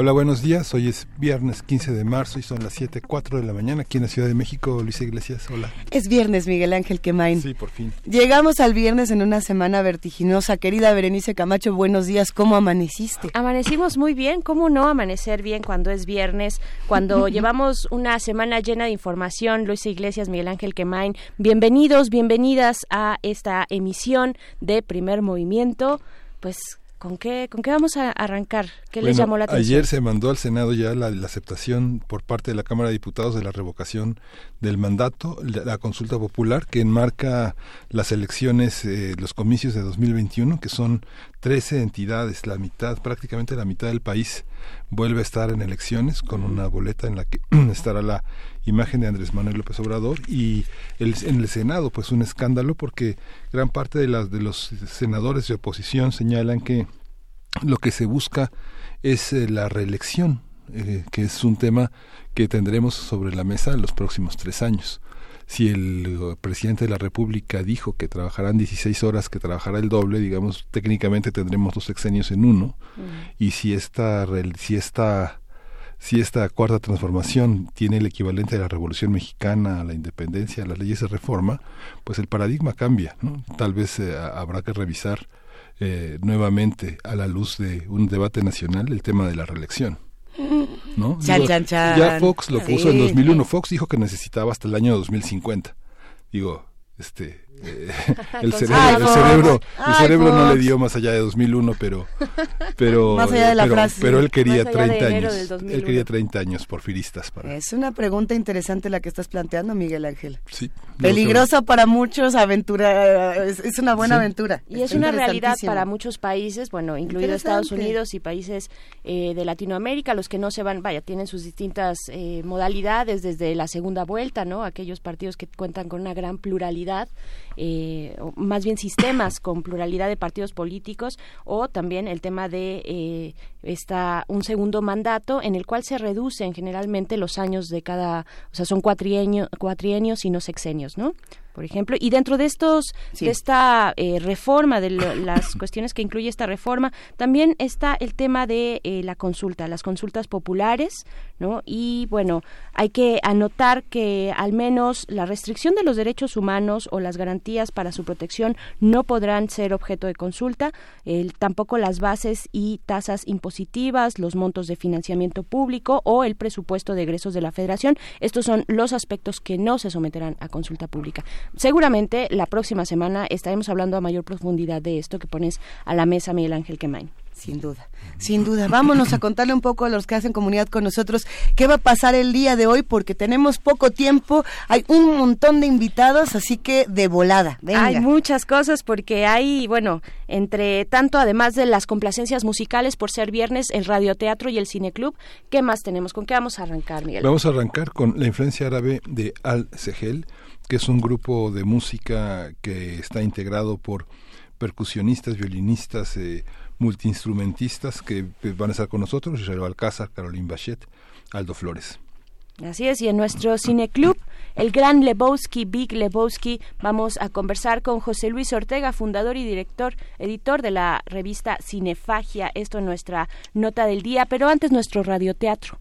Hola, buenos días. Hoy es viernes 15 de marzo y son las 7:04 de la mañana aquí en la Ciudad de México. Luis Iglesias, hola. Es viernes, Miguel Ángel Quemain. Sí, por fin. Llegamos al viernes en una semana vertiginosa. Querida Berenice Camacho, buenos días. ¿Cómo amaneciste? Amanecimos muy bien. ¿Cómo no amanecer bien cuando es viernes? Cuando llevamos una semana llena de información. Luis Iglesias, Miguel Ángel Quemain. Bienvenidos, bienvenidas a esta emisión de Primer Movimiento. Pues ¿Con qué, ¿Con qué vamos a arrancar? ¿Qué les llamó la atención? Ayer se mandó al Senado ya la, aceptación por parte de la Cámara de Diputados de la revocación del mandato, la, consulta popular que enmarca las elecciones, eh, los comicios de 2021, que son 13 entidades, la mitad, prácticamente la mitad del país vuelve a estar en elecciones con una boleta en la que estará la imagen de Andrés Manuel López Obrador y el, en el Senado pues un escándalo porque gran parte de las de los senadores de oposición señalan que lo que se busca es eh, la reelección eh, que es un tema que tendremos sobre la mesa en los próximos tres años. Si el presidente de la República dijo que trabajarán 16 horas, que trabajará el doble, digamos, técnicamente tendremos dos sexenios en uno, y si esta, si esta si esta cuarta transformación tiene el equivalente de la Revolución Mexicana, a la independencia, a las leyes de reforma, pues el paradigma cambia. ¿no? Tal vez eh, habrá que revisar eh, nuevamente a la luz de un debate nacional el tema de la reelección. ¿no? Ya Fox lo puso en 2001. Fox dijo que necesitaba hasta el año 2050. Digo, este eh, el, cerebro, el cerebro, el cerebro no le dio más allá de 2001, pero pero más allá de la pero, frase. pero él quería 30 años. Él quería 30 años porfiristas para Es una pregunta interesante la que estás planteando, Miguel Ángel. Sí. Peligrosa para muchos, aventura es, una buena aventura. Y es una realidad para muchos países, bueno, incluido Estados Unidos y países eh, de Latinoamérica, los que no se van, vaya, tienen sus distintas eh, modalidades desde la segunda vuelta, ¿no? Aquellos partidos que cuentan con una gran pluralidad eh, más bien sistemas con pluralidad de partidos políticos o también el tema de eh, un segundo mandato en el cual se reducen generalmente los años de cada, o sea, son cuatrienio, cuatrienios y no sexenios, ¿no? Por ejemplo. Y dentro de estos, de esta eh, reforma, de las cuestiones que incluye esta reforma, también está el tema de eh, la consulta, las consultas populares, ¿no? Y bueno, hay que anotar que al menos la restricción de los derechos humanos o las garantías para su protección no podrán ser objeto de consulta, tampoco las bases y tasas impositivas, los montos de financiamiento público o el presupuesto de egresos de la Federación. Estos son los aspectos que no se someterán a consulta pública. Seguramente la próxima semana estaremos hablando a mayor profundidad de esto que pones a la mesa, Miguel Ángel Quemain. Sin duda, sin duda. Vámonos a contarle un poco a los que hacen comunidad con nosotros qué va a pasar el día de hoy, porque tenemos poco tiempo, hay un montón de invitados, así que de volada. Hay muchas cosas porque hay, bueno, entre tanto, además de las complacencias musicales por ser viernes, el radioteatro y el cineclub, ¿qué más tenemos? ¿Con qué vamos a arrancar, Miguel? Vamos a arrancar con la influencia árabe de Al Sehel que es un grupo de música que está integrado por percusionistas, violinistas, eh, multiinstrumentistas que eh, van a estar con nosotros, Israel Alcázar, Caroline Bachet, Aldo Flores. Así es, y en nuestro cineclub, el gran Lebowski, Big Lebowski, vamos a conversar con José Luis Ortega, fundador y director, editor de la revista Cinefagia. Esto en nuestra nota del día, pero antes nuestro radioteatro.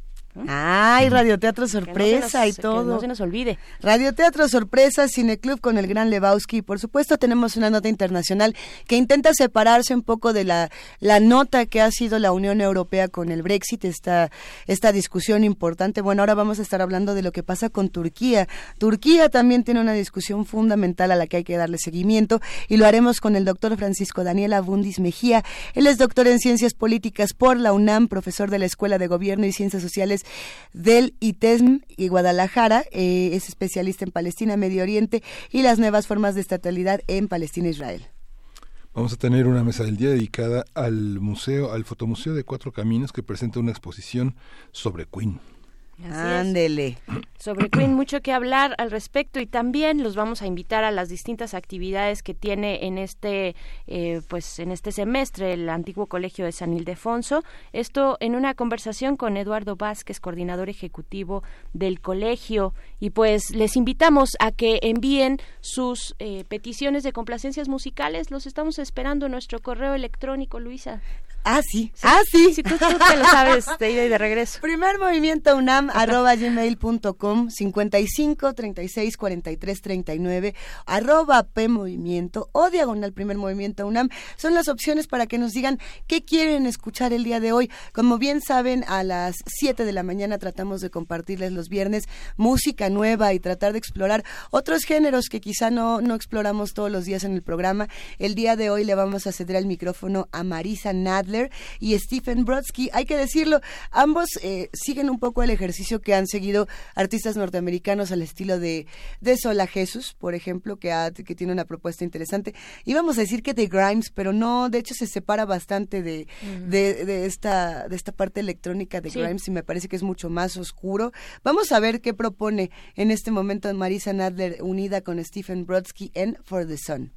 Ay, radioteatro sorpresa y todo. no se nos olvide. Radioteatro sorpresa, Cineclub con el gran Lebowski. Por supuesto, tenemos una nota internacional que intenta separarse un poco de la, la nota que ha sido la Unión Europea con el Brexit, esta, esta discusión importante. Bueno, ahora vamos a estar hablando de lo que pasa con Turquía. Turquía también tiene una discusión fundamental a la que hay que darle seguimiento y lo haremos con el doctor Francisco Daniel Abundis Mejía. Él es doctor en Ciencias Políticas por la UNAM, profesor de la Escuela de Gobierno y Ciencias Sociales del ITESM y Guadalajara. Eh, es especialista en Palestina, Medio Oriente y las nuevas formas de estatalidad en Palestina e Israel. Vamos a tener una mesa del día dedicada al museo, al fotomuseo de Cuatro Caminos que presenta una exposición sobre Queen. Ándele. Sobre Queen mucho que hablar al respecto y también los vamos a invitar a las distintas actividades que tiene en este eh, pues en este semestre el antiguo colegio de San Ildefonso. Esto en una conversación con Eduardo Vázquez, coordinador ejecutivo del colegio y pues les invitamos a que envíen sus eh, peticiones de complacencias musicales. Los estamos esperando en nuestro correo electrónico, Luisa. Ah, sí. Ah, sí. Sí, tú, tú te lo sabes de ida y de regreso. Primer movimiento UNAM arroba gmail.com 55 36 43 39 arroba P movimiento o diagonal primer movimiento UNAM son las opciones para que nos digan qué quieren escuchar el día de hoy. Como bien saben, a las 7 de la mañana tratamos de compartirles los viernes música nueva y tratar de explorar otros géneros que quizá no, no exploramos todos los días en el programa. El día de hoy le vamos a ceder el micrófono a Marisa Y Stephen Brodsky. Hay que decirlo, ambos eh, siguen un poco el ejercicio que han seguido artistas norteamericanos al estilo de, de Sola Jesus, por ejemplo, que, que tiene una propuesta interesante. Íbamos a decir que de Grimes, pero no, de hecho se separa bastante de, de, esta, de esta parte electrónica de Grimes y me parece que es mucho más oscuro. Vamos a ver qué propone en este momento Marisa Nadler unida con Stephen Brodsky en For the Sun.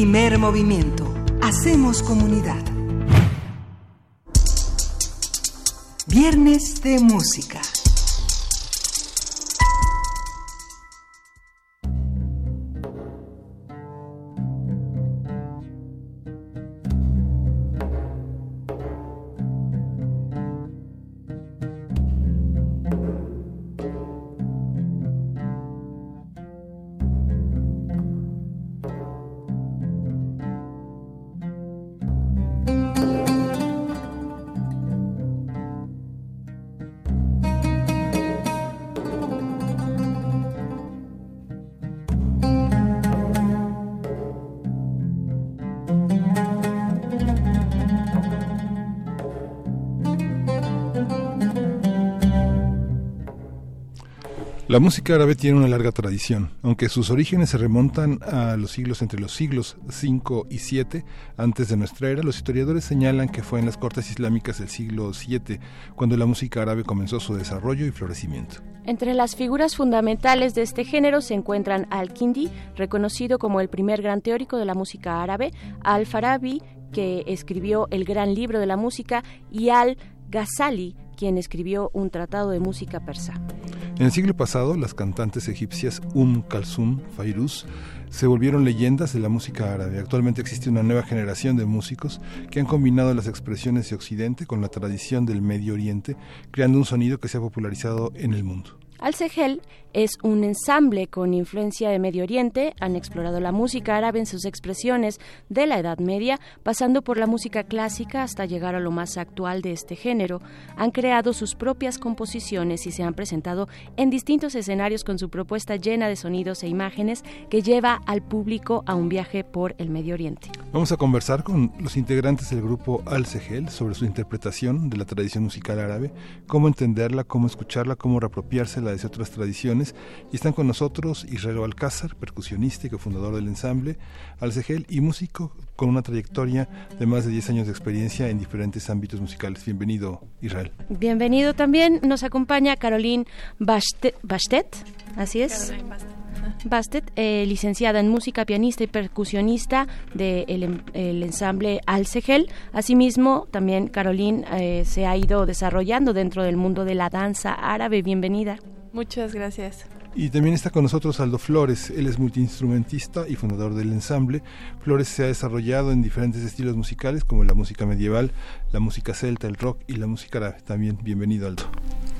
Primer movimiento. Hacemos comunidad. Viernes de música. La música árabe tiene una larga tradición, aunque sus orígenes se remontan a los siglos entre los siglos 5 y 7 antes de nuestra era. Los historiadores señalan que fue en las cortes islámicas del siglo 7 cuando la música árabe comenzó su desarrollo y florecimiento. Entre las figuras fundamentales de este género se encuentran Al-Kindi, reconocido como el primer gran teórico de la música árabe, Al-Farabi, que escribió el gran libro de la música, y Al-Ghazali, quien escribió un tratado de música persa. En el siglo pasado, las cantantes egipcias Um Kalsum, Fairuz, se volvieron leyendas de la música árabe. Actualmente existe una nueva generación de músicos que han combinado las expresiones de Occidente con la tradición del Medio Oriente, creando un sonido que se ha popularizado en el mundo. Al-Sehel es un ensamble con influencia de Medio Oriente. Han explorado la música árabe en sus expresiones de la Edad Media, pasando por la música clásica hasta llegar a lo más actual de este género. Han creado sus propias composiciones y se han presentado en distintos escenarios con su propuesta llena de sonidos e imágenes que lleva al público a un viaje por el Medio Oriente. Vamos a conversar con los integrantes del grupo Al-Sehel sobre su interpretación de la tradición musical árabe, cómo entenderla, cómo escucharla, cómo reapropiársela de otras tradiciones. Y están con nosotros Israel Alcázar, percusionista y cofundador del ensamble Alcegel y músico con una trayectoria de más de 10 años de experiencia en diferentes ámbitos musicales. Bienvenido, Israel. Bienvenido también. Nos acompaña Caroline Bastet, así es. Bastet, eh, licenciada en música, pianista y percusionista del em, el ensamble Alcegel. Asimismo, también Caroline eh, se ha ido desarrollando dentro del mundo de la danza árabe. Bienvenida. Muchas gracias. Y también está con nosotros Aldo Flores, él es multiinstrumentista y fundador del ensamble. Flores se ha desarrollado en diferentes estilos musicales como la música medieval, la música celta, el rock y la música árabe. También bienvenido Aldo.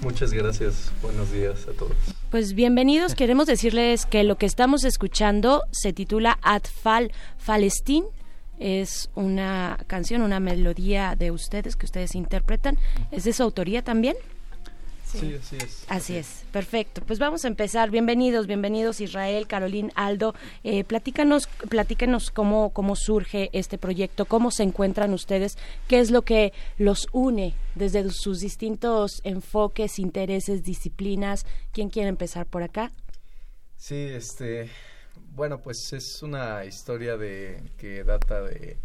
Muchas gracias, buenos días a todos. Pues bienvenidos, queremos decirles que lo que estamos escuchando se titula Atfal Falestín, es una canción, una melodía de ustedes que ustedes interpretan. ¿Es de su autoría también? Sí, así es. Así es, perfecto. Pues vamos a empezar. Bienvenidos, bienvenidos Israel, Carolín, Aldo. Eh, platícanos, platícanos cómo, cómo surge este proyecto, cómo se encuentran ustedes, qué es lo que los une desde sus distintos enfoques, intereses, disciplinas. ¿Quién quiere empezar por acá? Sí, este, bueno, pues es una historia de que data de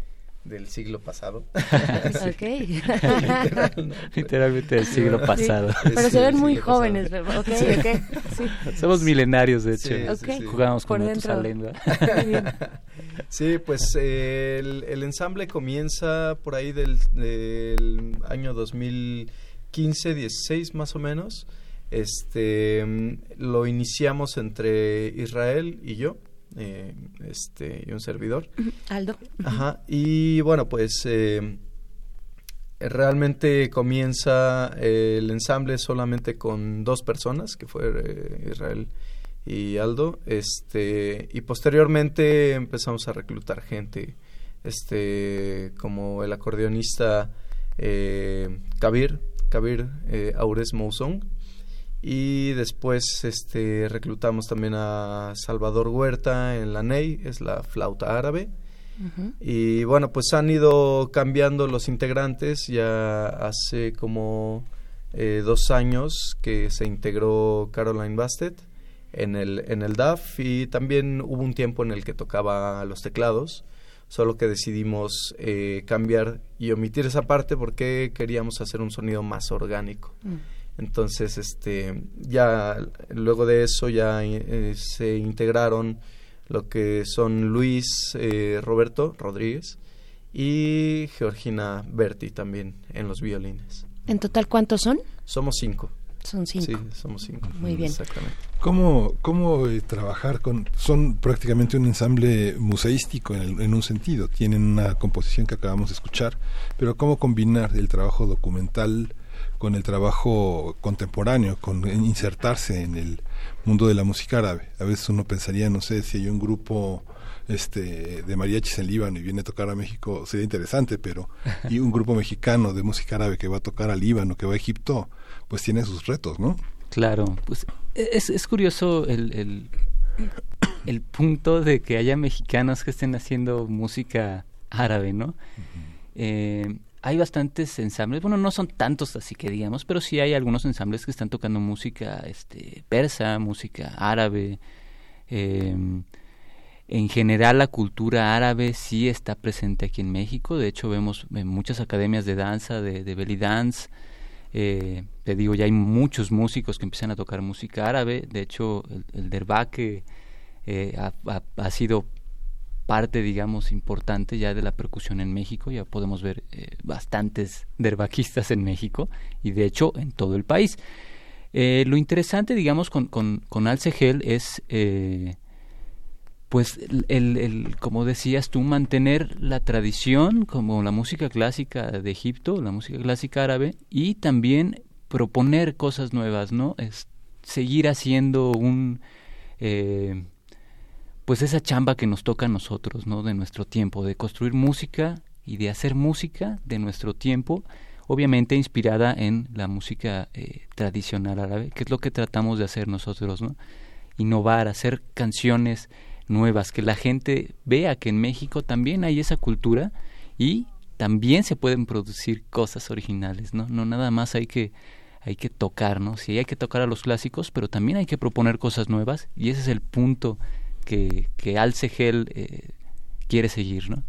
del siglo pasado. Literalmente del siglo pasado. Pero se ven muy jóvenes, Somos milenarios, de hecho. Jugamos con Matusalén. sí, pues el, el, ensamble comienza por ahí del, del año 2015, 16 más o menos. Este, lo iniciamos entre Israel y yo eh, este, y un servidor. Aldo. Ajá, y bueno, pues eh, realmente comienza el ensamble solamente con dos personas, que fue eh, Israel y Aldo, este, y posteriormente empezamos a reclutar gente, este, como el acordeonista Kabir, Kabir Aures Mousson, y después este reclutamos también a Salvador Huerta en la NEI, es la flauta árabe. Y bueno, pues han ido cambiando los integrantes. Ya hace como eh, dos años que se integró Caroline Bastet en el, en el DAF y también hubo un tiempo en el que tocaba los teclados. Solo que decidimos eh, cambiar y omitir esa parte porque queríamos hacer un sonido más orgánico. Mm. Entonces, este, ya luego de eso ya eh, se integraron lo que son Luis eh, Roberto Rodríguez y Georgina Berti también en los violines. ¿En total cuántos son? Somos cinco. Son cinco. Sí, somos cinco. Muy bien. Exactamente. ¿Cómo, cómo eh, trabajar con...? Son prácticamente un ensamble museístico en, en, un sentido. Tienen una composición que acabamos de escuchar, pero ¿cómo combinar el trabajo documental con el trabajo contemporáneo, con insertarse en el mundo de la música árabe? A veces uno pensaría, no sé, si hay un grupo este de mariachis en Líbano y viene a tocar a México sería interesante, pero y un grupo mexicano de música árabe que va a tocar a Líbano, que va a Egipto, pues tiene sus retos, ¿no? Claro, pues es, es curioso el, el, el, punto de que haya mexicanos que estén haciendo música árabe, ¿no? eh, hay bastantes ensambles, bueno, no son tantos así que digamos, pero sí hay algunos ensambles que están tocando música este, persa, música árabe. Eh, en general la cultura árabe sí está presente aquí en México, de hecho vemos en muchas academias de danza, de, belly dance, eh, te digo, ya hay muchos músicos que empiezan a tocar música árabe. De hecho, el, el derbaque eh, ha, sido parte, digamos, importante ya de la percusión en México. Ya podemos ver eh, bastantes derbaquistas en México y, de hecho, en todo el país. Eh, lo interesante, digamos, con, con, con Alcegel es pues el, el, como decías tú, mantener la tradición como la música clásica de Egipto, la música clásica árabe, y también proponer cosas nuevas, ¿no? Es seguir haciendo un eh, pues esa chamba que nos toca a nosotros, ¿no? De nuestro tiempo, de construir música y de hacer música de nuestro tiempo, obviamente inspirada en la música eh, tradicional árabe, que es lo que tratamos de hacer nosotros, ¿no? Innovar, hacer canciones nuevas, que la gente vea que en México también hay esa cultura y también se pueden producir cosas originales, ¿no? No nada más hay que hay que tocar, ¿no? Sí hay que tocar a los clásicos, pero también hay que proponer cosas nuevas y ese es el punto que, que eh, quiere seguir, ¿no?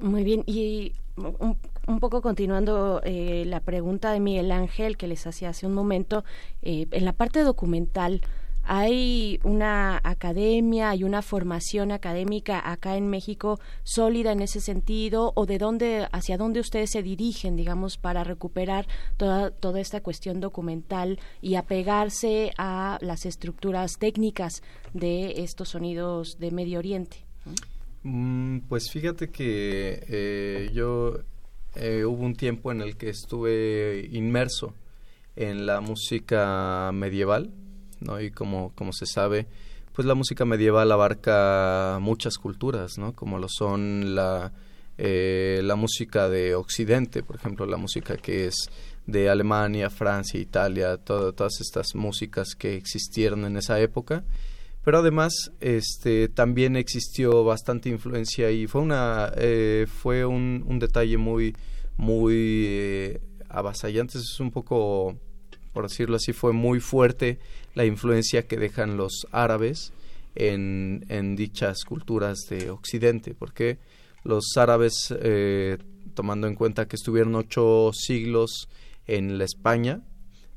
Muy bien, y un, un poco continuando eh, la pregunta de Miguel Ángel que les hacía hace un momento, eh, en la parte documental, hay una academia, hay una formación académica acá en México sólida en ese sentido o de dónde hacia dónde ustedes se dirigen, digamos, para recuperar toda toda esta cuestión documental y apegarse a las estructuras técnicas de estos sonidos de Medio Oriente. Mm, pues fíjate que eh, yo eh, hubo un tiempo en el que estuve inmerso en la música medieval ¿no? Y como, como se sabe, pues la música medieval abarca muchas culturas, ¿no? Como lo son la, eh, la música de Occidente, por ejemplo, la música que es de Alemania, Francia, Italia, todas estas músicas que existieron en esa época. Pero además, este, también existió bastante influencia y fue una, eh, fue un, un, detalle muy, muy eh, avasallante. Es un poco por decirlo así, fue muy fuerte la influencia que dejan los árabes en, dichas culturas de Occidente, porque los árabes, eh, tomando en cuenta que estuvieron ocho siglos en la España,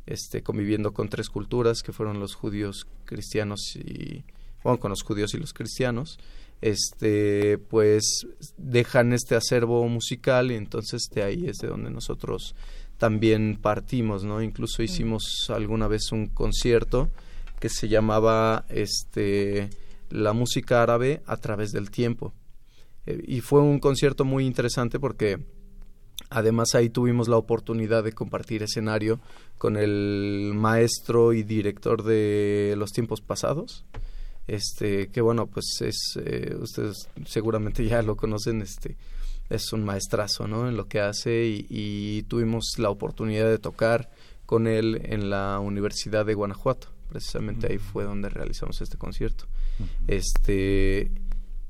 este, conviviendo con tres culturas, que fueron los judíos, cristianos y, bueno, con los judíos y los cristianos, este, pues dejan este acervo musical y entonces de ahí es de donde nosotros también partimos, ¿no? Incluso hicimos alguna vez un concierto que se llamaba este la música árabe a través del tiempo. Eh, y fue un concierto muy interesante porque además ahí tuvimos la oportunidad de compartir escenario con el maestro y director de los tiempos pasados. Este, que bueno, pues es eh, ustedes seguramente ya lo conocen, este es un maestrazo ¿no? en lo que hace y, tuvimos la oportunidad de tocar con él en la Universidad de Guanajuato. Precisamente ahí fue donde realizamos este concierto. Este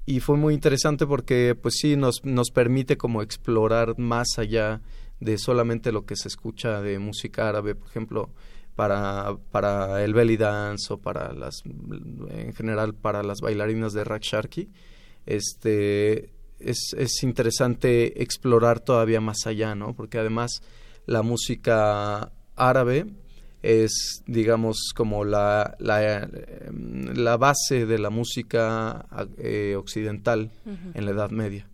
y fue muy interesante porque pues sí nos nos permite como explorar más allá de solamente lo que se escucha de música árabe, por ejemplo, para, para el belly dance o para las en general para las bailarinas de Raksharki. Este es, es interesante explorar todavía más allá, ¿no? Porque además la música árabe es, digamos, como la, la, la base de la música eh, occidental uh -huh. en la Edad Media.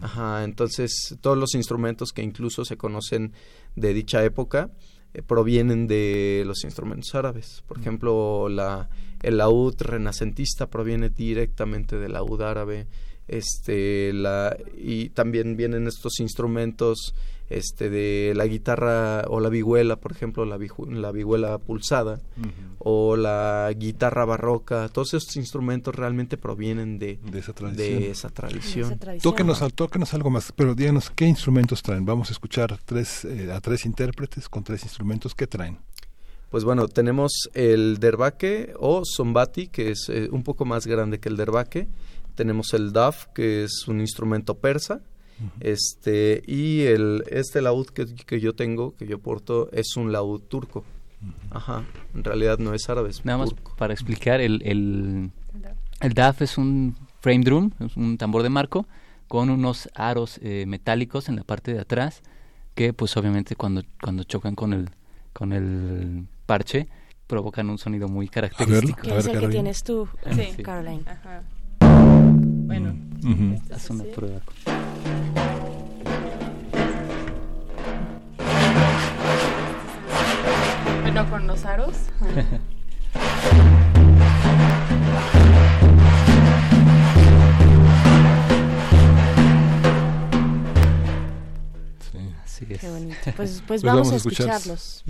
Ajá, entonces todos los instrumentos que incluso se conocen de dicha época eh, provienen de los instrumentos árabes. Por ejemplo, la, el laúd renacentista proviene directamente del laúd árabe. Este, la, y también vienen estos instrumentos este de la guitarra o la vihuela, por ejemplo, la, la vihuela pulsada o la guitarra barroca, todos esos instrumentos realmente provienen de, de esa tradición. Tóquenos, tóquenos, algo más, pero díganos qué instrumentos traen. Vamos a escuchar tres, eh, a tres intérpretes con tres instrumentos. ¿Qué traen? Pues bueno, tenemos el derbaque o zombati, que es eh, un poco más grande que el derbaque. Tenemos el daf, que es un instrumento persa este y el este laúd que, yo tengo que yo porto es un laúd turco ajá en realidad no es árabe es nada más para explicar el, el el DAF es un frame drum es un tambor de marco con unos aros eh, metálicos en la parte de atrás que pues obviamente cuando cuando chocan con el con el parche provocan un sonido muy característico. es el que tienes tú, sí. Caroline. Ajá. Bueno, haz una prueba. Bueno, con los aros. sí, así es. Qué bonito. Pues, pues, pues vamos, vamos, a escucharlos.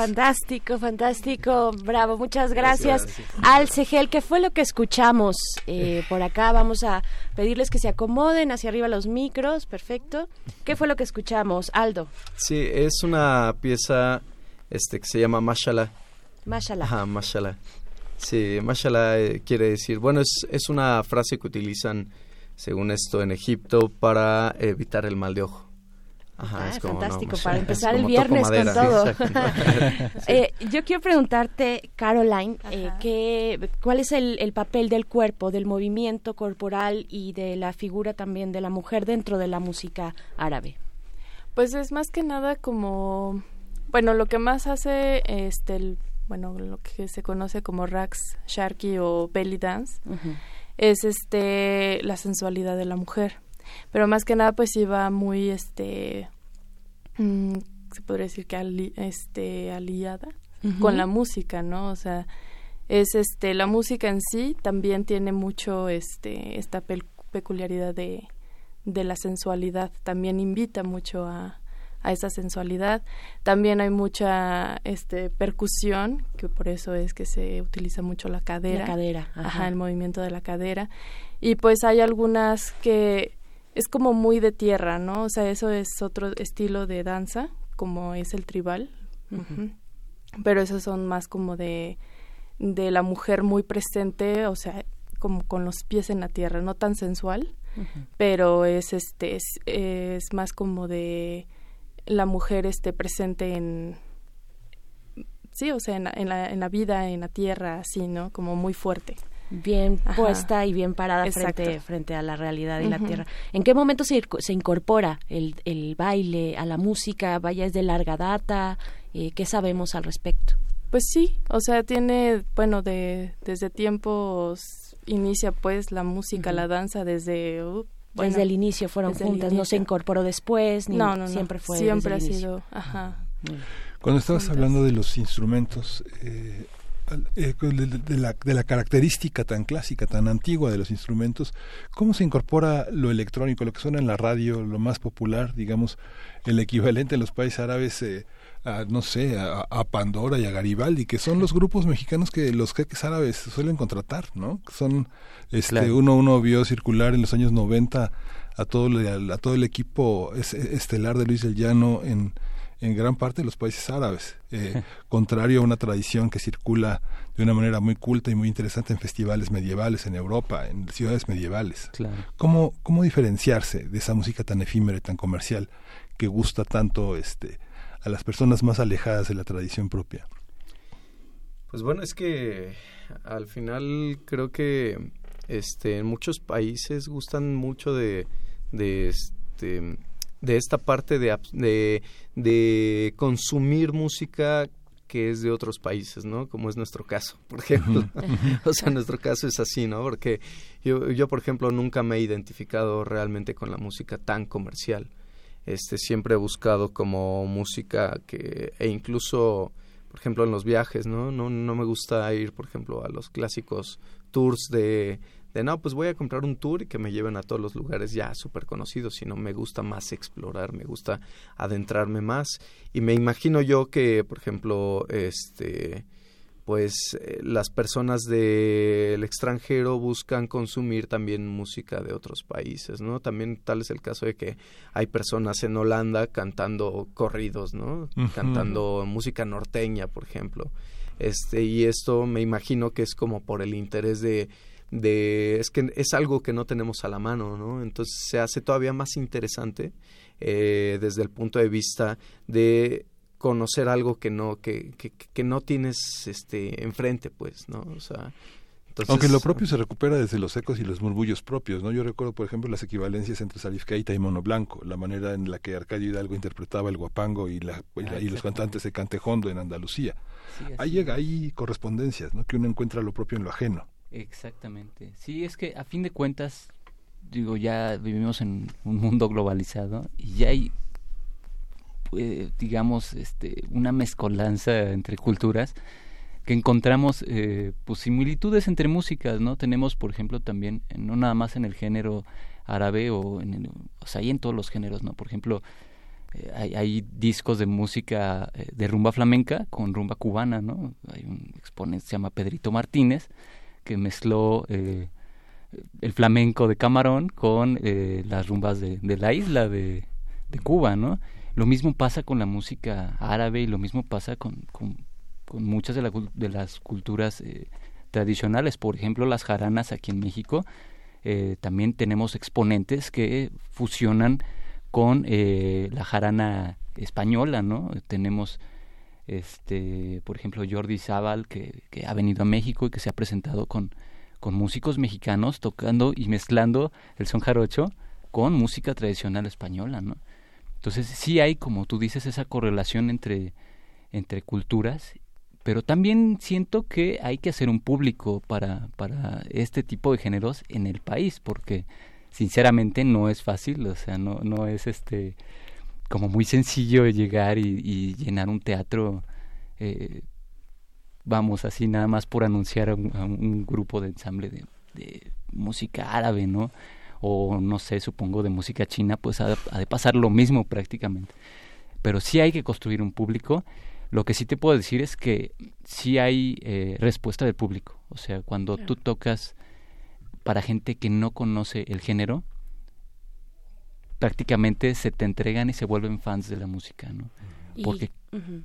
Fantástico, fantástico. Bravo, muchas gracias. Al Cegel, ¿qué fue lo que escuchamos eh, por acá? Vamos a pedirles que se acomoden hacia arriba los micros, perfecto. ¿Qué fue lo que escuchamos, Aldo? Sí, es una pieza este que se llama Mashallah. Mashallah. Ajá, Mashallah. Sí, Mashallah eh, quiere decir, bueno, es, es una frase que utilizan, según esto, en Egipto para evitar el mal de ojo. Ajá, ah, es fantástico, para empezar el viernes con todo. eh, yo quiero preguntarte, Caroline, eh, ¿cuál es el, el, papel del cuerpo, del movimiento corporal y de la figura también de la mujer dentro de la música árabe? Pues es más que nada como, bueno, lo que más hace este, el, bueno, lo que se conoce como Rax, Sharky o Belly Dance, es este, la sensualidad de la mujer pero más que nada pues iba muy este mm, se podría decir que este aliada con la música no o sea es este la música en sí también tiene mucho este esta peculiaridad de de la sensualidad. También invita mucho a, a esa sensualidad. También hay mucha este percusión que por eso es que se utiliza mucho la cadera. la cadera ajá. el movimiento de la cadera. Y pues hay algunas que es como muy de tierra, ¿no? O sea, eso es otro estilo de danza, como es el tribal. Pero esos son más como de, de la mujer muy presente, o sea, como con los pies en la tierra, no tan sensual, pero es este es, es, más como de la mujer este presente en sí, o sea, en en la, en la vida, en la tierra, así, ¿no? Como muy fuerte bien puesta y bien parada frente, frente a la realidad y la tierra. ¿En qué momento se, se incorpora el, el, baile a la música? ¿Vaya es de larga data? Eh, ¿Qué sabemos al respecto? Pues sí, o sea, tiene, bueno, de, desde tiempos inicia pues la música, la danza desde... Uh, desde el inicio fueron juntas, no se incorporó después, ni no, no, siempre fue. Siempre ha sido, ajá. Cuando estabas hablando de los instrumentos, eh, de, la, de, la, característica tan clásica, tan antigua de los instrumentos, ¿cómo se incorpora lo electrónico, lo que suena en la radio, lo más popular, digamos, el equivalente en los países árabes? Eh, a, no sé, a, Pandora y a Garibaldi, que son los grupos mexicanos que los jeques árabes suelen contratar, ¿no? Son, este, uno, uno vio circular en los años 90 a todo, a, todo el equipo estelar de Luis del Llano en, en gran parte de los países árabes, eh, contrario a una tradición que circula de una manera muy culta y muy interesante en festivales medievales en Europa, en ciudades medievales. ¿Cómo, ¿Cómo diferenciarse de esa música tan efímera y tan comercial que gusta tanto este, a las personas más alejadas de la tradición propia? Pues bueno, es que al final creo que este, en muchos países gustan mucho de, de este, de esta parte de, de, consumir música que es de otros países, ¿no? Como es nuestro caso, por ejemplo. o sea, nuestro caso es así, ¿no? Porque yo, yo, por ejemplo, nunca me he identificado realmente con la música tan comercial. Este, siempre he buscado como música que, e incluso, por ejemplo, en los viajes, ¿no? No, no me gusta ir, por ejemplo, a los clásicos tours de de no, pues voy a comprar un tour y que me lleven a todos los lugares ya súper conocidos, sino me gusta más explorar, me gusta adentrarme más y me imagino yo que, por ejemplo, este pues eh, las personas del extranjero buscan consumir también música de otros países, ¿no? También tal es el caso de que hay personas en Holanda cantando corridos, ¿no? Cantando música norteña, por ejemplo. Este, y esto me imagino que es como por el interés de de es que es algo que no tenemos a la mano, ¿no? Entonces se hace todavía más interesante eh, desde el punto de vista de conocer algo que no que, que, que no tienes este enfrente, pues, ¿no? O sea, aunque lo propio se recupera desde los ecos y los murmullos propios, ¿no? Yo recuerdo, por ejemplo, las equivalencias entre Salif Keita y Mono Blanco, la manera en la que Arcadio Hidalgo interpretaba el guapango y, la, y, los cantantes de Cantejondo en Andalucía. ahí llega, hay correspondencias, ¿no? Que uno encuentra lo propio en lo ajeno. Exactamente. Sí, es que a fin de cuentas, digo, ya vivimos en un mundo globalizado y ya hay, eh, digamos, este, una mezcolanza entre culturas que encontramos eh, pues similitudes entre músicas, ¿no? Tenemos, por ejemplo, también, no nada más en el género árabe o en o sea, hay en todos los géneros, ¿no? Por ejemplo, eh, hay, discos de música eh, de rumba flamenca con rumba cubana, ¿no? Hay un exponente se llama Pedrito Martínez que mezcló eh, el flamenco de Camarón con las rumbas de, la isla de, Cuba, ¿no? Lo mismo pasa con la música árabe y lo mismo pasa con, con, muchas de, de, las culturas tradicionales. Por ejemplo, las jaranas aquí en México. también tenemos exponentes que fusionan con eh, la jarana española, ¿no? Tenemos, este, por ejemplo, Jordi Zaval, que, ha venido a México y que se ha presentado con, con músicos mexicanos tocando y mezclando el son jarocho con música tradicional española, ¿no? Entonces sí hay, como tú dices, esa correlación entre, entre culturas, pero también siento que hay que hacer un público para, para este tipo de géneros en el país, porque sinceramente no es fácil, o sea, no, no es este como muy sencillo llegar y, llenar un teatro, eh, vamos, así nada más por anunciar a un, grupo de ensamble de, música árabe, ¿no? O no sé, supongo de música china, pues ha, de pasar lo mismo prácticamente. Pero sí hay que construir un público. Lo que sí te puedo decir es que sí hay eh, respuesta del público. O sea, cuando tú tocas para gente que no conoce el género, prácticamente se te entregan y se vuelven fans de la música, ¿no? Porque,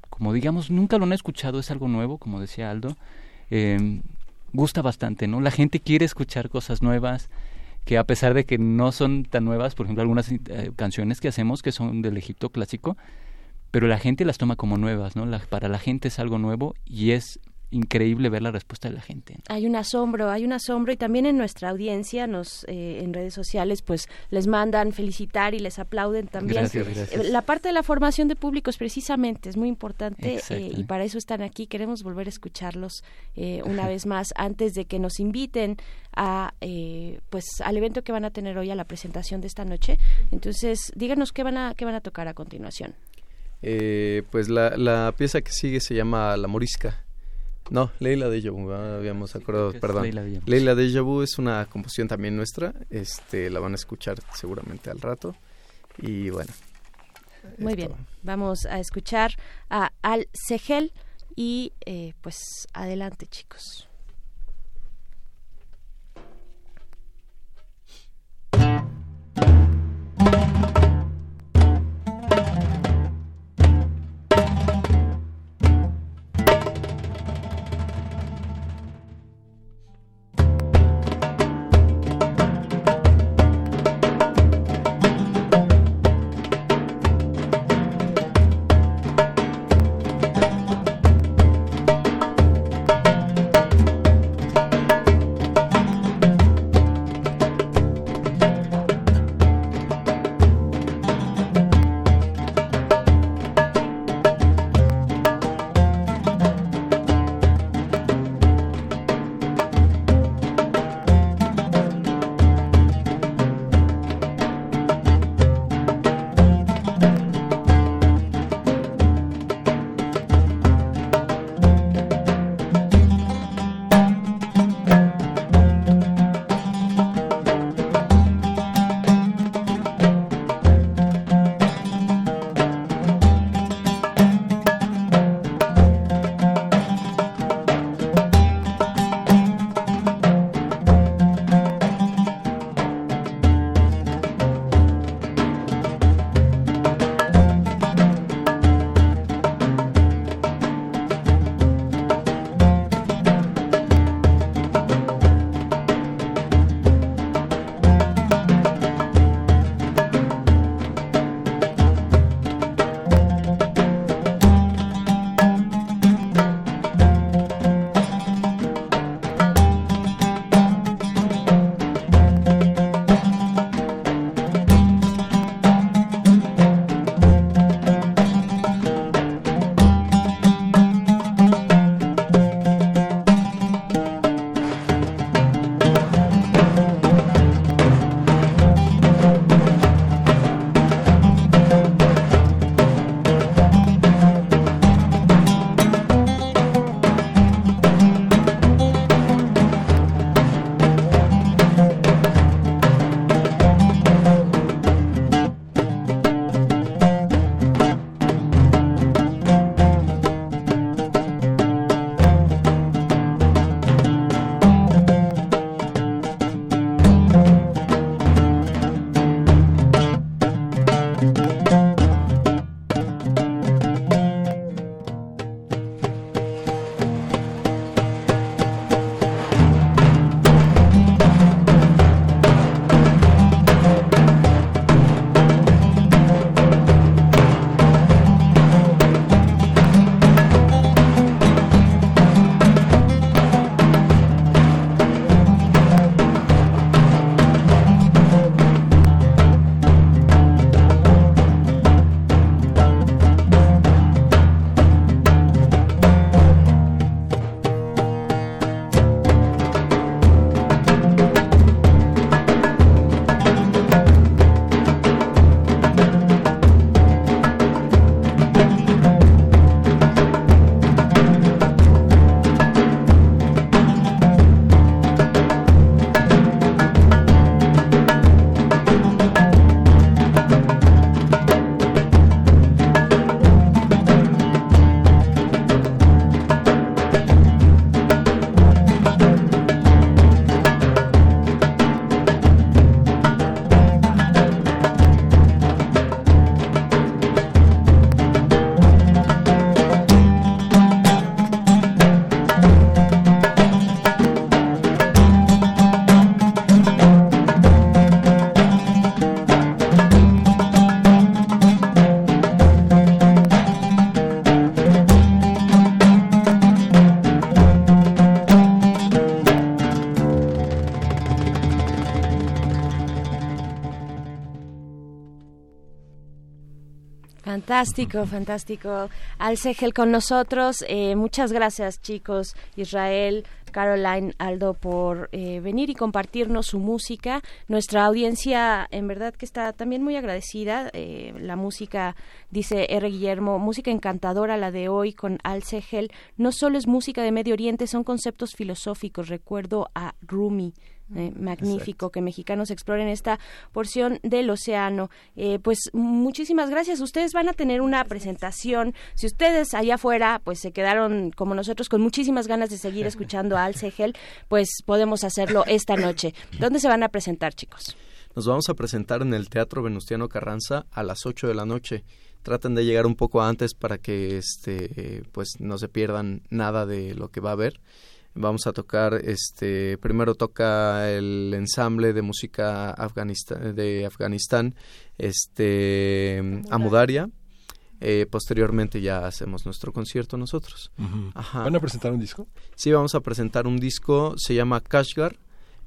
como digamos, nunca lo han escuchado, es algo nuevo, como decía Aldo, eh, gusta bastante, ¿no? La gente quiere escuchar cosas nuevas, que a pesar de que no son tan nuevas, por ejemplo, algunas eh, canciones que hacemos que son del Egipto clásico, pero la gente las toma como nuevas, ¿no? para la gente es algo nuevo y es increíble ver la respuesta de la gente. Hay un asombro, hay un asombro y también en nuestra audiencia, nos eh, en redes sociales, pues les mandan felicitar y les aplauden también. Eh, la parte de la formación de públicos precisamente es muy importante eh, y para eso están aquí. Queremos volver a escucharlos una vez más antes de que nos inviten a pues al evento que van a tener hoy a la presentación de esta noche. Entonces, díganos qué van a qué van a tocar a continuación. pues la, la pieza que sigue se llama La Morisca. No, Leila de Vu, habíamos acordado, perdón. Leila de Vu es una composición también nuestra, este, la van a escuchar seguramente al rato y bueno. Muy bien, vamos a escuchar a Al Segel y eh, pues adelante chicos. Fantástico, fantástico. Al Segel con nosotros. Eh, muchas gracias, chicos. Israel, Caroline, Aldo, por eh, venir y compartirnos su música. Nuestra audiencia, en verdad, que está también muy agradecida. Eh, la música, dice R. Guillermo, música encantadora la de hoy con Al Segel. No solo es música de Medio Oriente, son conceptos filosóficos. Recuerdo a Rumi eh, magnífico que mexicanos exploren esta porción del océano. Eh, pues muchísimas gracias. Ustedes van a tener una presentación. Si ustedes allá afuera pues se quedaron como nosotros con muchísimas ganas de seguir escuchando a Al pues podemos hacerlo esta noche. ¿Dónde se van a presentar, chicos? Nos vamos a presentar en el Teatro Venustiano Carranza a las 8 de la noche. Traten de llegar un poco antes para que este pues no se pierdan nada de lo que va a haber vamos a tocar este primero toca el ensamble de música de Afganistán este Amudaria eh, posteriormente ya hacemos nuestro concierto nosotros. Van a presentar un disco sí vamos a presentar un disco se llama Kashgar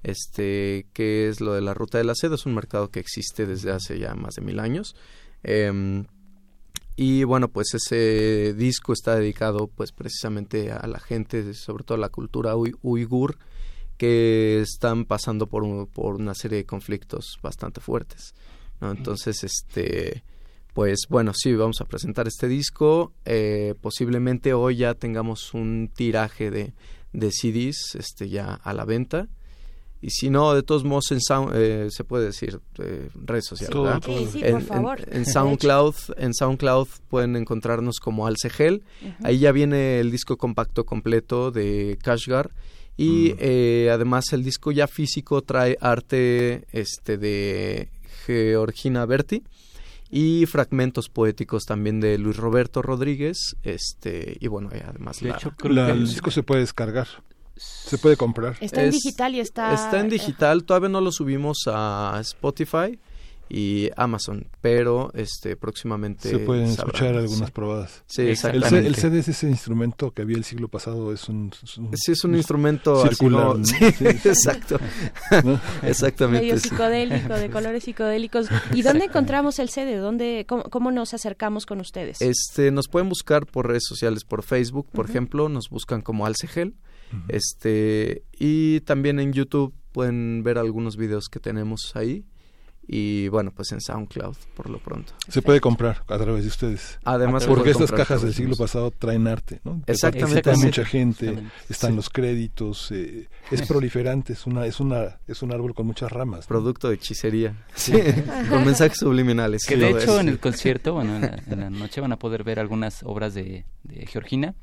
este que es lo de la ruta de la seda es un mercado que existe desde hace ya más de mil años. Eh, y bueno, pues ese disco está dedicado pues precisamente a la gente, sobre todo a la cultura uigur, que están pasando por, por una serie de conflictos bastante fuertes. Entonces, este, pues bueno, sí, vamos a presentar este disco. Eh, posiblemente hoy ya tengamos un tiraje de, de CDs este, ya a la venta y si no, de todos modos en eh, se puede decir eh, redes sociales. en, En, SoundCloud, en SoundCloud pueden encontrarnos como Alcegel. Ahí ya viene el disco compacto completo de Kashgar y mm. eh, además el disco ya físico trae arte este de Georgina Berti y fragmentos poéticos también de Luis Roberto Rodríguez este y bueno además de hecho el disco se puede descargar se puede comprar. Está en digital y está... Está en digital, todavía no lo subimos a Spotify y Amazon, pero este próximamente se pueden escuchar algunas probadas. Sí, exactamente. El, CD es ese instrumento que había el siglo pasado, es un, sí es un instrumento circular, exacto, exactamente, medio psicodélico, de colores psicodélicos. ¿Y dónde encontramos el CD? ¿Dónde, cómo, nos acercamos con ustedes? Este, nos pueden buscar por redes sociales, por Facebook, por ejemplo, nos buscan como Alcegel este y también en YouTube pueden ver algunos videos que tenemos ahí y bueno, pues en SoundCloud por lo pronto. Se puede comprar a través de ustedes. Además, porque estas cajas del siglo pasado traen arte, ¿no? Exactamente. Hay mucha gente, están los créditos, eh, es proliferante, es una es una es un árbol con muchas ramas. Producto de hechicería, sí. con mensajes subliminales. Que de hecho en el concierto, bueno, en la, noche van a poder ver algunas obras de, de Georgina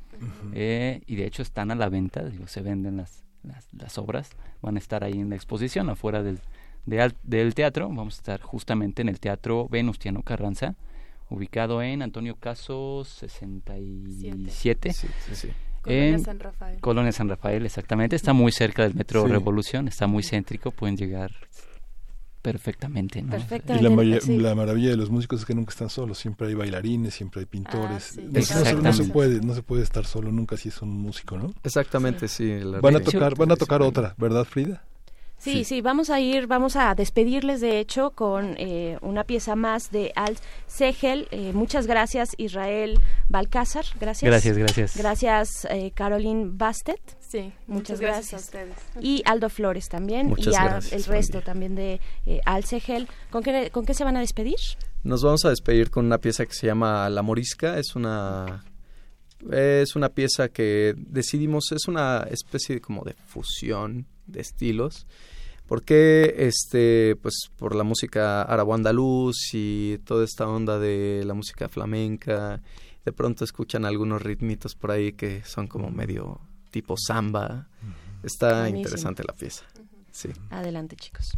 eh, y de hecho están a la venta, digo, se venden las, las, obras, van a estar ahí en la exposición afuera del, del teatro, vamos a estar justamente en el Teatro Venustiano Carranza, ubicado en Antonio Caso 67. Colonia San Rafael. Colonia San Rafael, exactamente. Está muy cerca del Metro Revolución, está muy céntrico, pueden llegar perfectamente. ¿no? Y la, maravilla de los músicos es que nunca están solos, siempre hay bailarines, siempre hay pintores. Ah, no, se puede, no se puede estar solo nunca si es un músico, ¿no? Exactamente, sí. van a tocar, van a tocar otra, ¿verdad, Frida? Sí, sí, vamos a ir, vamos a despedirles de hecho con eh, una pieza más de Alt Segel. Eh, muchas gracias Israel Balcázar, gracias. Gracias, gracias. Gracias eh, Caroline Bastet. Sí, muchas, gracias. a ustedes. Y Aldo Flores también y el resto también de Alt Segel. ¿Con qué, ¿Con qué se van a despedir? Nos vamos a despedir con una pieza que se llama La Morisca, es una es una pieza que decidimos, es una especie de como de fusión de estilos. Porque este, pues por la música arabo-andaluz y toda esta onda de la música flamenca, de pronto escuchan algunos ritmitos por ahí que son como medio tipo samba. Está interesante la pieza. Sí. Adelante, chicos.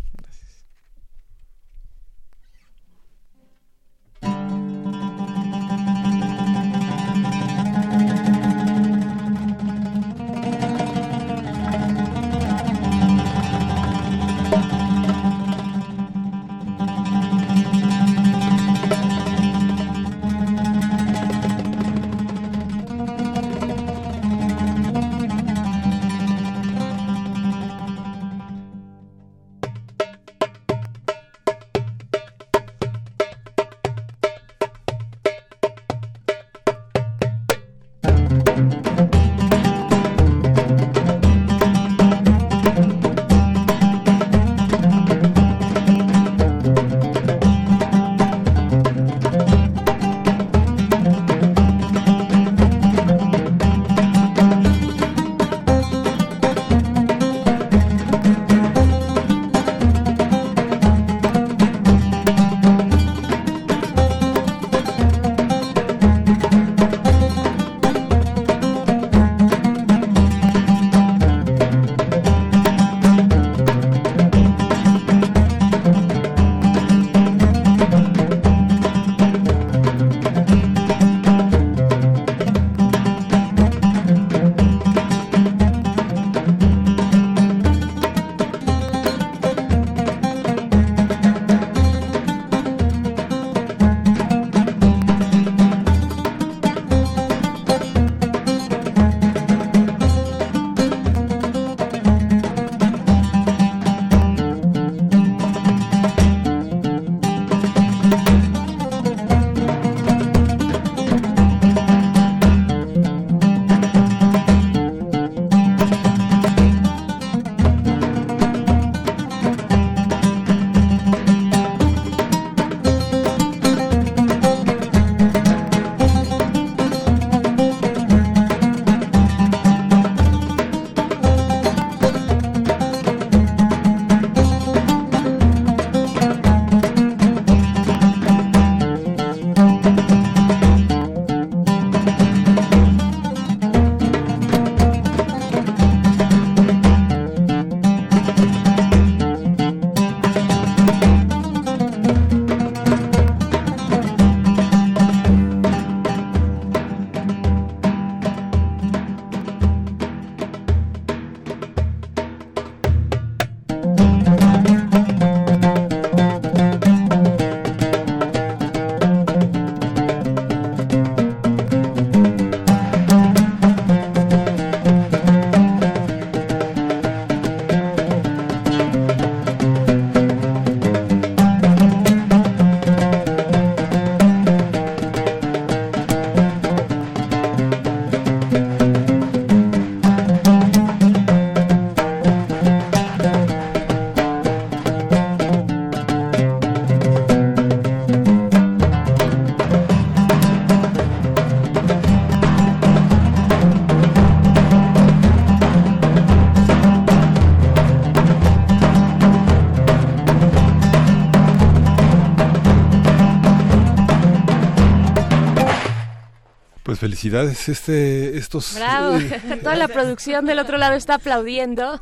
Felicidades, este, estos... Bravo, toda la producción del otro lado está aplaudiendo.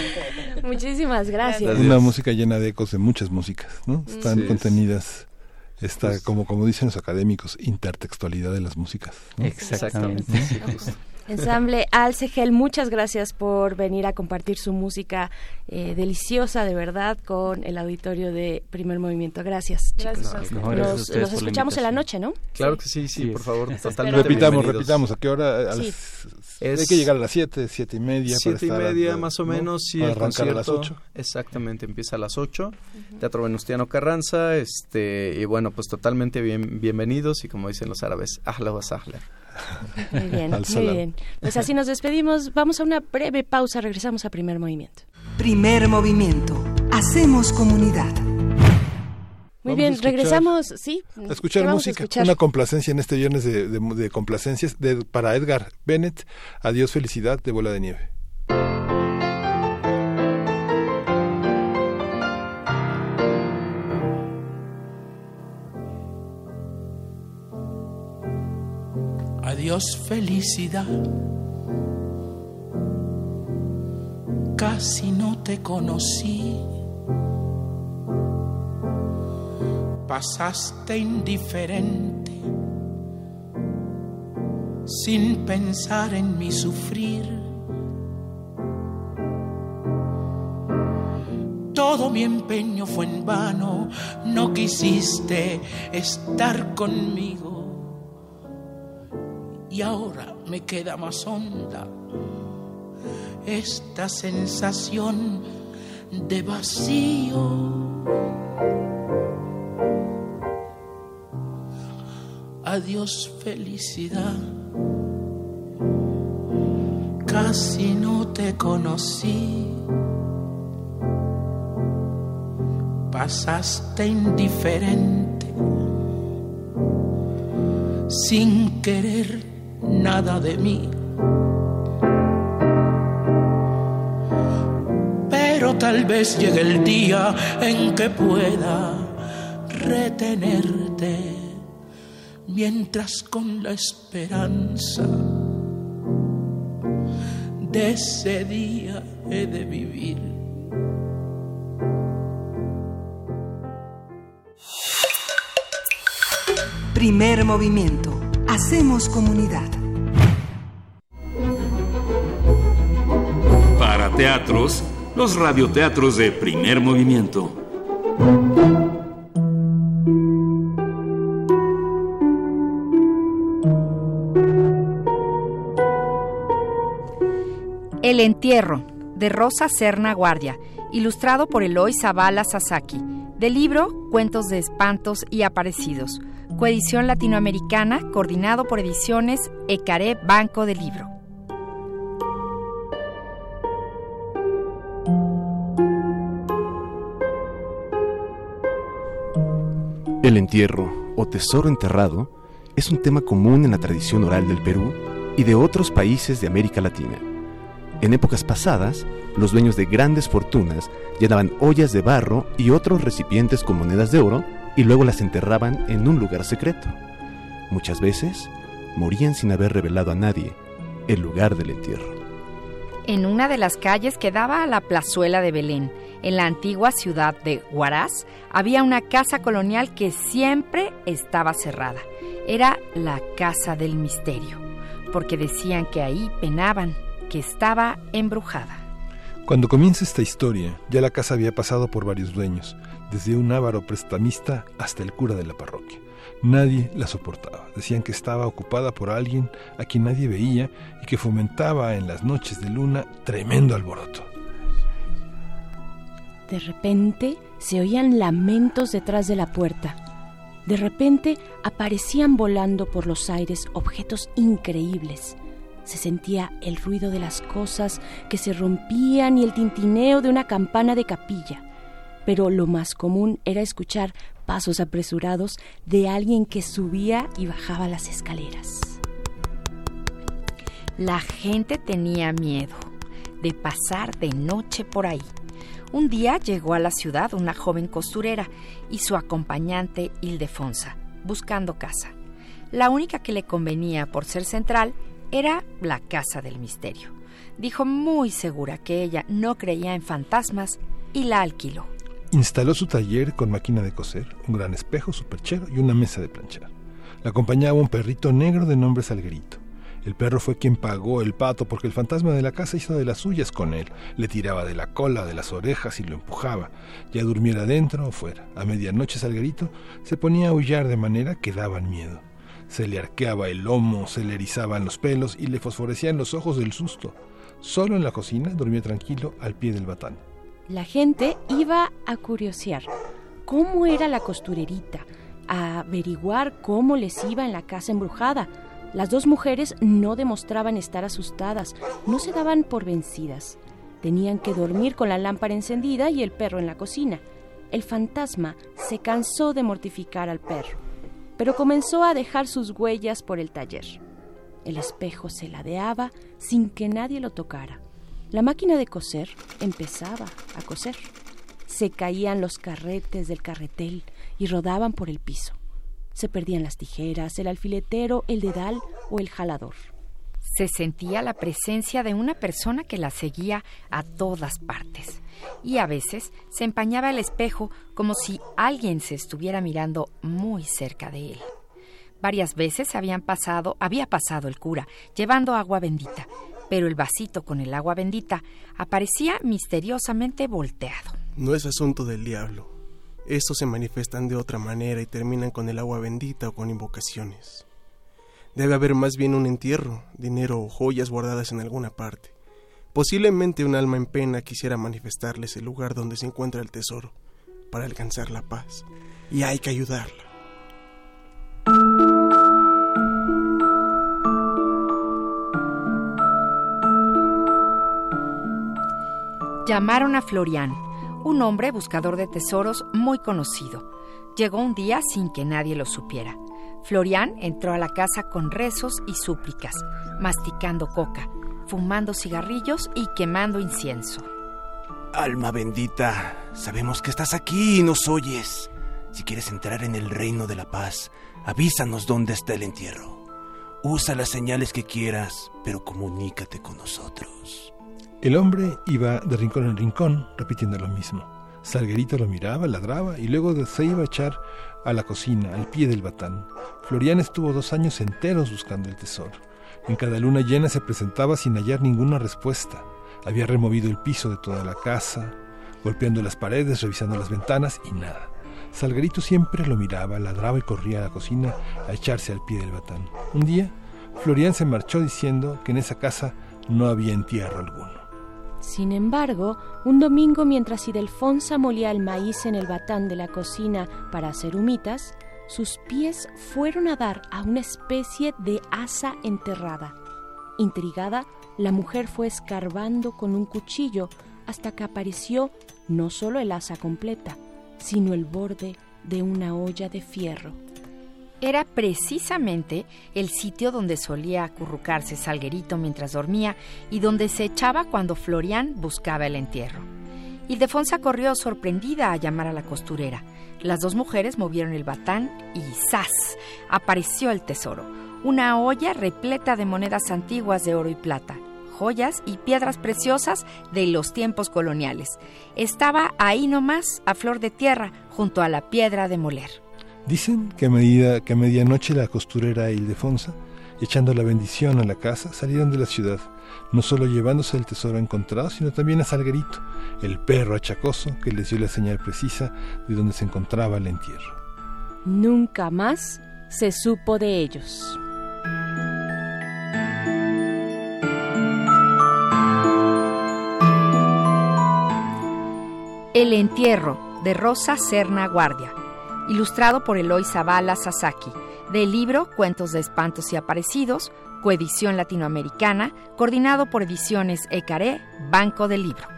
Muchísimas gracias. Una música llena de ecos de muchas músicas, ¿no? Están contenidas pues como, como dicen los académicos, intertextualidad de las músicas. Exactamente. Ensamble Alcegel, muchas gracias por venir a compartir su música eh, deliciosa, de verdad, con el auditorio de Primer Movimiento. Gracias, chicos. nos, escuchamos en la noche, ¿no? Claro que sí, sí, por favor. repitamos, repitamos. ¿A qué hora? hay que llegar a las 7, 7 y media. Siete y media, más o menos, sí, el concierto. a las 8. Exactamente, empieza a las 8. Teatro Venustiano Carranza, este, y bueno, pues totalmente bien, bienvenidos, y como dicen los árabes, ahla wa sahla. Muy bien, muy bien. Pues así nos despedimos. Vamos a una breve pausa. Regresamos a primer movimiento. Primer movimiento. Hacemos comunidad. Muy bien, regresamos, sí. A escuchar música, una complacencia en este viernes de, complacencias de, para Edgar Bennett. Adiós, felicidad de bola de nieve. Adiós felicidad. Casi no te conocí. Pasaste indiferente, sin pensar en mi sufrir. Todo mi empeño fue en vano, no quisiste estar conmigo y ahora me queda más honda esta sensación de vacío. Adiós felicidad, casi no te conocí. Pasaste indiferente, sin querer nada de mí. Pero tal vez llegue el día en que pueda retenerte, mientras con la esperanza de ese día he de vivir. Primer movimiento Hacemos comunidad. Para teatros, los radioteatros de primer movimiento. El entierro, de Rosa Serna Guardia, ilustrado por Eloy Zavala Sasaki, del libro Cuentos de Espantos y Aparecidos coedición latinoamericana, coordinado por ediciones Ecaré Banco de Libro. El entierro o tesoro enterrado es un tema común en la tradición oral del Perú y de otros países de América Latina. En épocas pasadas, los dueños de grandes fortunas llenaban ollas de barro y otros recipientes con monedas de oro y luego las enterraban en un lugar secreto. Muchas veces morían sin haber revelado a nadie el lugar del entierro. En una de las calles que daba a la plazuela de Belén, en la antigua ciudad de Huaraz, había una casa colonial que siempre estaba cerrada. Era la Casa del Misterio, porque decían que ahí penaban, que estaba embrujada. Cuando comienza esta historia, ya la casa había pasado por varios dueños desde un ávaro prestamista hasta el cura de la parroquia. Nadie la soportaba. Decían que estaba ocupada por alguien a quien nadie veía y que fomentaba en las noches de luna tremendo alboroto. De repente se oían lamentos detrás de la puerta. De repente aparecían volando por los aires objetos increíbles. Se sentía el ruido de las cosas que se rompían y el tintineo de una campana de capilla pero lo más común era escuchar pasos apresurados de alguien que subía y bajaba las escaleras. La gente tenía miedo de pasar de noche por ahí. Un día llegó a la ciudad una joven costurera y su acompañante Ildefonsa, buscando casa. La única que le convenía por ser central era la Casa del Misterio. Dijo muy segura que ella no creía en fantasmas y la alquiló. Instaló su taller con máquina de coser, un gran espejo, su perchero y una mesa de planchar. La acompañaba un perrito negro de nombre Salguerito. El perro fue quien pagó el pato porque el fantasma de la casa hizo de las suyas con él. Le tiraba de la cola, de las orejas y lo empujaba. Ya durmiera dentro o fuera. A medianoche Salguerito se ponía a aullar de manera que daban miedo. Se le arqueaba el lomo, se le erizaban los pelos y le fosforecían los ojos del susto. Solo en la cocina dormía tranquilo al pie del batán. La gente iba a curiosear cómo era la costurerita, a averiguar cómo les iba en la casa embrujada. Las dos mujeres no demostraban estar asustadas, no se daban por vencidas. Tenían que dormir con la lámpara encendida y el perro en la cocina. El fantasma se cansó de mortificar al perro, pero comenzó a dejar sus huellas por el taller. El espejo se ladeaba sin que nadie lo tocara. La máquina de coser empezaba a coser. Se caían los carretes del carretel y rodaban por el piso. Se perdían las tijeras, el alfiletero, el dedal o el jalador. Se sentía la presencia de una persona que la seguía a todas partes. Y a veces se empañaba el espejo como si alguien se estuviera mirando muy cerca de él. Varias veces habían pasado, había pasado el cura, llevando agua bendita, pero el vasito con el agua bendita aparecía misteriosamente volteado. No es asunto del diablo. Estos se manifiestan de otra manera y terminan con el agua bendita o con invocaciones. Debe haber más bien un entierro, dinero o joyas guardadas en alguna parte. Posiblemente un alma en pena quisiera manifestarles el lugar donde se encuentra el tesoro para alcanzar la paz. Y hay que ayudarla. Llamaron a Florian, un hombre buscador de tesoros muy conocido. Llegó un día sin que nadie lo supiera. Florian entró a la casa con rezos y súplicas, masticando coca, fumando cigarrillos y quemando incienso. Alma bendita, sabemos que estás aquí y nos oyes. Si quieres entrar en el reino de la paz, avísanos dónde está el entierro. Usa las señales que quieras, pero comunícate con nosotros. El hombre iba de rincón en rincón repitiendo lo mismo. Salguerito lo miraba, ladraba y luego se iba a echar a la cocina, al pie del batán. Florian estuvo dos años enteros buscando el tesoro. En cada luna llena se presentaba sin hallar ninguna respuesta. Había removido el piso de toda la casa, golpeando las paredes, revisando las ventanas y nada. Salguerito siempre lo miraba, ladraba y corría a la cocina a echarse al pie del batán. Un día, Florian se marchó diciendo que en esa casa no había entierro alguno. Sin embargo, un domingo mientras Idelfonsa molía el maíz en el batán de la cocina para hacer humitas, sus pies fueron a dar a una especie de asa enterrada. Intrigada, la mujer fue escarbando con un cuchillo hasta que apareció no solo el asa completa, sino el borde de una olla de fierro era precisamente el sitio donde solía acurrucarse Salguerito mientras dormía y donde se echaba cuando Florian buscaba el entierro. Ildefonsa corrió sorprendida a llamar a la costurera. Las dos mujeres movieron el batán y ¡zas! apareció el tesoro, una olla repleta de monedas antiguas de oro y plata, joyas y piedras preciosas de los tiempos coloniales. Estaba ahí nomás, a flor de tierra, junto a la piedra de moler. Dicen que a, medida, que a medianoche la costurera Ildefonsa, echando la bendición a la casa, salieron de la ciudad, no solo llevándose el tesoro encontrado, sino también a Salguerito, el perro achacoso que les dio la señal precisa de donde se encontraba el entierro. Nunca más se supo de ellos. El entierro de Rosa Serna Guardia ilustrado por Eloy Zavala Sasaki, del libro Cuentos de Espantos y Aparecidos, coedición latinoamericana, coordinado por Ediciones Ecaré, Banco del Libro.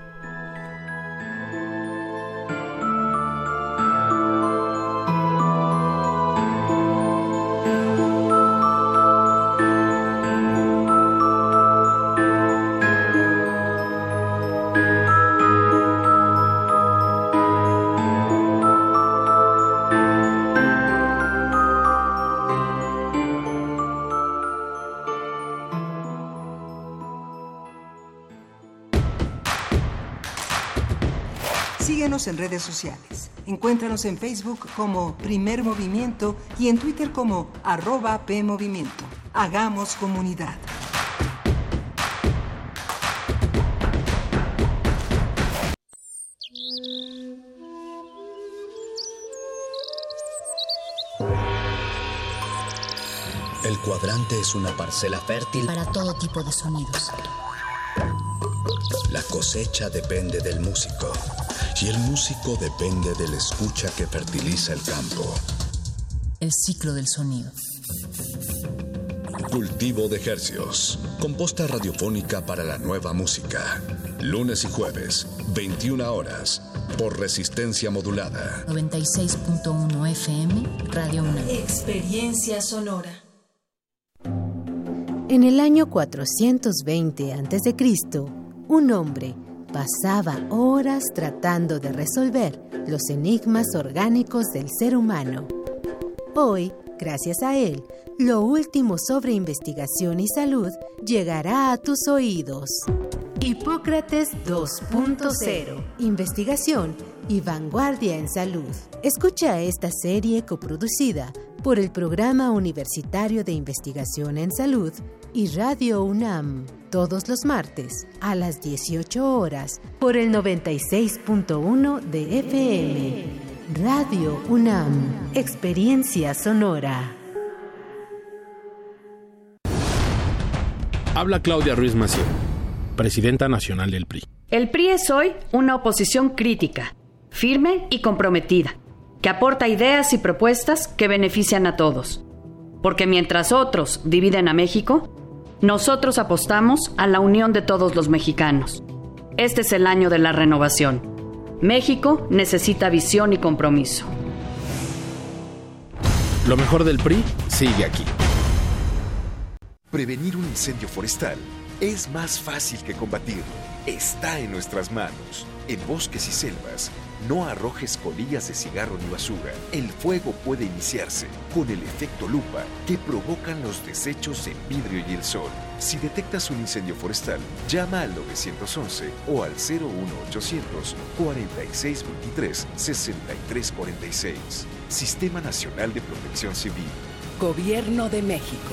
Redes sociales. Encuéntranos en Facebook como Primer Movimiento y en Twitter como arroba PMovimiento. Hagamos comunidad. El cuadrante es una parcela fértil para todo tipo de sonidos. La cosecha depende del músico y el músico depende del escucha que fertiliza el campo. El ciclo del sonido. Cultivo de hercios. Composta radiofónica para la nueva música. Lunes y jueves, 21 horas, por resistencia modulada. 96.1 FM, Radio 1. Experiencia sonora. En el año 420 a.C., un hombre pasaba horas tratando de resolver los enigmas orgánicos del ser humano. Hoy, gracias a él, lo último sobre investigación y salud llegará a tus oídos. Hipócrates 2.0. Investigación y vanguardia en salud. Escucha esta serie coproducida por el Programa Universitario de Investigación en Salud y Radio UNAM, todos los martes a las 18 horas por el 96.1 de FM. Radio UNAM, Experiencia Sonora. Habla Claudia Ruiz Massieu, presidenta nacional del PRI. El PRI es hoy una oposición crítica, firme y comprometida, que aporta ideas y propuestas que benefician a todos. Porque mientras otros dividen a México, nosotros apostamos a la unión de todos los mexicanos. Este es el año de la renovación. México necesita visión y compromiso. Lo mejor del PRI sigue aquí. Prevenir un incendio forestal es más fácil que combatirlo. Está en nuestras manos. En bosques y selvas, no arrojes colillas de cigarro ni basura. El fuego puede iniciarse con el efecto lupa que provocan los desechos en vidrio y el sol. Si detectas un incendio forestal, llama al 911 o al 01800 4623 6346. Sistema Nacional de Protección Civil. Gobierno de México.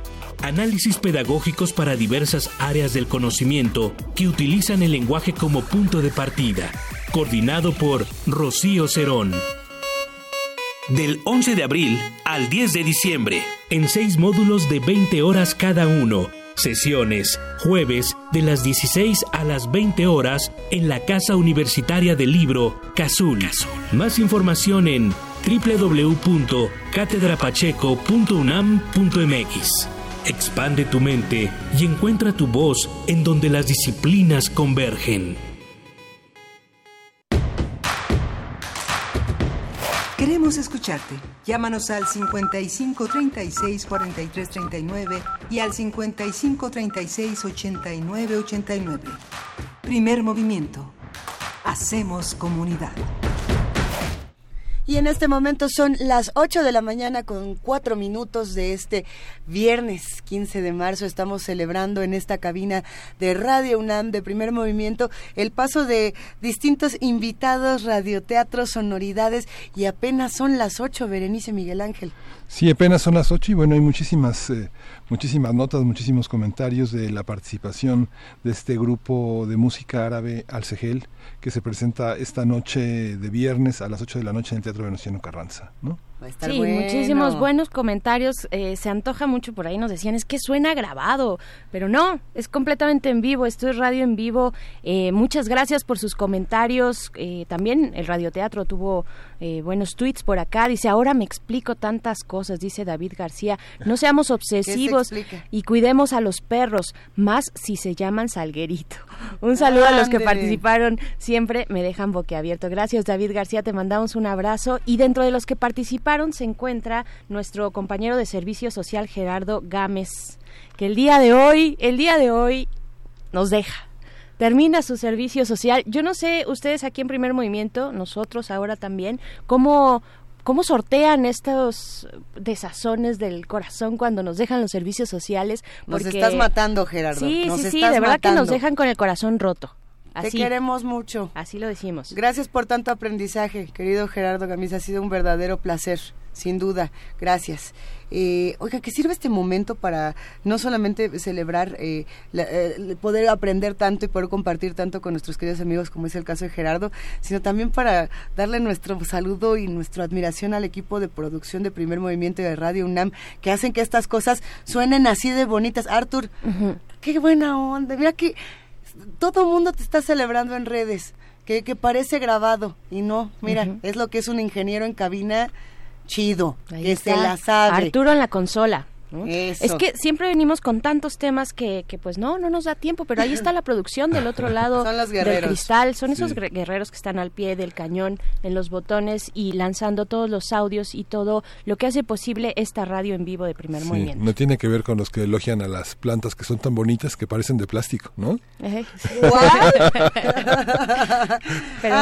análisis pedagógicos para diversas áreas del conocimiento que utilizan el lenguaje como punto de partida, coordinado por Rocío Cerón. Del 11 de abril al 10 de diciembre, en seis módulos de 20 horas cada uno. Sesiones, jueves, de las 16 a las 20 horas, en la Casa Universitaria del Libro, Cazul. Más información en www.catedrapacheco.unam.mx. Expande tu mente y encuentra tu voz en donde las disciplinas convergen. Queremos escucharte. Llámanos al 55 36 43 39 y al 55 36 89 89. Primer movimiento. Hacemos comunidad. Y en este momento son las 8 de la mañana con 4 minutos de este viernes 15 de marzo. Estamos celebrando en esta cabina de Radio UNAM de primer movimiento el paso de distintos invitados, radioteatros, sonoridades y apenas son las 8, Berenice Miguel Ángel. Sí, apenas son las 8 y bueno, hay muchísimas, eh, muchísimas notas, muchísimos comentarios de la participación de este grupo de música árabe Al-Sehel que se presenta esta noche de viernes a las 8 de la noche en el Teatro Venustiano Carranza, ¿no? Sí, muchísimos buenos comentarios. Eh, se antoja mucho por ahí, nos decían, es que suena grabado, pero no, es completamente en vivo. Esto es radio en vivo. Eh, muchas gracias por sus comentarios. Eh, también el radioteatro tuvo buenos tweets por acá. Dice, ahora me explico tantas cosas, dice David García. No seamos obsesivos y cuidemos a los perros, más si se llaman Salguerito. Un saludo a los que participaron. Siempre me dejan boquiabierto. Gracias, David García. Te mandamos un abrazo. Y dentro de los que participaron se encuentra nuestro compañero de servicio social, Gerardo Gámez, que el día de hoy, el día de hoy, nos deja termina su servicio social. Yo no sé, ustedes aquí en Primer Movimiento, nosotros ahora también, cómo, ¿Cómo sortean estos desazones del corazón cuando nos dejan los servicios sociales? Nos estás matando, Gerardo. Sí, sí, sí, de verdad que nos dejan con el corazón roto. Te queremos mucho. Así lo decimos. Gracias por tanto aprendizaje, querido Gerardo Gamis. Ha sido un verdadero placer, sin duda. Gracias. Eh, oiga, que sirve este momento para no solamente celebrar, eh, eh, poder aprender tanto y poder compartir tanto con nuestros queridos amigos, como es el caso de Gerardo, sino también para darle nuestro saludo y nuestra admiración al equipo de producción de Primer Movimiento de Radio UNAM, que hacen que estas cosas suenen así de bonitas. Arthur, qué buena onda. Mira que todo el mundo te está celebrando en redes. Que, que parece grabado y no, mira, es lo que es un ingeniero en cabina chido, que se la sabe. Arturo en la consola. Es que siempre venimos con tantos temas que, que, pues no, no nos da tiempo, pero ahí está la producción del otro lado son los del cristal, son esos guerreros que están al pie del cañón en los botones y lanzando todos los audios y todo lo que hace posible esta radio en vivo de primer movimiento. No tiene que ver con los que elogian a las plantas que son tan bonitas que parecen de plástico, ¿no? pero,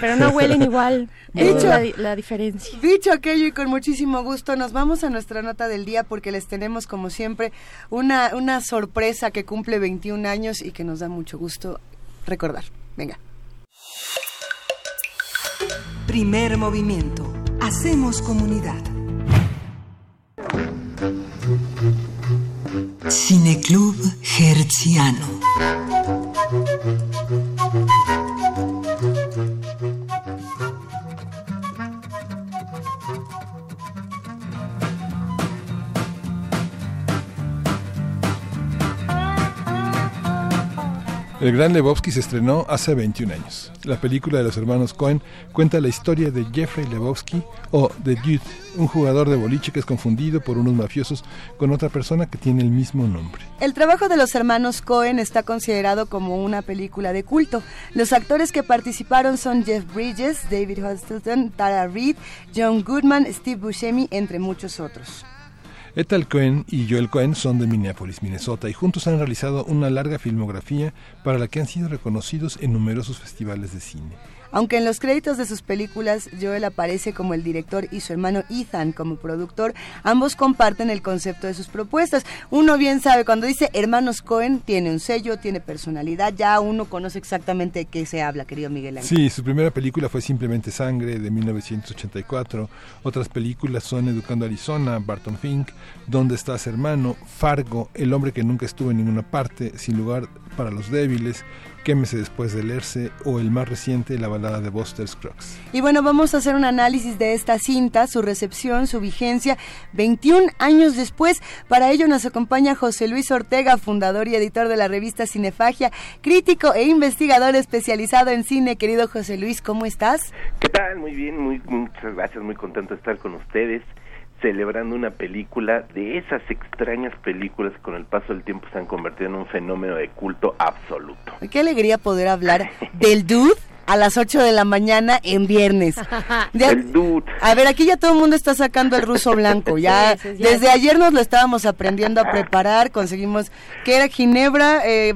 pero, no huelen igual. Dicho, la, la diferencia. Dicho aquello y con muchísimo gusto, nos vamos a nuestra nota del día porque les tenemos como siempre una, una sorpresa que cumple 21 años y que nos da mucho gusto recordar. Venga. Primer movimiento. Hacemos comunidad. Cineclub Hertziano. El Gran Lebowski se estrenó hace 21 años. La película de los hermanos Cohen cuenta la historia de Jeffrey Lebowski o The Dude, un jugador de boliche que es confundido por unos mafiosos con otra persona que tiene el mismo nombre. El trabajo de los hermanos Cohen está considerado como una película de culto. Los actores que participaron son Jeff Bridges, David Hostelton, Tara Reid, John Goodman, Steve Buscemi, entre muchos otros. Ethel Cohen y Joel Cohen son de Minneapolis, Minnesota, y juntos han realizado una larga filmografía para la que han sido reconocidos en numerosos festivales de cine. Aunque en los créditos de sus películas Joel aparece como el director y su hermano Ethan como productor, ambos comparten el concepto de sus propuestas. Uno bien sabe, cuando dice hermanos Cohen, tiene un sello, tiene personalidad, ya uno conoce exactamente de qué se habla, querido Miguel Ángel. Sí, su primera película fue Simplemente Sangre, de 1984. Otras películas son Educando a Arizona, Barton Fink, ¿Dónde estás, hermano? Fargo, El hombre que nunca estuvo en ninguna parte, Sin lugar para los débiles, Quémese después de leerse o el más reciente, la balada de Buster Scruggs. Y bueno, vamos a hacer un análisis de esta cinta, su recepción, su vigencia, 21 años después. Para ello nos acompaña José Luis Ortega, fundador y editor de la revista Cinefagia, crítico e investigador especializado en cine. Querido José Luis, ¿cómo estás? ¿Qué tal? Muy bien, muy, muchas gracias, muy contento de estar con ustedes celebrando una película de esas extrañas películas que con el paso del tiempo se han convertido en un fenómeno de culto absoluto. Qué alegría poder hablar del dude a las 8 de la mañana en viernes. el dude. A ver, aquí ya todo el mundo está sacando el ruso blanco. Ya desde ayer nos lo estábamos aprendiendo a preparar. Conseguimos que era ginebra, eh,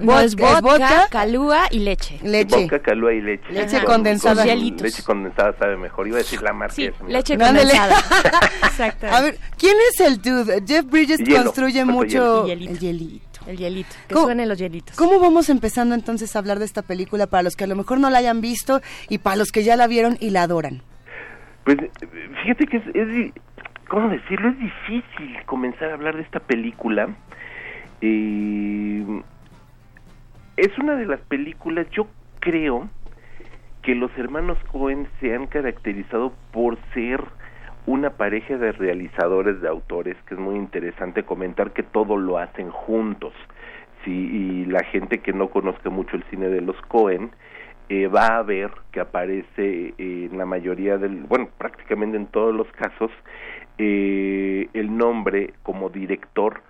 vodka, calúa y leche. Leche. Vodka, calúa y leche. Leche condensada. Leche condensada sabe mejor. Iba a decir la marca. Sí, leche condensada. Exacto. A ver, ¿quién es el dude? Jeff Bridges construye mucho el hielito. El hielito, que suenen los hielitos. ¿Cómo vamos empezando entonces a hablar de esta película para los que a lo mejor no la hayan visto y para los que ya la vieron y la adoran? Pues fíjate que es, ¿cómo decirlo? Es difícil comenzar a hablar de esta película. Eh, es una de las películas, yo creo que los hermanos Cohen se han caracterizado por ser una pareja de realizadores, de autores, que es muy interesante comentar que todo lo hacen juntos. Sí, y la gente que no conozca mucho el cine de los Cohen eh, va a ver que aparece en la mayoría del, bueno, prácticamente en todos los casos, eh, el nombre como director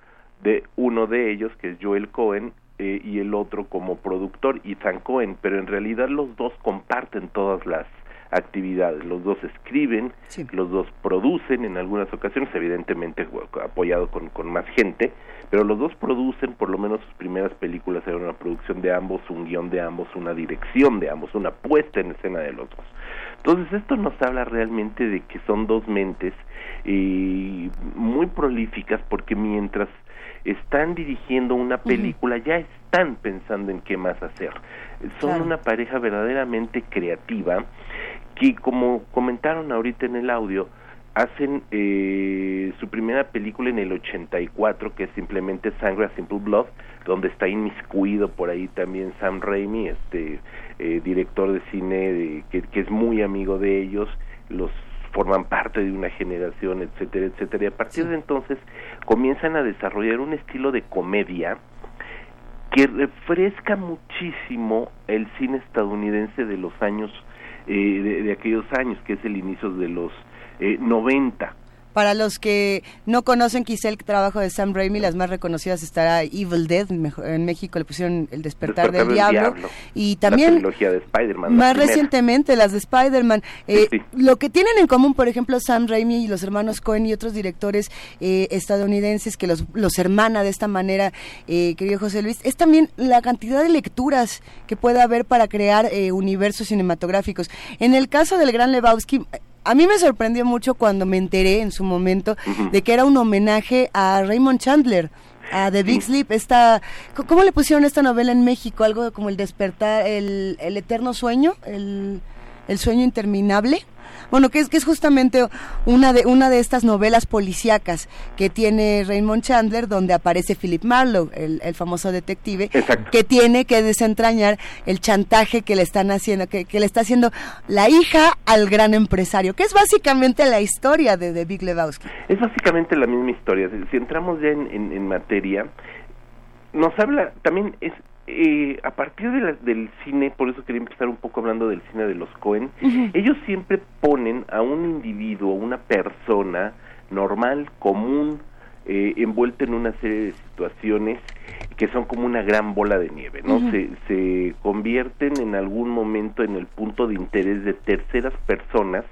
de uno de ellos, que es Joel Cohen, eh, y el otro como productor, Ethan Cohen, pero en realidad los dos comparten todas las actividades. Los dos escriben, los dos producen en algunas ocasiones, evidentemente apoyado con, con más gente, pero los dos producen, por lo menos sus primeras películas eran una producción de ambos, un guion de ambos, una dirección de ambos, una puesta en escena de los dos. Entonces esto nos habla realmente de que son dos mentes y muy prolíficas porque mientras están dirigiendo una película ya están pensando en qué más hacer. Son una pareja verdaderamente creativa que como comentaron ahorita en el audio, hacen eh, su primera película en el 84, que es simplemente Sangre a Simple Blood, donde está inmiscuido por ahí también Sam Raimi, este eh, director de cine que, que, es muy amigo de ellos, los forman parte de una generación, etcétera, etcétera. Y a partir de entonces comienzan a desarrollar un estilo de comedia que refresca muchísimo el cine estadounidense de los años eh, de, aquellos años, que es el inicio de los eh, 90. Para los que no conocen quizá el trabajo de Sam Raimi, las más reconocidas estará Evil Dead, en México le pusieron El despertar, del, diablo, y también la de Spider-Man, más recientemente las de Spider-Man. Eh, lo que tienen en común, por ejemplo, Sam Raimi y los hermanos Cohen y otros directores eh, estadounidenses que los, los hermana de esta manera, eh, querido José Luis, es también la cantidad de lecturas que puede haber para crear eh, universos cinematográficos. En el caso del Gran Lebowski, a mí me sorprendió mucho cuando me enteré en su momento de que era un homenaje a Raymond Chandler. A The Big Sleep, esta, ¿cómo le pusieron esta novela en México? Algo como el despertar, el, el eterno sueño, el, el sueño interminable bueno, que es, que es justamente una de, una de estas novelas policíacas que tiene Raymond Chandler, donde aparece Philip Marlowe, el, famoso detective, que tiene que desentrañar el chantaje que le están haciendo, que, le está haciendo la hija al gran empresario, que es básicamente la historia de, de Big Lebowski. Es básicamente la misma historia. Si, entramos ya en, en, en materia, nos habla, también es, eh, a partir de del cine, por eso quería empezar un poco hablando del cine de los Cohen, ellos siempre ponen a un individuo, una persona normal, común, eh, envuelta en una serie de situaciones que son como una gran bola de nieve, ¿no? se, se convierten en algún momento en el punto de interés de terceras personas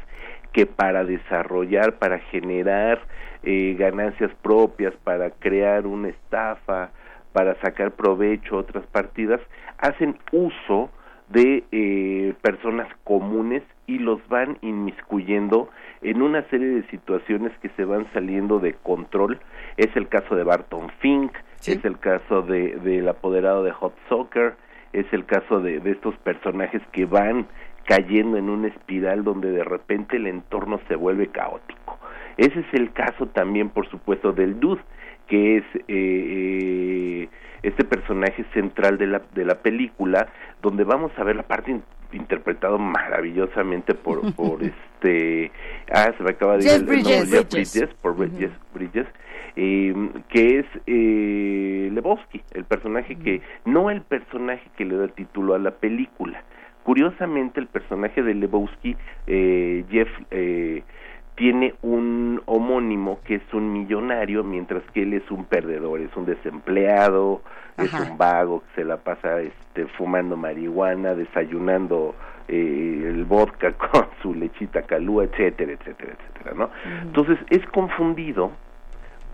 que para desarrollar, para generar eh, ganancias propias, para crear una estafa, para sacar provecho otras partidas, hacen uso de eh, personas comunes y los van inmiscuyendo en una serie de situaciones que se van saliendo de control. Es el caso de Barton Fink, es el caso de del apoderado de Hot Soccer, es el caso de, de estos personajes que van cayendo en una espiral donde de repente el entorno se vuelve caótico. Ese es el caso también, por supuesto, del Dude, que es eh, eh, este personaje central de la, de la película, donde vamos a ver la parte interpretado maravillosamente por, por este, ah, se me acaba de ir el, Bridges, Jeff Bridges, por Bridges, eh, que es eh, Lebowski, el personaje que, no el personaje que le da título a la película. Curiosamente, el personaje de Lebowski, eh, Jeff, eh, tiene un homónimo que es un millonario, mientras que él es un perdedor, es un desempleado, es un vago que se la pasa este, fumando marihuana, desayunando eh, el vodka con su lechita calúa, etcétera, etcétera, etcétera, ¿no? Entonces es confundido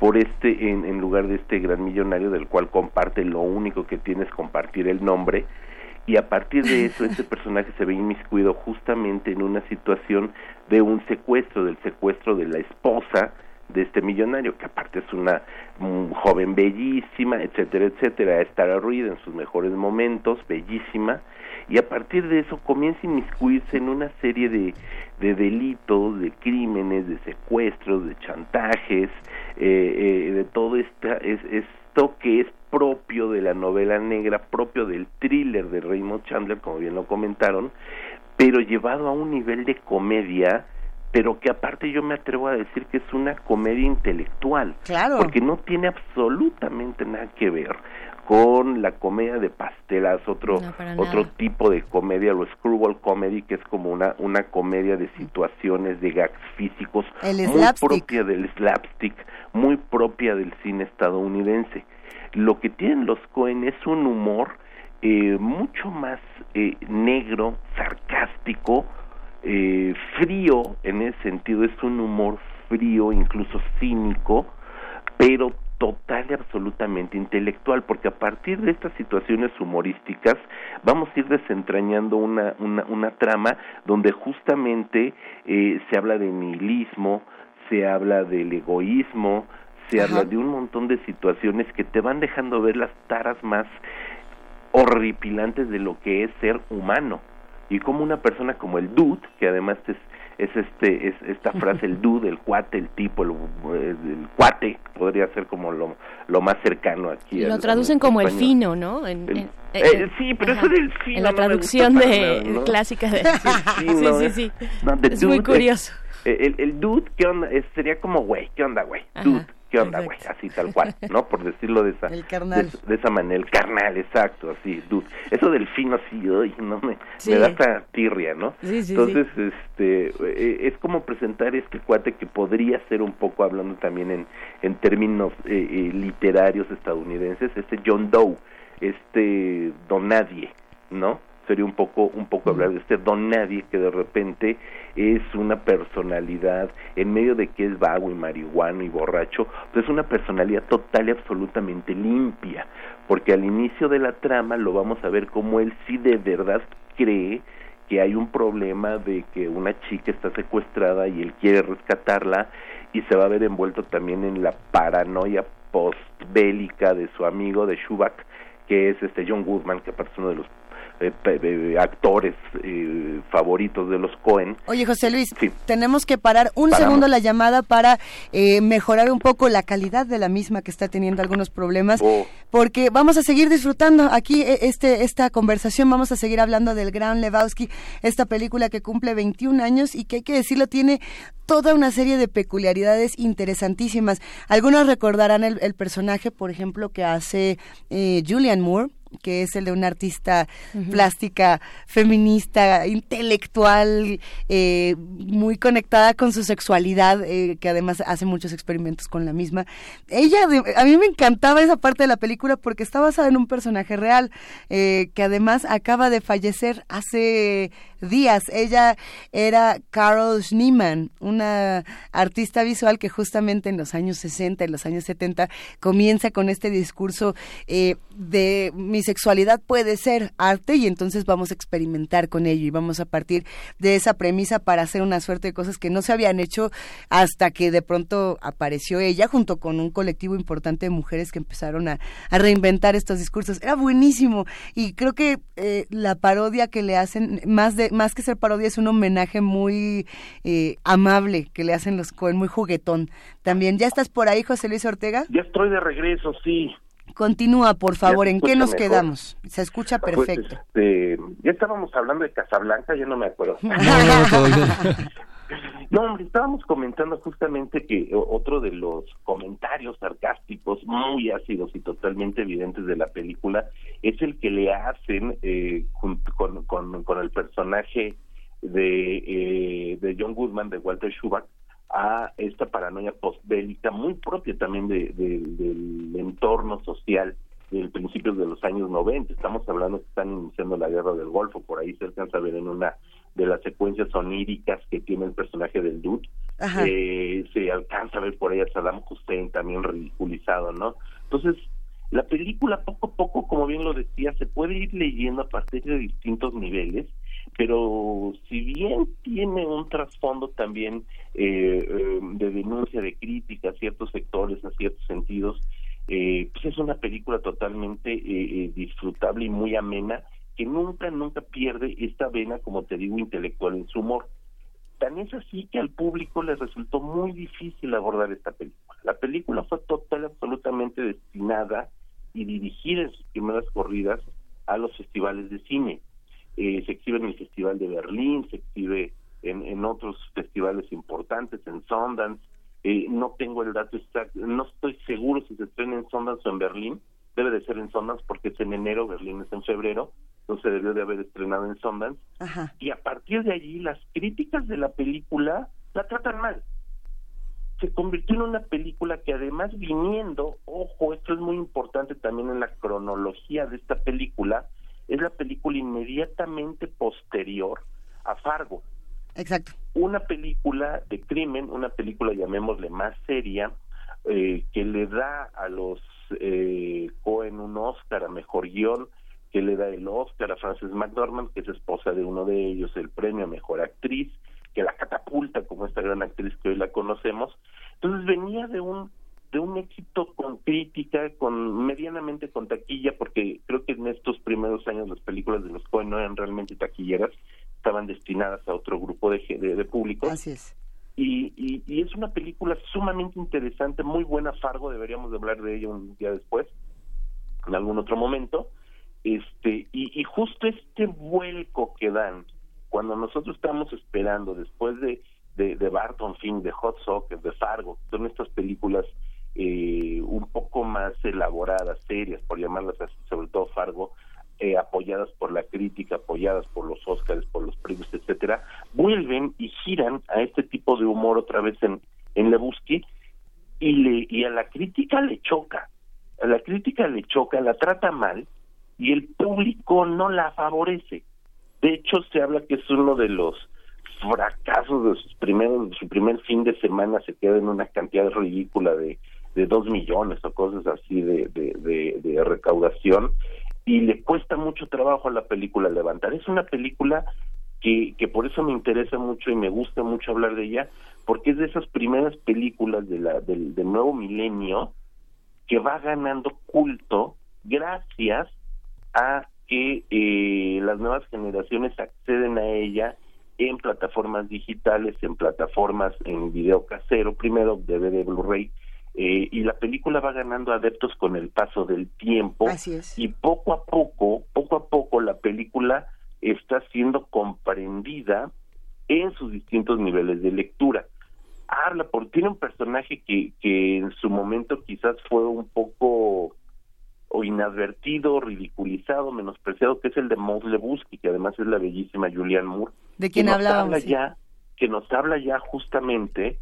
por este, en, en lugar de este gran millonario del cual comparte, lo único que tiene es compartir el nombre, y a partir de eso este personaje se ve inmiscuido justamente en una situación de un secuestro, del secuestro de la esposa de este millonario, que aparte es una joven bellísima, etcétera, etcétera, estar Reed en sus mejores momentos, bellísima, y a partir de eso comienza a inmiscuirse en una serie de, de delitos, de crímenes, de secuestros, de chantajes, eh, eh, de todo esta, es, esto que es propio de la novela negra, propio del thriller de Raymond Chandler, como bien lo comentaron, pero llevado a un nivel de comedia pero que aparte yo me atrevo a decir que es una comedia intelectual, claro. porque no tiene absolutamente nada que ver con la comedia de pastelas, otro otro tipo de comedia, lo screwball comedy, que es como una una comedia de situaciones de gags físicos El muy propia del slapstick, muy propia del cine estadounidense. Lo que tienen los Cohen es un humor eh, mucho más eh, negro, sarcástico, eh, frío en ese sentido, es un humor frío, incluso cínico, pero total y absolutamente intelectual, porque a partir de estas situaciones humorísticas vamos a ir desentrañando una, una, una trama donde justamente eh, se habla de nihilismo, se habla del egoísmo, se habla de un montón de situaciones que te van dejando ver las taras más horripilantes de lo que es ser humano. Y como una persona como el dude que además es es este es esta frase el dude el cuate el tipo el, el cuate podría ser como lo, lo más cercano aquí lo traducen como el fino no en, eh, eh, sí pero eso del fino en la traducción de clásica de sí sí sí, es muy curioso. el, el, dude qué onda sería como güey qué onda güey dude ¿qué onda, güey? Así tal cual, ¿no? Por decirlo de esa, el carnal. De, esa manera, el carnal, exacto, así, dude. Eso del fino así, no me, me da esta tirria, ¿no? Sí, sí, Entonces, este, eh, es como presentar este cuate que podría ser un poco, hablando también en, en términos eh, eh, literarios estadounidenses, este John Doe, este Don Nadie, ¿no? Sería un poco un poco hablar de este don nadie que de repente es una personalidad en medio de que es vago y marihuano y borracho pues es una personalidad total y absolutamente limpia porque al inicio de la trama lo vamos a ver como él sí de verdad cree que hay un problema de que una chica está secuestrada y él quiere rescatarla y se va a ver envuelto también en la paranoia postbélica de su amigo de Schubach que es este John Goodman que aparte es uno de los eh, actores eh, favoritos de los Cohen. Oye, José Luis, tenemos que parar un segundo la llamada para eh, mejorar un poco la calidad de la misma que está teniendo algunos problemas, oh. porque vamos a seguir disfrutando aquí este esta conversación, vamos a seguir hablando del Gran Lebowski, esta película que cumple 21 años y que hay que decirlo tiene toda una serie de peculiaridades interesantísimas. Algunos recordarán el, el personaje, por ejemplo, que hace Julian Moore que es el de una artista plástica, feminista, intelectual, eh, muy conectada con su sexualidad, eh, que además hace muchos experimentos con la misma. Ella, a mí me encantaba esa parte de la película porque está basada en un personaje real, eh, que además acaba de fallecer hace días. Ella era Carol Schneeman, una artista visual que justamente en los años 60, en los años 70, comienza con este discurso eh, de mi sexualidad puede ser arte y entonces vamos a experimentar con ello y vamos a partir de esa premisa para hacer una suerte de cosas que no se habían hecho hasta que de pronto apareció ella junto con un colectivo importante de mujeres que empezaron a, reinventar estos discursos. Era buenísimo y creo que eh, la parodia que le hacen, más de más que ser parodia, es un homenaje muy eh, amable que le hacen los Cohen, muy juguetón. También, ¿ya estás por ahí, José Luis Ortega? Ya estoy de regreso, sí. Continúa, por favor, ¿en qué nos quedamos? Se escucha Pues, perfecto. este, ya estábamos hablando de Casablanca, ya no me acuerdo. No, hombre, estábamos comentando justamente que otro de los comentarios sarcásticos muy ácidos y totalmente evidentes de la película es el que le hacen eh, con, el personaje de, eh, de John Goodman, de Walter Schubach, a esta paranoia postbélica muy propia también de- del entorno social del principios de los años 90. Estamos hablando que están iniciando la guerra del Golfo, por ahí se alcanza a ver en una de las secuencias oníricas que tiene el personaje del Dude. Eh, se alcanza a ver por ahí a Saddam Hussein también ridiculizado, ¿no? Entonces, la película poco a poco, como bien lo decía, se puede ir leyendo a partir de distintos niveles, pero si bien tiene un trasfondo también eh, eh, de denuncia, de crítica a ciertos sectores, a ciertos sentidos, eh, pues es una película totalmente eh, eh, disfrutable y muy amena que nunca, nunca pierde esta vena, como te digo, intelectual en su humor. Tan es así que al público le resultó muy difícil abordar esta película. La película fue total, absolutamente destinada y dirigida en sus primeras corridas a los festivales de cine. Eh, se exhibe en el Festival de Berlín, se exhibe en, otros festivales importantes, en Sundance. Eh, no tengo el dato exacto, no estoy seguro si se estrena en Sundance o en Berlín. Debe de ser en Sundance porque es en enero, Berlín es en febrero, entonces debió de haber estrenado en Sundance. Ajá. Y a partir de allí, las críticas de la película la tratan mal. se convirtió en una película que además viniendo, ojo, esto es muy importante también en la cronología de esta película, es la película inmediatamente posterior a Fargo. Exacto. Una película de crimen, una película llamémosle más seria, eh, que le da a los eh, Cohen un Oscar a mejor guion, que le da el Oscar a Frances McDormand, que es esposa de uno de ellos, el premio a mejor actriz, que la catapulta como esta gran actriz que hoy la conocemos. Entonces venía de un de un éxito con crítica, con medianamente con taquilla, porque creo que en estos primeros años las películas de los Cohen no eran realmente taquilleras, estaban destinadas a otro grupo de, de, público. Así es. Y, y, y, es una película sumamente interesante, muy buena Fargo, deberíamos de hablar de ella un día después, en algún otro momento. Este, y, y justo este vuelco que dan cuando nosotros estamos esperando después de, de, Barton Fink, de Hot Soccer, de Fargo, son estas películas eh, un poco más elaboradas, serias, por llamarlas así, sobre todo Fargo, eh, apoyadas por la crítica, apoyadas por los Oscars, por los premios, etcétera, vuelven y giran a este tipo de humor otra vez en, en Lebowski y, le, y a la crítica le choca, a la crítica le choca, la trata mal y el público no la favorece. De hecho, se habla que es uno de los fracasos de sus primeros, su primer fin de semana se queda en una cantidad ridícula de, de dos millones o cosas así de, de, recaudación y le cuesta mucho trabajo a la película levantar. Es una película que, que por eso me interesa mucho y me gusta mucho hablar de ella, porque es de esas primeras películas de la, del, del nuevo milenio que va ganando culto gracias a que eh, las nuevas generaciones acceden a ella en plataformas digitales, en plataformas en video casero, primero DVD, Blu-ray, eh, y la película va ganando adeptos con el paso del tiempo y poco a poco, poco a poco la película está siendo comprendida en sus distintos niveles de lectura. Habla por tiene un personaje que, que en su momento quizás fue un poco o inadvertido, ridiculizado, menospreciado, que es el de Maud Lebusky, que además es la bellísima Julianne Moore. ¿De quién habla ya, Que nos habla ya justamente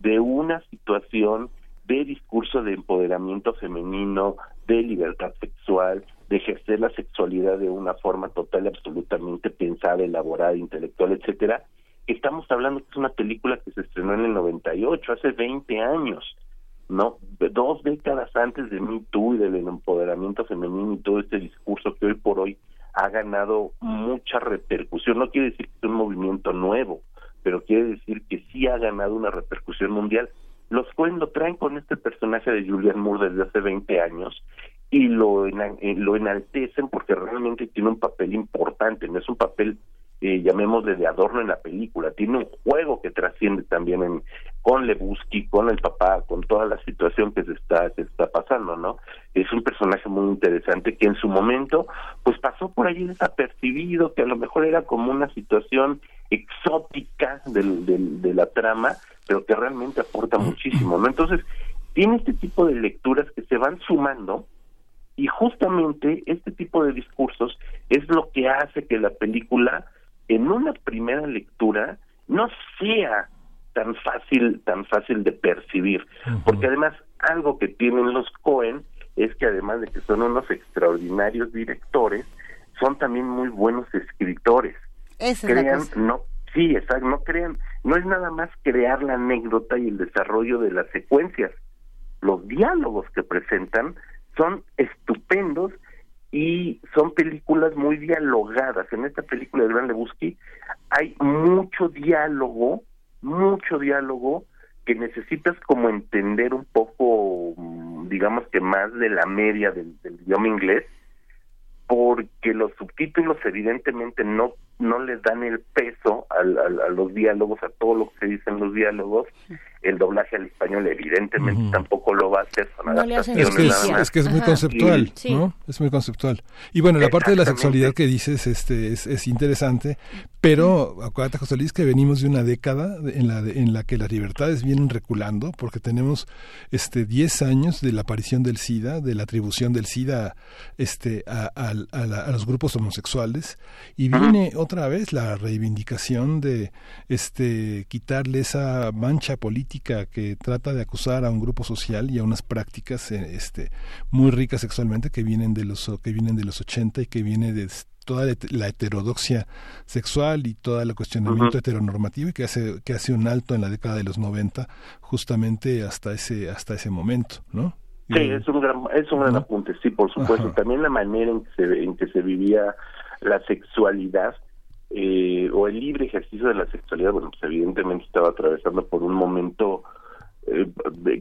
de una situación de discurso de empoderamiento femenino, de libertad sexual, de ejercer la sexualidad de una forma total y absolutamente pensada, elaborada, intelectual, etcétera. Estamos hablando que es una película que se estrenó en el 98, hace 20 años no dos décadas antes de Me Too y del empoderamiento femenino y todo este discurso que hoy por hoy ha ganado mucha repercusión. No quiere decir que es un movimiento nuevo, pero quiere decir que sí ha ganado una repercusión mundial. Los Cohen lo traen con este personaje de Julian Moore desde hace 20 años y lo, eh, lo enaltecen porque realmente tiene un papel importante, no es un papel eh, llamémosle de adorno en la película, tiene un juego que trasciende también en, con Lebusky, con el papá, con toda la situación que se está, se está pasando, ¿no? Es un personaje muy interesante que en su momento, pues pasó por allí desapercibido, que a lo mejor era como una situación exótica del, del, de la trama, pero que realmente aporta muchísimo, ¿no? Entonces, tiene este tipo de lecturas que se van sumando y justamente este tipo de discursos es lo que hace que la película en una primera lectura no sea tan fácil tan fácil de percibir porque además algo que tienen los Cohen es que además de que son unos extraordinarios directores son también muy buenos escritores. Crean no sí exacto no crean no es nada más crear la anécdota y el desarrollo de las secuencias. Los diálogos que presentan son estupendos y son películas muy dialogadas. En esta película de Gran Lebowski hay mucho diálogo, mucho diálogo que necesitas como entender un poco, mm, digamos que más de la media del, del idioma inglés, porque los subtítulos evidentemente no no les dan el peso al, a los diálogos, a todo lo que se dice en los diálogos. El doblaje al español evidentemente tampoco lo va a hacer, es, que es, muy conceptual, ¿no? Es muy conceptual. Y bueno, la parte de la sexualidad que dices este es, es interesante, pero acuérdate, José Luis, que venimos de una década en la, en la que las libertades vienen reculando, porque tenemos este 10 años de la aparición del SIDA, de la atribución del SIDA este, a, a los grupos homosexuales, y viene otra vez la reivindicación de este quitarle esa mancha política que trata de acusar a un grupo social y a unas prácticas eh, este muy ricas sexualmente que vienen de los que vienen de los 80 y que viene de toda la heterodoxia sexual y todo el cuestionamiento heteronormativo y que hace que hace un alto en la década de los 90 justamente hasta ese hasta ese momento, ¿no? Sí, es un gran es un gran apunte, sí, por supuesto. También la manera en que se en que se vivía la sexualidad eh, o el libre ejercicio de la sexualidad, bueno, pues evidentemente estaba atravesando por un momento eh,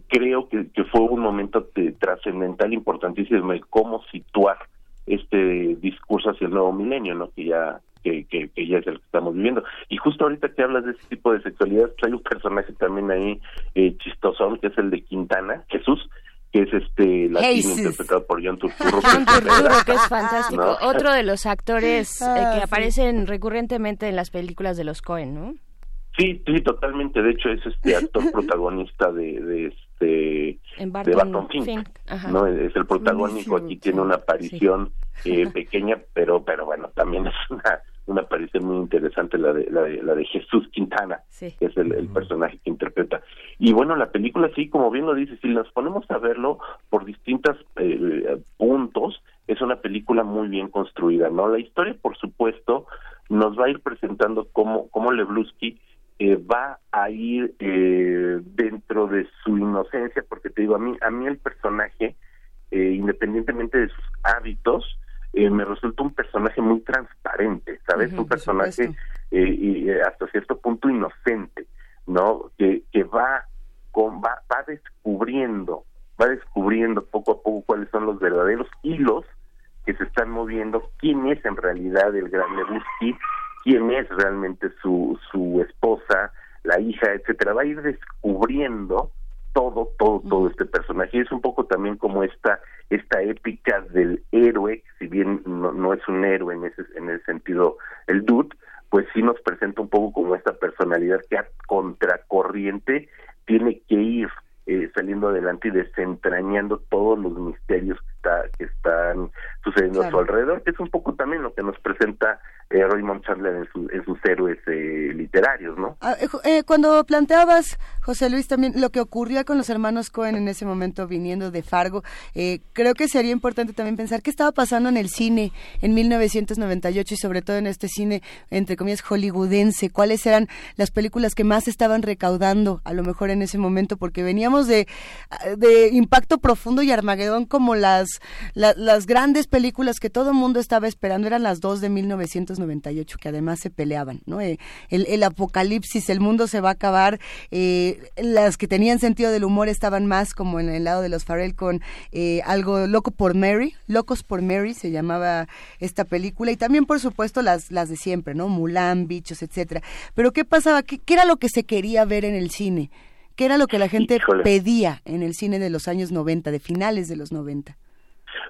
creo que, fue un momento trascendental importantísimo el cómo situar este discurso hacia el nuevo milenio, ¿no? Que ya que, que, ya es el que estamos viviendo. Y justo ahorita que hablas de ese tipo de sexualidad, pues hay un personaje también ahí eh, chistosón, que es el de Quintana, Jesús, que es este latino interpretado por John Turturro. John Turturro, que es fantástico. Otro de los actores eh, que ah, aparecen recurrentemente en las películas de los Cohen, ¿no? Sí, sí, totalmente. De hecho, es este actor protagonista de, de este de Barton Fink, ¿no? Es el protagónico. Aquí tiene una aparición eh, pequeña, pero pero bueno, también es una una aparición muy interesante la de la de, la de Jesús Quintana, que es el, personaje que interpreta. Y bueno, la película sí, como bien lo dice, si nos ponemos a verlo por distintos eh, puntos, es una película muy bien construida, ¿no? La historia, por supuesto, nos va a ir presentando cómo cómo Leblusky eh, va a ir eh, dentro de su inocencia, porque te digo, a mí, a mí el personaje, eh, independientemente de sus hábitos, me resulta un personaje muy transparente, ¿sabes? un personaje y, hasta cierto punto inocente, ¿no? Que, que va, con, va, va descubriendo, va descubriendo poco a poco cuáles son los verdaderos hilos que se están moviendo, quién es en realidad el gran Lebowski quién es realmente su, su esposa, la hija, etcétera. Va a ir descubriendo todo, todo, todo este personaje. Y es un poco también como esta, esta épica del héroe, si bien no, no es un héroe en ese, en el sentido el dude, pues sí nos presenta un poco como esta personalidad que a contracorriente tiene que ir eh, saliendo adelante y desentrañando todos los misterios que, está, que están sucediendo a su alrededor, que es un poco también lo que nos presenta eh, Raymond Chandler en, sus héroes eh, literarios, ¿no? Ah, eh, cuando planteabas, José Luis, también lo que ocurría con los hermanos Cohen en ese momento viniendo de Fargo, creo que sería importante también pensar qué estaba pasando en el cine en 1998 y sobre todo en este cine, entre comillas, hollywoodense, cuáles eran las películas que más estaban recaudando a lo mejor en ese momento, porque veníamos de, de Impacto Profundo y Armagedón como las, las grandes películas que todo el mundo estaba esperando, eran las dos de 1998 que además se peleaban, ¿no? Eh, el, apocalipsis, el mundo se va a acabar, eh, las que tenían sentido del humor estaban más como en el lado de los Farrell con eh, algo loco por Mary, Locos por Mary se llamaba esta película y también por supuesto las, las de siempre, ¿no? Mulan, bichos, etcétera. Pero ¿qué pasaba? ¿Qué, era lo que se quería ver en el cine? ¿Qué era lo que la gente pedía en el cine de los años 90, de finales de los 90?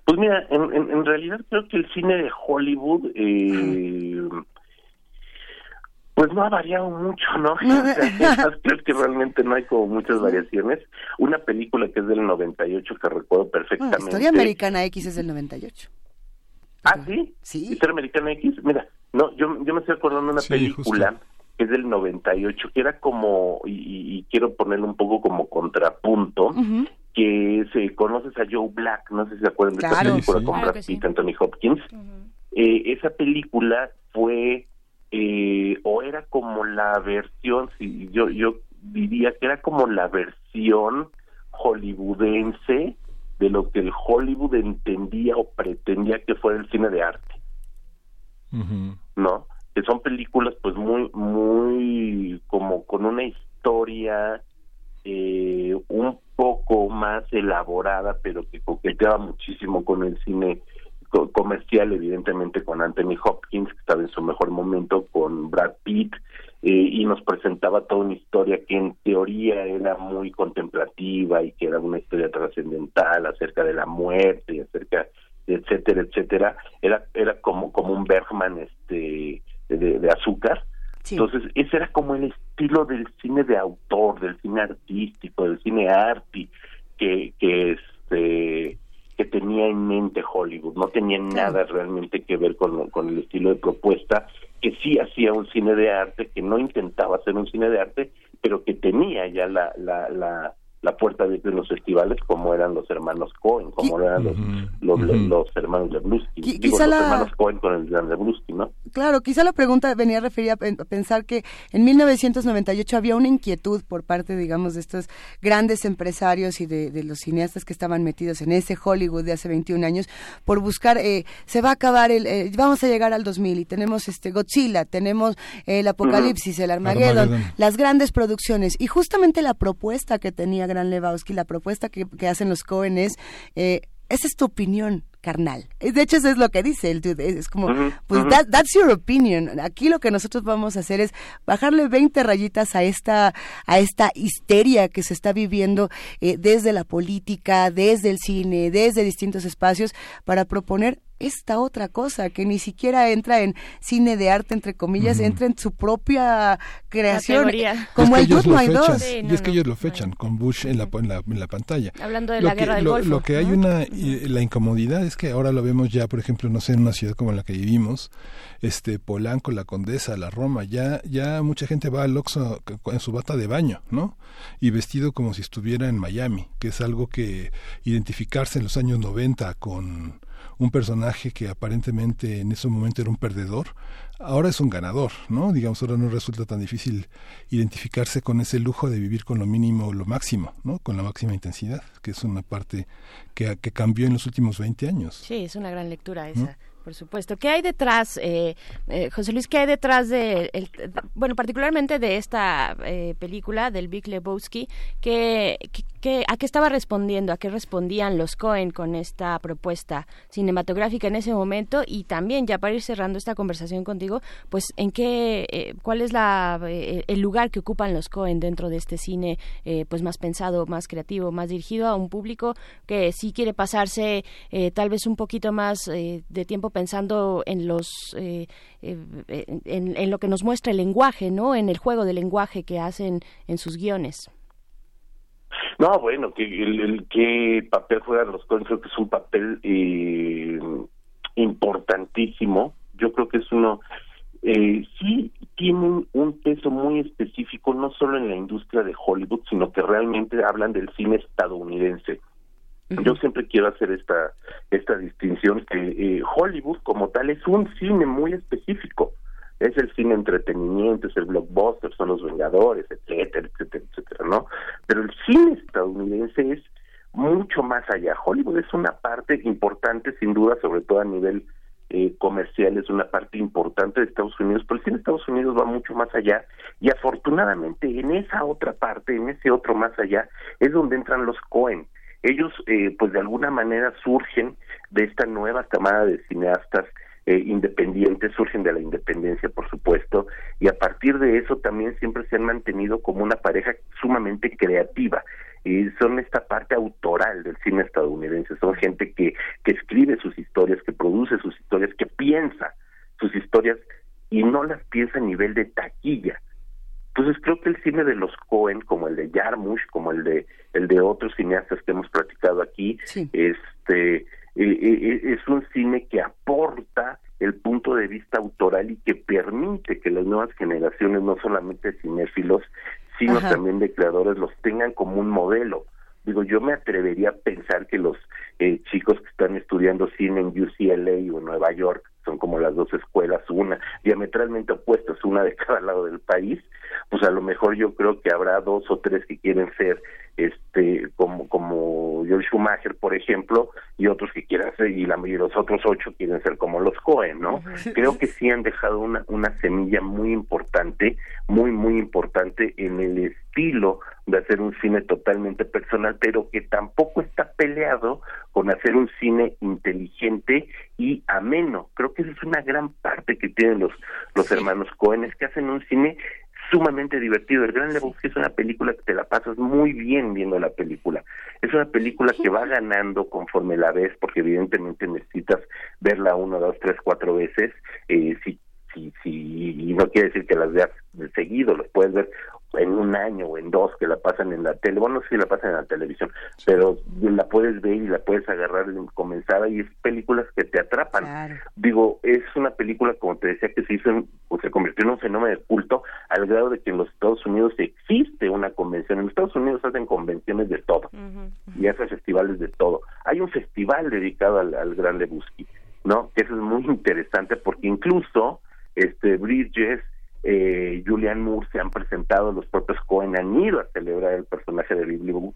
Pues mira, en, en, realidad creo que el cine de Hollywood eh, pues no ha variado mucho, ¿no? creo que realmente no hay como muchas variaciones. Una película que es del 98 que recuerdo perfectamente. La Historia Americana X es del 98. Ah, ¿sí? Sí. Historia Americana X, mira, no, yo, yo me estoy acordando de una película que es del 98, que era como, y, quiero ponerle un poco como contrapunto, que se conoces a Joe Black, no sé si se acuerdan de esa película con Brad Pitt, Anthony Hopkins. eh, esa película fue eh, o era como la versión, si yo yo diría que era como la versión hollywoodense de lo que el Hollywood entendía o pretendía que fuera el cine de arte, ¿no? Que son películas pues muy muy como con una historia eh, un poco más elaborada, pero que coqueteaba muchísimo con el cine comercial, evidentemente con Anthony Hopkins, que estaba en su mejor momento, con Brad Pitt, eh, y nos presentaba toda una historia que en teoría era muy contemplativa y que era una historia trascendental acerca de la muerte, y acerca etcétera, etcétera. Era era como como un Bergman este de azúcar, entonces, ese era como el estilo del cine de autor, del cine artístico, del cine arty que, que este que tenía en mente Hollywood, no tenía nada realmente que ver con, con el estilo de propuesta, que sí hacía un cine de arte, que no intentaba hacer un cine de arte, pero que tenía ya la, la, la, la puerta de los festivales como eran los hermanos Cohen, como eran los, los, los hermanos Leblusky. Digo, los hermanos Cohen con el gran Leblusky, ¿no? Claro, quizá la pregunta venía referida a pensar que en 1998 había una inquietud por parte, digamos, de estos grandes empresarios y de, de los cineastas que estaban metidos en ese Hollywood de hace 21 años por buscar, eh, se va a acabar, el, eh, vamos a llegar al 2000 y tenemos este Godzilla, tenemos el Apocalipsis, el Armageddon, Armageddon, las grandes producciones y justamente la propuesta que tenía Gran Lebowski, la propuesta que, que hacen los Cohen es, eh, esa es tu opinión, carnal. De hecho, eso es lo que dice el dude. Es como, uh -huh, pues, uh -huh. that, that's your opinion. Aquí lo que nosotros vamos a hacer es bajarle 20 rayitas a esta, a esta histeria que se está viviendo eh, desde la política, desde el cine, desde distintos espacios, para proponer esta otra cosa que ni siquiera entra en cine de arte entre comillas, uh -huh. entra en su propia creación, como es el No hay dos. Sí, no, y es que ellos lo fechan con Bush en la, en la, en la pantalla. Hablando de lo la que, guerra del lo, Golfo. Lo que hay una la incomodidad es que ahora lo vemos ya, por ejemplo, no sé, en una ciudad como la que vivimos, este Polanco, la Condesa, la Roma, ya ya mucha gente va al Oxxo en su bata de baño, ¿no? Y vestido como si estuviera en Miami, que es algo que identificarse en los años 90 con un personaje que aparentemente en ese momento era un perdedor, ahora es un ganador, ¿no? Digamos, ahora no resulta tan difícil identificarse con ese lujo de vivir con lo mínimo o lo máximo, ¿no? Con la máxima intensidad, que es una parte que, que cambió en los últimos 20 años. Sí, es una gran lectura esa. ¿no? Por supuesto. ¿Qué hay detrás, eh, eh, José Luis, qué hay detrás de, bueno, particularmente de esta eh, película del Big Lebowski? Que, que, ¿A qué estaba respondiendo? ¿A qué respondían los Cohen con esta propuesta cinematográfica en ese momento? Y también, ya para ir cerrando esta conversación contigo, pues, ¿en qué, eh, cuál es la, el lugar que ocupan los Cohen dentro de este cine, pues, más pensado, más creativo, más dirigido a un público que sí quiere pasarse tal vez un poquito más de tiempo pensando en los eh, eh, en, lo que nos muestra el lenguaje, ¿no? En el juego del lenguaje que hacen en sus guiones. No, bueno, que el, qué papel juegan los Coen creo que es un papel eh, importantísimo. Yo creo que es uno eh, sí tienen un peso muy específico no solo en la industria de Hollywood, sino que realmente hablan del cine estadounidense. Yo siempre quiero hacer esta esta distinción que eh, Hollywood como tal es un cine muy específico. Es el cine entretenimiento, es el blockbuster, son los Vengadores, etcétera, etcétera, etcétera, ¿no? Pero el cine estadounidense es mucho más allá. Hollywood es una parte importante, sin duda, sobre todo a nivel eh, comercial, es una parte importante de Estados Unidos, pero el cine de Estados Unidos va mucho más allá y afortunadamente en esa otra parte, en ese otro más allá, es donde entran los Cohen ellos eh, pues de alguna manera surgen de esta nueva camada de cineastas eh, independientes, surgen de la independencia por supuesto, y a partir de eso también siempre se han mantenido como una pareja sumamente creativa, y son esta parte autoral del cine estadounidense, son gente que, que escribe sus historias, que produce sus historias, que piensa sus historias y no las piensa a nivel de taquilla, entonces creo que el cine de los Cohen, como el de Jarmusch, como el de el de otros cineastas que hemos platicado aquí, sí. este eh, eh, es un cine que aporta el punto de vista autoral y que permite que las nuevas generaciones, no solamente cinéfilos, sino Ajá. también de creadores, los tengan como un modelo. Digo, yo me atrevería a pensar que los eh, chicos que están estudiando cine en UCLA o en Nueva York, son como las dos escuelas, una diametralmente opuestas, una de cada lado del país, pues a lo mejor yo creo que habrá dos o tres que quieren ser este como como George Schumacher por ejemplo y otros que quieran ser y la y los otros ocho quieren ser como los Cohen no creo que sí han dejado una una semilla muy importante muy muy importante en el estilo de hacer un cine totalmente personal pero que tampoco está peleado con hacer un cine inteligente y ameno. Creo que esa es una gran parte que tienen los los hermanos Cohen es que hacen un cine sumamente divertido. El Gran Lebowski es una película que te la pasas muy bien viendo la película. Es una película que va ganando conforme la ves, porque evidentemente necesitas verla una, dos, tres, cuatro veces. Eh, si, si, si, y no quiere decir que las veas de seguido, las puedes ver en un año o en dos que la pasan en la tele, bueno, no sé si la pasan en la televisión, pero la puedes ver y la puedes agarrar comenzada y es películas que te atrapan. Digo, es una película, como te decía, que se hizo, o se convirtió en un fenómeno de culto al grado de que en los Estados Unidos existe una convención. En los Estados Unidos hacen convenciones de todo y hacen festivales de todo. Hay un festival dedicado al, al Gran Lebowski, ¿no? Que eso es muy interesante porque incluso este Bridges eh, Julian Moore se han presentado, los propios Cohen han ido a celebrar el personaje de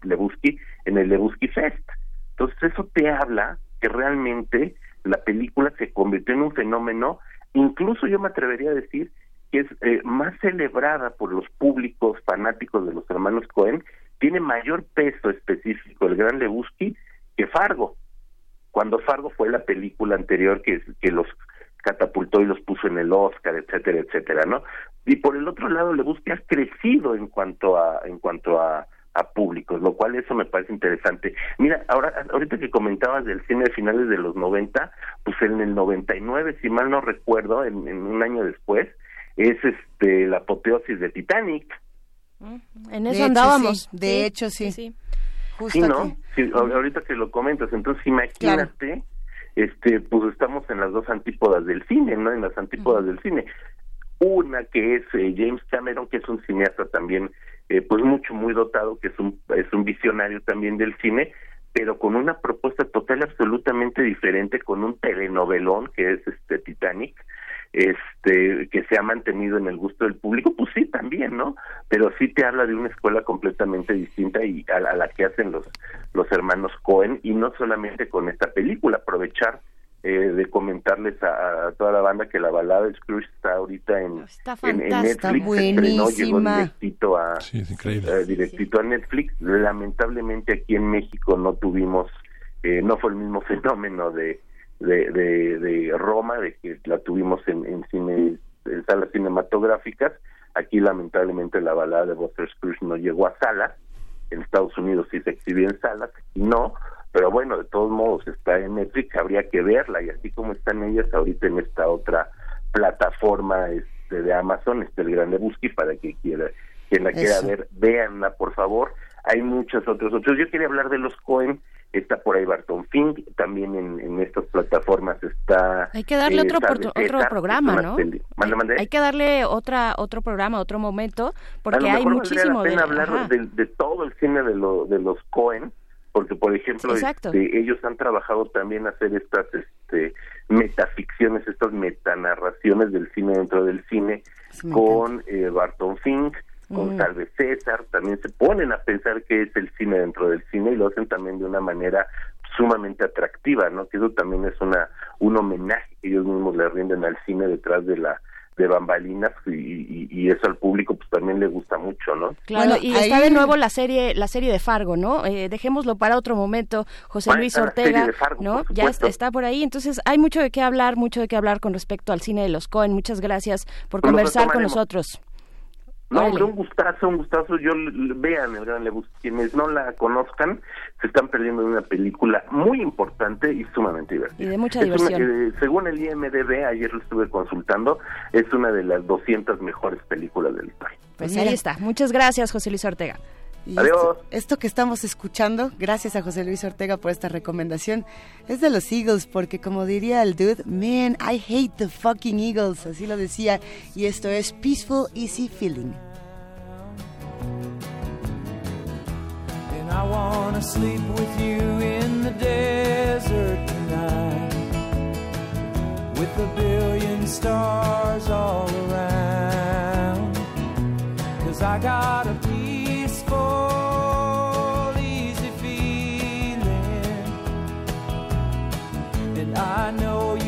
Lebowski en el Lebowski Fest. Entonces eso te habla que realmente la película se convirtió en un fenómeno, incluso yo me atrevería a decir que es eh, más celebrada por los públicos fanáticos de los hermanos Cohen, tiene mayor peso específico el Gran Lebowski que Fargo, cuando Fargo fue la película anterior que, que los catapultó y los puso en el Oscar, etcétera, etcétera, ¿no? Y por el otro lado, Lebowski ha crecido en cuanto a en cuanto a, a públicos, lo cual eso me parece interesante. Mira, ahora ahorita que comentabas del cine de finales de los 90, pues en el 99, si mal no recuerdo, en, un año después, es este la apoteosis de Titanic. En eso andábamos. De hecho, sí. sí. sí ¿no? Sí, ahorita que lo comentas, entonces imagínate este, pues estamos en las dos antípodas del cine, ¿no? En las antípodas del cine. Una que es eh, James Cameron, que es un cineasta también, eh, pues mucho, muy dotado, que es un, es un visionario también del cine, pero con una propuesta total absolutamente diferente, con un telenovelón que es este Titanic, este que se ha mantenido en el gusto del público, pues sí también, ¿no? Pero sí te habla de una escuela completamente distinta y a, la que hacen los los hermanos Cohen y no solamente con esta película, aprovechar eh, de comentarles a, toda la banda que la balada de Scrooge está ahorita en, en, Netflix, buenísima. llegó directito a eh, directito a Netflix. Lamentablemente aquí en México no tuvimos, eh, no fue el mismo fenómeno de de, de, Roma, de que la tuvimos en, en cine, en salas cinematográficas. Aquí lamentablemente la balada de Buster Scrooge no llegó a salas. En Estados Unidos sí se exhibió en salas, y no, pero bueno, de todos modos está en Netflix, habría que verla y así como están ellas ahorita en esta otra plataforma este de Amazon, este el Grande Busqui para que quiera quien la quiera ver, véanla por favor. Hay muchos otros otros. Yo quería hablar de los Cohen está por ahí Barton Fink, también en, en estas plataformas está... Hay que darle otro, otro programa, ¿no? hay, que darle otra otro programa, otro momento, porque hay muchísimo... de, hablar de, todo el cine de, lo, de los Cohen, porque por ejemplo este, ellos han trabajado también hacer estas este, metaficciones, estas metanarraciones del cine dentro del cine con eh, Barton Fink, con tal vez César, también se ponen a pensar que es el cine dentro del cine y lo hacen también de una manera sumamente atractiva, ¿no? Que eso también es una un homenaje que ellos mismos le rinden al cine detrás de la de bambalinas y, y, eso al público pues también le gusta mucho, ¿no? Claro, y está de nuevo la serie la serie de Fargo, ¿no? Eh, dejémoslo para otro momento, José Luis Ortega, ¿no? Ya está por ahí, entonces hay mucho de qué hablar, mucho de qué hablar con respecto al cine de los Cohen. Muchas gracias por conversar con nosotros. No, hombre, un gustazo, un gustazo. Yo vean el Gran Lebus. Quienes no la conozcan se están perdiendo de una película muy importante y sumamente divertida. Y de mucha diversión. Eh, según el IMDb, ayer lo estuve consultando, es una de las 200 mejores películas del país. Pues ahí está. Muchas gracias, José Luis Ortega. Adiós. Esto, que estamos escuchando, gracias a José Luis Ortega por esta recomendación, es de los Eagles, porque como diría el dude, man, I hate the fucking Eagles, así lo decía, y esto es Peaceful Easy Feeling. And I wanna sleep with you in the desert tonight, with a billion stars all around, cause I got a I know you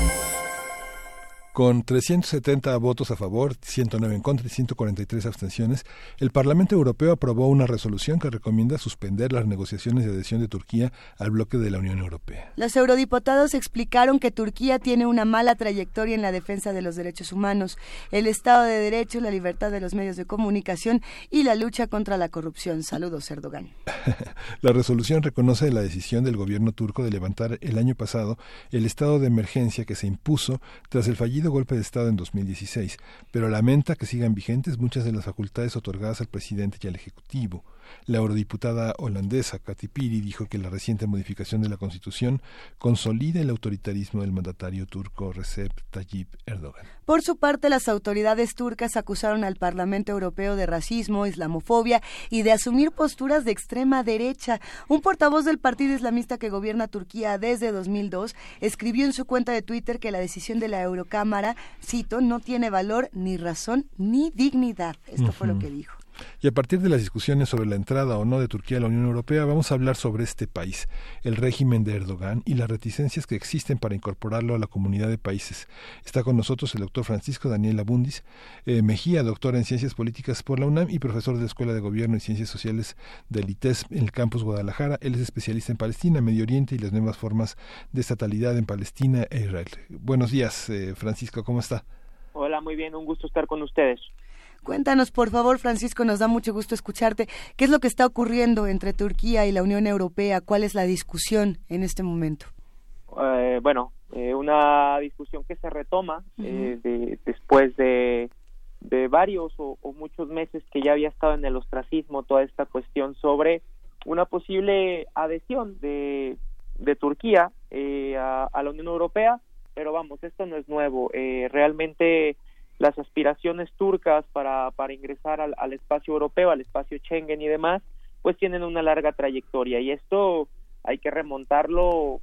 Con 370 votos a favor, 109 en contra y 143 abstenciones, el Parlamento Europeo aprobó una resolución que recomienda suspender las negociaciones de adhesión de Turquía al bloque de la Unión Europea. Los eurodiputados explicaron que Turquía tiene una mala trayectoria en la defensa de los derechos humanos, el Estado de Derecho, la libertad de los medios de comunicación y la lucha contra la corrupción. Saludos, Erdogan. La resolución reconoce la decisión del gobierno turco de levantar el año pasado el estado de emergencia que se impuso tras el fallido golpe de Estado en 2016, pero lamenta que sigan vigentes muchas de las facultades otorgadas al presidente y al Ejecutivo. La eurodiputada holandesa Katy Piri dijo que la reciente modificación de la Constitución consolida el autoritarismo del mandatario turco Recep Tayyip Erdogan. Por su parte, las autoridades turcas acusaron al Parlamento Europeo de racismo, islamofobia y de asumir posturas de extrema derecha. Un portavoz del partido islamista que gobierna Turquía desde 2002 escribió en su cuenta de Twitter que la decisión de la Eurocámara, cito, no tiene valor, ni razón, ni dignidad. Esto fue lo que dijo. Y a partir de las discusiones sobre la entrada o no de Turquía a la Unión Europea, vamos a hablar sobre este país, el régimen de Erdogan y las reticencias que existen para incorporarlo a la comunidad de países. Está con nosotros el doctor Francisco Daniel Abundis eh, Mejía, doctor en Ciencias Políticas por la UNAM y profesor de la Escuela de Gobierno y Ciencias Sociales del ITES en el campus Guadalajara. Él es especialista en Palestina, Medio Oriente y las nuevas formas de estatalidad en Palestina e Israel. Buenos días, eh, Francisco, ¿cómo está? Hola, muy bien, un gusto estar con ustedes. Cuéntanos, por favor, Francisco, nos da mucho gusto escucharte. ¿Qué es lo que está ocurriendo entre Turquía y la Unión Europea? ¿Cuál es la discusión en este momento? Eh, bueno, eh, una discusión que se retoma eh, de- después de, de varios o, o muchos meses que ya había estado en el ostracismo toda esta cuestión sobre una posible adhesión de, de Turquía eh, a, a la Unión Europea, pero vamos, esto no es nuevo. Eh, realmente las aspiraciones turcas para, para ingresar al, al espacio europeo, al espacio Schengen y demás, pues tienen una larga trayectoria y esto hay que remontarlo,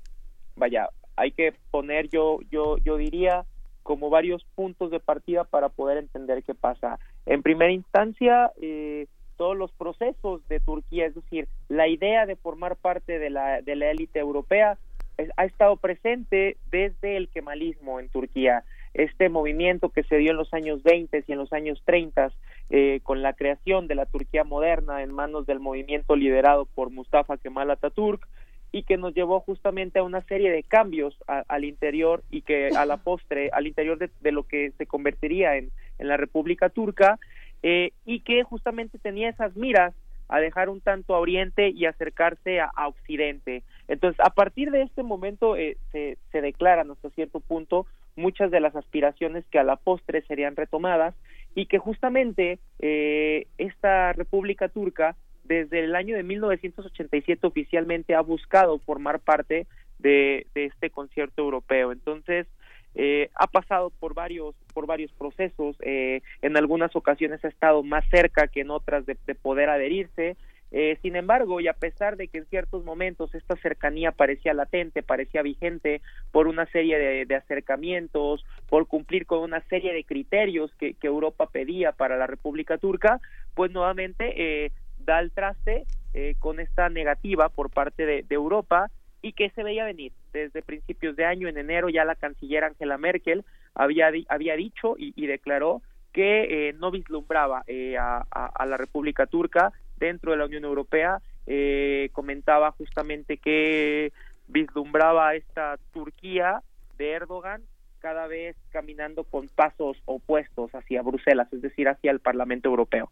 vaya, hay que poner yo yo yo diría como varios puntos de partida para poder entender qué pasa. En primera instancia, eh, todos los procesos de Turquía, es decir, la idea de formar parte de la de la élite europea es- ha estado presente desde el kemalismo en Turquía. Este movimiento que se dio en los años 20 y en los años 30 eh, con la creación de la Turquía moderna en manos del movimiento liderado por Mustafa Kemal Atatürk y que nos llevó justamente a una serie de cambios al interior y que a la postre, al interior de, lo que se convertiría en, en la República Turca eh, y que justamente tenía esas miras a dejar un tanto a Oriente y acercarse a, a Occidente. Entonces, a partir de este momento eh, se, se declaran hasta cierto punto muchas de las aspiraciones que a la postre serían retomadas y que justamente eh, esta República Turca desde el año de 1987 oficialmente ha buscado formar parte de, este concierto europeo. Entonces, eh, ha pasado por varios por varios procesos eh, en algunas ocasiones ha estado más cerca que en otras de poder adherirse eh, sin embargo y a pesar de que en ciertos momentos esta cercanía parecía latente parecía vigente por una serie de, acercamientos por cumplir con una serie de criterios que, Europa pedía para la República Turca pues nuevamente eh, da el traste eh, con esta negativa por parte de, Europa y que se veía venir. Desde principios de año en enero ya la canciller Angela Merkel había había dicho y, declaró que eh, no vislumbraba eh, a- a la República Turca dentro de la Unión Europea eh, comentaba justamente que vislumbraba esta Turquía de Erdogan cada vez caminando con pasos opuestos hacia Bruselas, es decir, hacia el Parlamento Europeo.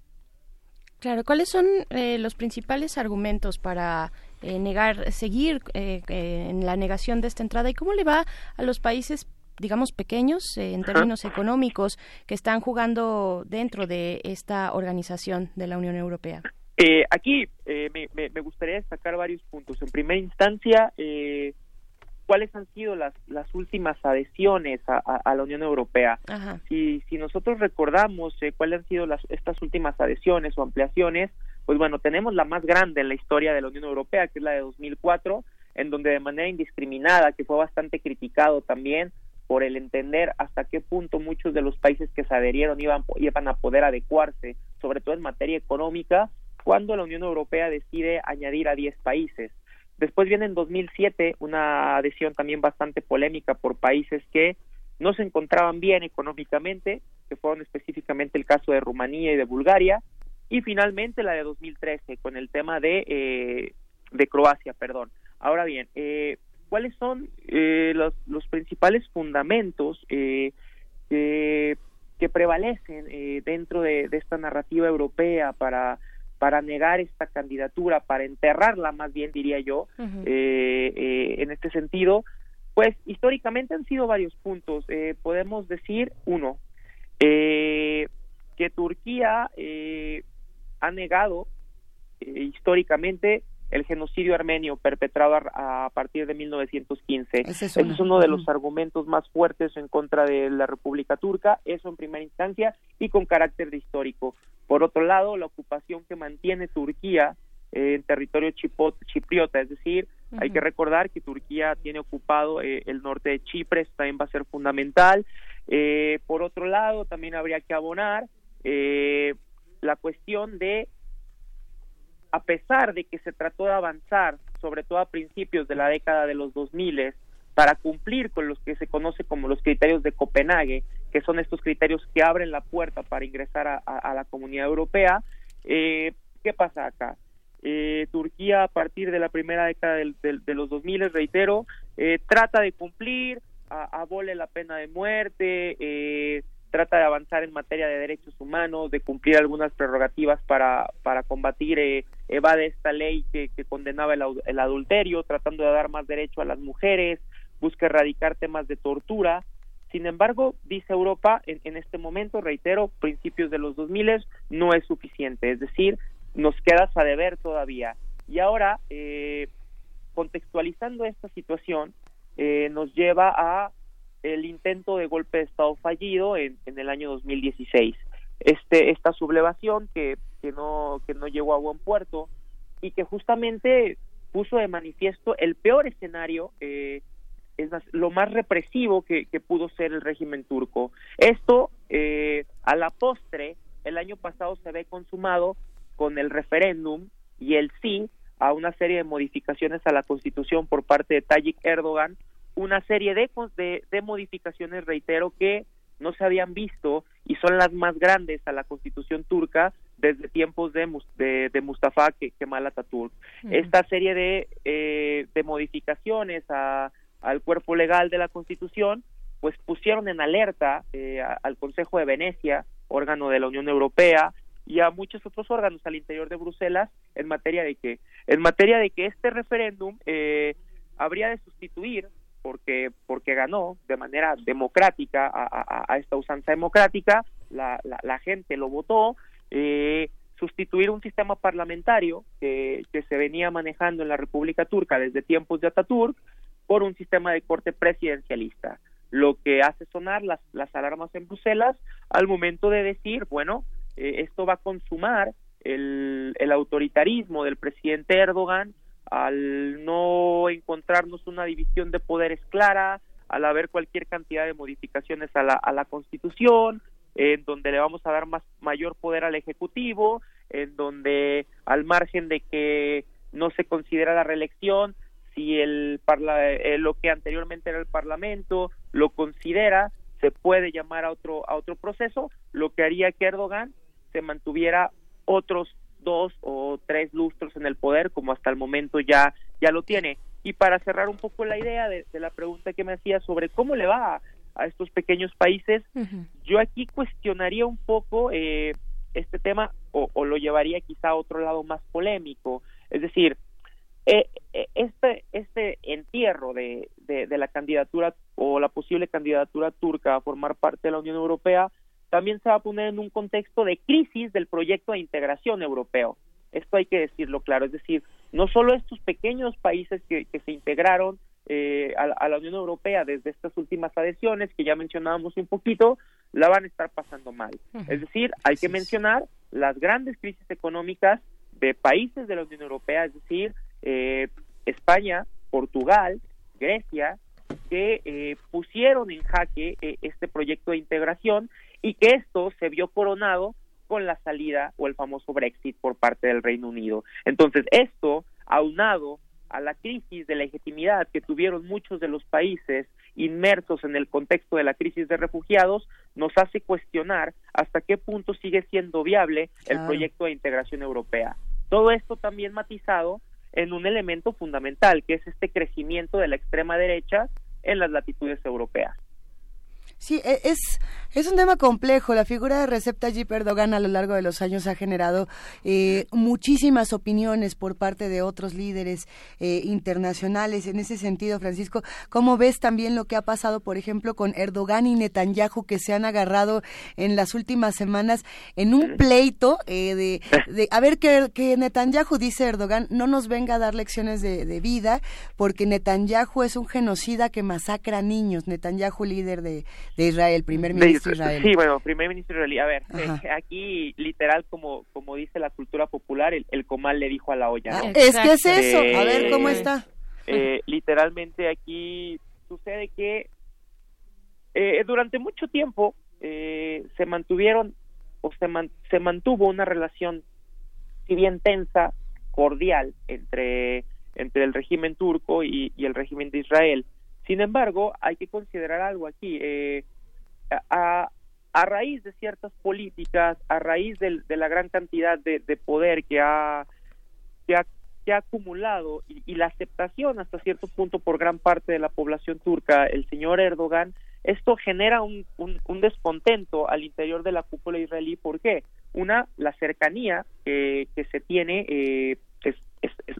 Claro, ¿cuáles son eh, los principales argumentos para eh, negar, seguir eh, eh, en la negación de esta entrada y cómo le va a los países digamos, pequeños en términos económicos que están jugando dentro de esta organización de la Unión Europea? Eh, aquí eh, me, me, gustaría destacar varios puntos. En primera instancia, eh, cuáles han sido las, las últimas adhesiones a, la Unión Europea. Si, si nosotros recordamos eh, cuáles han sido las, estas últimas adhesiones o ampliaciones, pues bueno, tenemos la más grande en la historia de la Unión Europea, que es la de 2004, en donde de manera indiscriminada, que fue bastante criticado también por el entender hasta qué punto muchos de los países que se adherieron iban, iban a poder adecuarse, sobre todo en materia económica, cuando la Unión Europea decide añadir a 10 países. Después viene en 2007 una adhesión también bastante polémica por países que no se encontraban bien económicamente, que fueron específicamente el caso de Rumanía y de Bulgaria, y finalmente la de 2013 con el tema de, eh, de Croacia, perdón. Ahora bien, eh, ¿cuáles son eh, los, los, principales fundamentos que prevalecen dentro de, de, esta narrativa europea para para negar esta candidatura, para enterrarla más bien diría yo, eh, eh, en este sentido, pues históricamente han sido varios puntos. Eh, podemos decir, uno, que Turquía ha negado históricamente el genocidio armenio perpetrado a, partir de 1915. Ese es, uno de los argumentos más fuertes en contra de la República Turca, eso en primera instancia, y con carácter de histórico. Por otro lado, la ocupación que mantiene Turquía en territorio chipriota, es decir, hay que recordar que Turquía tiene ocupado eh, el norte de Chipre, eso también va a ser fundamental. Eh, por otro lado, también habría que abonar eh, la cuestión de a pesar de que se trató de avanzar, sobre todo a principios de la década de los 2000, para cumplir con los que se conoce como los criterios de Copenhague, que son estos criterios que abren la puerta para ingresar a, la comunidad europea, eh, ¿qué pasa acá? Eh, Turquía a partir de la primera década de los 2000, reitero, eh, trata de cumplir, abole la pena de muerte, eh, trata de avanzar en materia de derechos humanos, de cumplir algunas prerrogativas para, para combatir, eh, evade esta ley que, condenaba el, adulterio, tratando de dar más derecho a las mujeres, busca erradicar temas de tortura. Sin embargo, dice Europa, en, este momento, reitero, principios de los 2000 no es suficiente, es decir, nos queda a deber todavía. Y ahora, eh, contextualizando esta situación, eh, nos lleva a el intento de golpe de Estado fallido en, el año 2016. Este, esta sublevación que, que, no, que no llegó a buen puerto y que justamente puso de manifiesto el peor escenario, eh, es lo más represivo que, que, pudo ser el régimen turco. Esto, eh, a la postre, el año pasado se ve consumado con el referéndum y el sí a una serie de modificaciones a la constitución por parte de Tayyip Erdogan, una serie de, de, modificaciones, reitero, que no se habían visto y son las más grandes a la constitución turca desde tiempos de, de, Mustafa Kemal Atatürk. Esta serie de, eh, de modificaciones a, al cuerpo legal de la constitución pues pusieron en alerta eh, al Consejo de Venecia, órgano de la Unión Europea, y a muchos otros órganos al interior de Bruselas en materia de que en materia de que este referéndum eh, habría de sustituir porque porque ganó de manera democrática a, esta usanza democrática la, la, gente lo votó eh, sustituir un sistema parlamentario que, que se venía manejando en la República Turca desde tiempos de Ataturk por un sistema de corte presidencialista lo que hace sonar las, las alarmas en Bruselas al momento de decir bueno eh, esto va a consumar el, el autoritarismo del presidente Erdogan al no encontrarnos una división de poderes clara, al haber cualquier cantidad de modificaciones a la, a la Constitución, en donde le vamos a dar más mayor poder al Ejecutivo, en donde al margen de que no se considera la reelección, si el parla eh, lo que anteriormente era el Parlamento lo considera, se puede llamar a otro a otro proceso, lo que haría que Erdogan se mantuviera otros dos o tres lustros en el poder, como hasta el momento ya, ya lo tiene. Y para cerrar un poco la idea de, la pregunta que me hacía sobre cómo le va a, estos pequeños países, yo aquí cuestionaría un poco eh, este tema o, lo llevaría quizá a otro lado más polémico. Es decir, eh, eh, este, este destierro de, de, de la candidatura o la posible candidatura turca a formar parte de la Unión Europea también se va a poner en un contexto de crisis del proyecto de integración europeo. Esto hay que decirlo claro, es decir, no solo estos pequeños países que, que se integraron eh, a, la Unión Europea desde estas últimas adhesiones que ya mencionábamos un poquito, la van a estar pasando mal. Es decir, hay que mencionar las grandes crisis económicas de países de la Unión Europea, es decir, eh, España, Portugal, Grecia, que eh, pusieron en jaque este proyecto de integración y que esto se vio coronado con la salida o el famoso Brexit por parte del Reino Unido. Entonces, esto, aunado a la crisis de legitimidad que tuvieron muchos de los países inmersos en el contexto de la crisis de refugiados, nos hace cuestionar hasta qué punto sigue siendo viable el proyecto de integración europea. Todo esto también matizado en un elemento fundamental, que es este crecimiento de la extrema derecha en las latitudes europeas. Sí, e, es, es un tema complejo. La figura de Recep Tayyip Erdogan a lo largo de los años ha generado eh, muchísimas opiniones por parte de otros líderes eh, internacionales. En ese sentido, Francisco, ¿cómo ves también lo que ha pasado, por ejemplo, con Erdogan y Netanyahu, que se han agarrado en las últimas semanas en un pleito eh, de, de, a ver, que, que, Netanyahu, dice Erdogan, no nos venga a dar lecciones de, de vida, porque Netanyahu es un genocida que masacra niños. Netanyahu, líder de de Israel, primer ministro de, Israel. Sí, bueno, primer ministro israelí. A ver, eh, aquí literal, como, como dice la cultura popular, el, el comal le dijo a la olla. ¿no? es que es eso, a ver cómo está. Eh, literalmente aquí sucede que eh, durante mucho tiempo se mantuvieron o se, se mantuvo una relación, si bien tensa, cordial entre, entre el régimen turco y, y el régimen de Israel sin embargo, hay que considerar algo aquí. Eh, a, raíz de ciertas políticas, a raíz de, la gran cantidad de, de poder que ha, que ha, que ha acumulado y, la aceptación hasta cierto punto por gran parte de la población turca, el señor Erdogan, esto genera un, descontento al interior de la cúpula israelí. ¿Por qué? Una, la cercanía que, se tiene eh,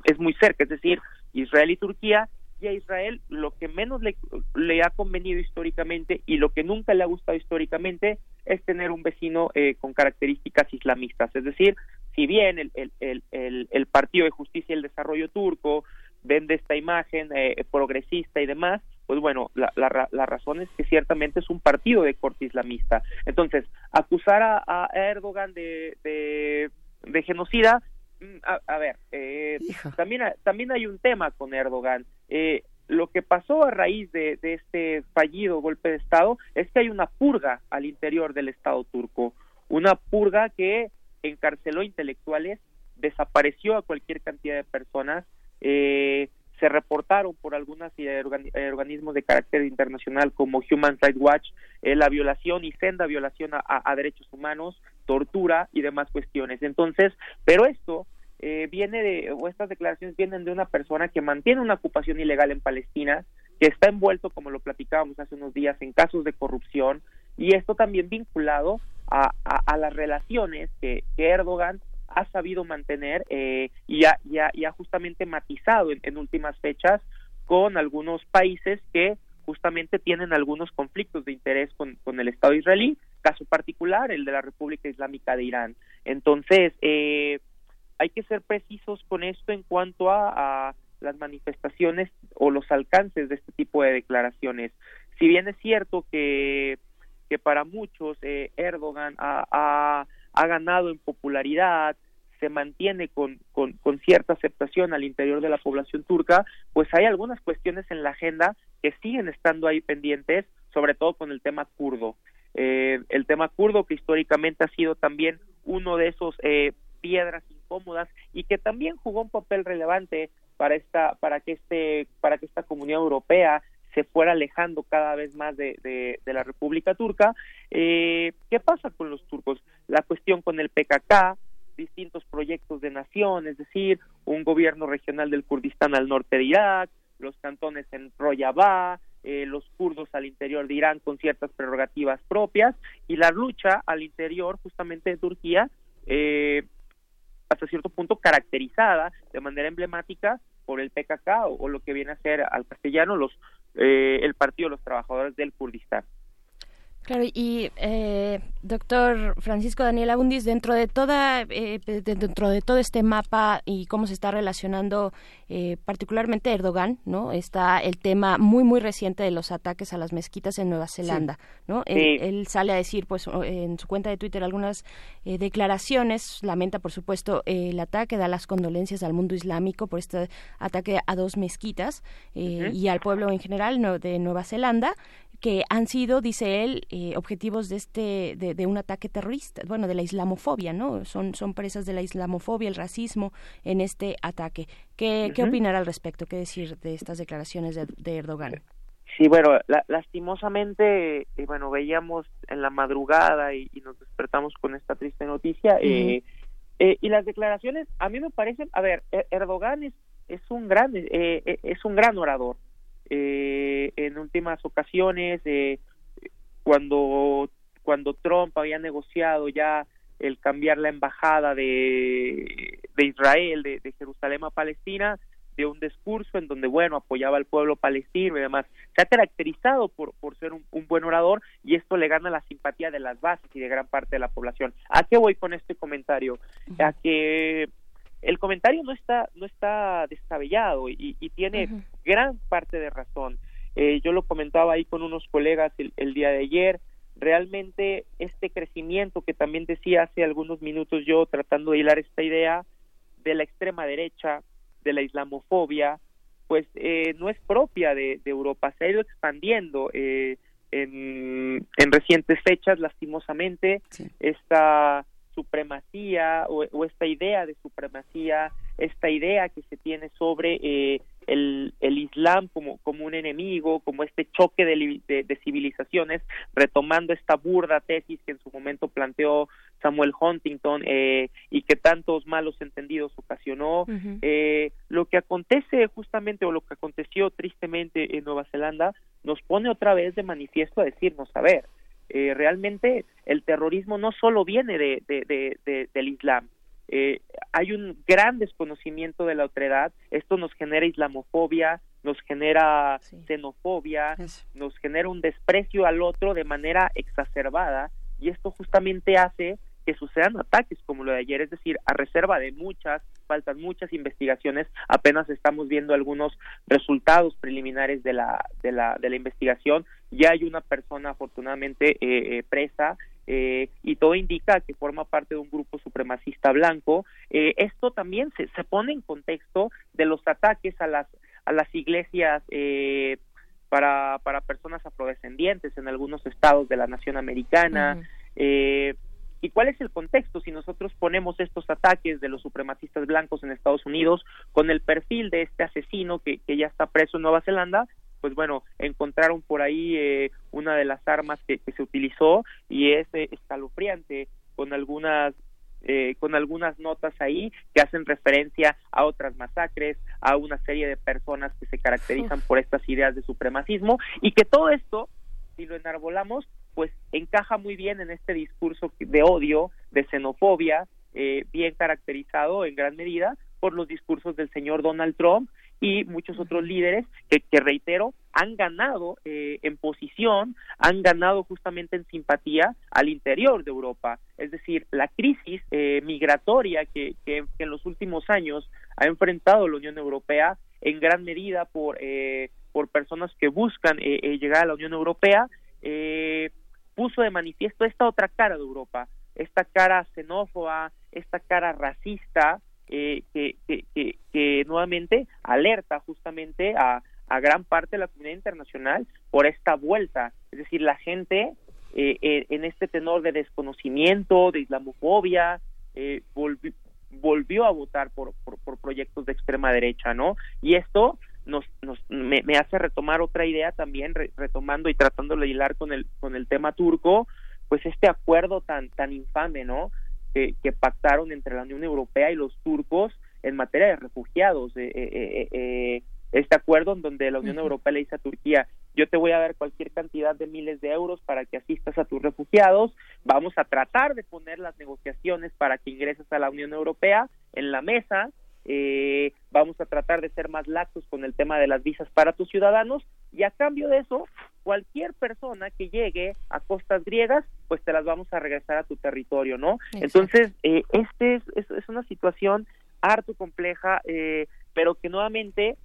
es muy cerca, es decir, Israel y Turquía y a Israel lo que menos le, le, ha convenido históricamente y lo que nunca le ha gustado históricamente es tener un vecino eh, con características islamistas. Es decir, si bien el, el, el, el, Partido de Justicia y el Desarrollo turco vende esta imagen eh, progresista y demás, pues bueno, la, la, la, razón es que ciertamente es un partido de corte islamista. Entonces, acusar a, a Erdogan de, de, de genocida Mm, a, a ver, eh, también, también hay un tema con Erdogan. Eh, lo que pasó a raíz de, este fallido golpe de Estado es que hay una purga al interior del Estado turco, una purga que encarceló intelectuales, desapareció a cualquier cantidad de personas, eh, se reportaron por algunos organismos de carácter internacional como Human Rights Watch eh, la violación y senda violación a, derechos humanos, tortura y demás cuestiones. Entonces, pero esto eh, viene de, o estas declaraciones vienen de una persona que mantiene una ocupación ilegal en Palestina, que está envuelto, como lo platicábamos hace unos días, en casos de corrupción, y esto también vinculado a, a, las relaciones que, Erdogan ha sabido mantener eh, y, ha, y, ha, justamente matizado en, en, últimas fechas con algunos países que justamente tienen algunos conflictos de interés con, con, el Estado israelí, caso particular el de la República Islámica de Irán. Entonces, eh, hay que ser precisos con esto en cuanto a, las manifestaciones o los alcances de este tipo de declaraciones. Si bien es cierto que, que para muchos eh, Erdogan ha, ha ganado en popularidad, se mantiene con, con, con, cierta aceptación al interior de la población turca, pues hay algunas cuestiones en la agenda que siguen estando ahí pendientes, sobre todo con el tema kurdo. Eh, el tema kurdo que históricamente ha sido también uno de esos eh, piedras incómodas y que también jugó un papel relevante para esta para que este para que esta comunidad europea se fuera alejando cada vez más de, de, de la República Turca. Eh, ¿Qué pasa con los turcos? La cuestión con el PKK, distintos proyectos de nación, es decir, un gobierno regional del Kurdistán al norte de Irak, los cantones en Rojava, eh, los kurdos al interior de Irán con ciertas prerrogativas propias y la lucha al interior justamente de Turquía, eh, hasta cierto punto caracterizada de manera emblemática por el PKK o, lo que viene a ser al castellano los eh, el Partido de los Trabajadores del Kurdistán. Claro, y eh, doctor Francisco Daniel Abundis, dentro de toda, eh, dentro de todo este mapa y cómo se está relacionando eh, particularmente Erdogan, ¿no? Está el tema muy muy reciente de los ataques a las mezquitas en Nueva Zelanda, ¿no? Él, sale a decir, pues, en su cuenta de Twitter algunas eh, declaraciones, lamenta por supuesto el ataque, da las condolencias al mundo islámico por este ataque a dos mezquitas y al pueblo en general de Nueva Zelanda que han sido, dice él, eh, objetivos de este de, un ataque terrorista, bueno, de la islamofobia, ¿no? Son son presas de la islamofobia, el racismo en este ataque. ¿Qué, ¿qué opinar al respecto? ¿Qué decir de estas declaraciones de, Erdogan? Sí, bueno, lastimosamente, eh, bueno, veíamos en la madrugada y, nos despertamos con esta triste noticia. Eh, y las declaraciones, a mí me parecen, a ver, e-, Erdogan es, es un gran, es un gran orador eh, en últimas ocasiones eh, cuando cuando Trump había negociado ya el cambiar la embajada de, de Israel de, Jerusalén a Palestina de un discurso en donde bueno apoyaba al pueblo palestino y demás. Se ha caracterizado por, por ser un, buen orador y esto le gana la simpatía de las bases y de gran parte de la población. A qué voy con este comentario a que el comentario no está no está descabellado y, tiene gran parte de razón. Eh, yo lo comentaba ahí con unos colegas el, día de ayer. Realmente este crecimiento que también decía hace algunos minutos yo tratando de hilar esta idea de la extrema derecha, de la islamofobia, pues eh, no es propia de, Europa, se ha ido expandiendo eh, en, recientes fechas, lastimosamente, esta supremacía o, esta idea de supremacía, esta idea que se tiene sobre eh, el, el, Islam como, como un enemigo, como este choque de, civilizaciones, retomando esta burda tesis que en su momento planteó Samuel Huntington eh, y que tantos malos entendidos ocasionó. Eh, lo que acontece justamente o lo que aconteció tristemente en Nueva Zelanda nos pone otra vez de manifiesto a decirnos, a ver, eh, realmente el terrorismo no solo viene de, de, del Islam, eh, hay un gran desconocimiento de la otredad, esto nos genera islamofobia, nos genera xenofobia, nos genera un desprecio al otro de manera exacerbada. Y esto justamente hace que sucedan ataques como lo de ayer, es decir, a reserva de muchas, faltan muchas investigaciones, apenas estamos viendo algunos resultados preliminares de la, de la, de la investigación, ya hay una persona afortunadamente eh, eh, presa eh, y todo indica que forma parte de un grupo supremacista blanco. esto también se, se pone en contexto de los ataques a las, a las iglesias para, para personas afrodescendientes en algunos estados de la nación americana. ¿Y cuál es el contexto si nosotros ponemos estos ataques de los supremacistas blancos en Estados Unidos con el perfil de este asesino que, que ya está preso en Nueva Zelanda? Pues bueno, encontraron por ahí eh, una de las armas que, se utilizó y es eh, escalofriante con algunas eh, con algunas notas ahí que hacen referencia a otras masacres, a una serie de personas que se caracterizan por estas ideas de supremacismo y que todo esto, si lo enarbolamos, pues encaja muy bien en este discurso de odio, de xenofobia, eh, bien caracterizado en gran medida por los discursos del señor Donald Trump y muchos otros líderes que, que reitero, han ganado eh, en posición, han ganado justamente en simpatía al interior de Europa. Es decir, la crisis eh, migratoria que, que, en los últimos años ha enfrentado la Unión Europea en gran medida por, por personas que buscan llegar a la Unión Europea, eh, puso de manifiesto esta otra cara de Europa, esta cara xenófoba, esta cara racista, eh, que, nuevamente alerta justamente a, a, gran parte de la comunidad internacional por esta vuelta. Es decir, la gente eh, eh, en este tenor de desconocimiento, de islamofobia, volvió, a votar por, por, por, proyectos de extrema derecha, ¿no? Y esto nos, nos me, hace retomar otra idea también retomando y tratando de hilar con el con el tema turco pues este acuerdo tan tan infame no que, que pactaron entre la Unión Europea y los turcos en materia de refugiados eh, eh, eh, este acuerdo en donde la Unión Europea le dice a Turquía yo te voy a dar cualquier cantidad de miles de euros para que asistas a tus refugiados vamos a tratar de poner las negociaciones para que ingreses a la Unión Europea en la mesa eh, vamos a tratar de ser más laxos con el tema de las visas para tus ciudadanos. Y a cambio de eso, cualquier persona que llegue a costas griegas, pues te las vamos a regresar a tu territorio, ¿no? Entonces, eh, este es, es, una situación harto compleja, eh, pero que nuevamente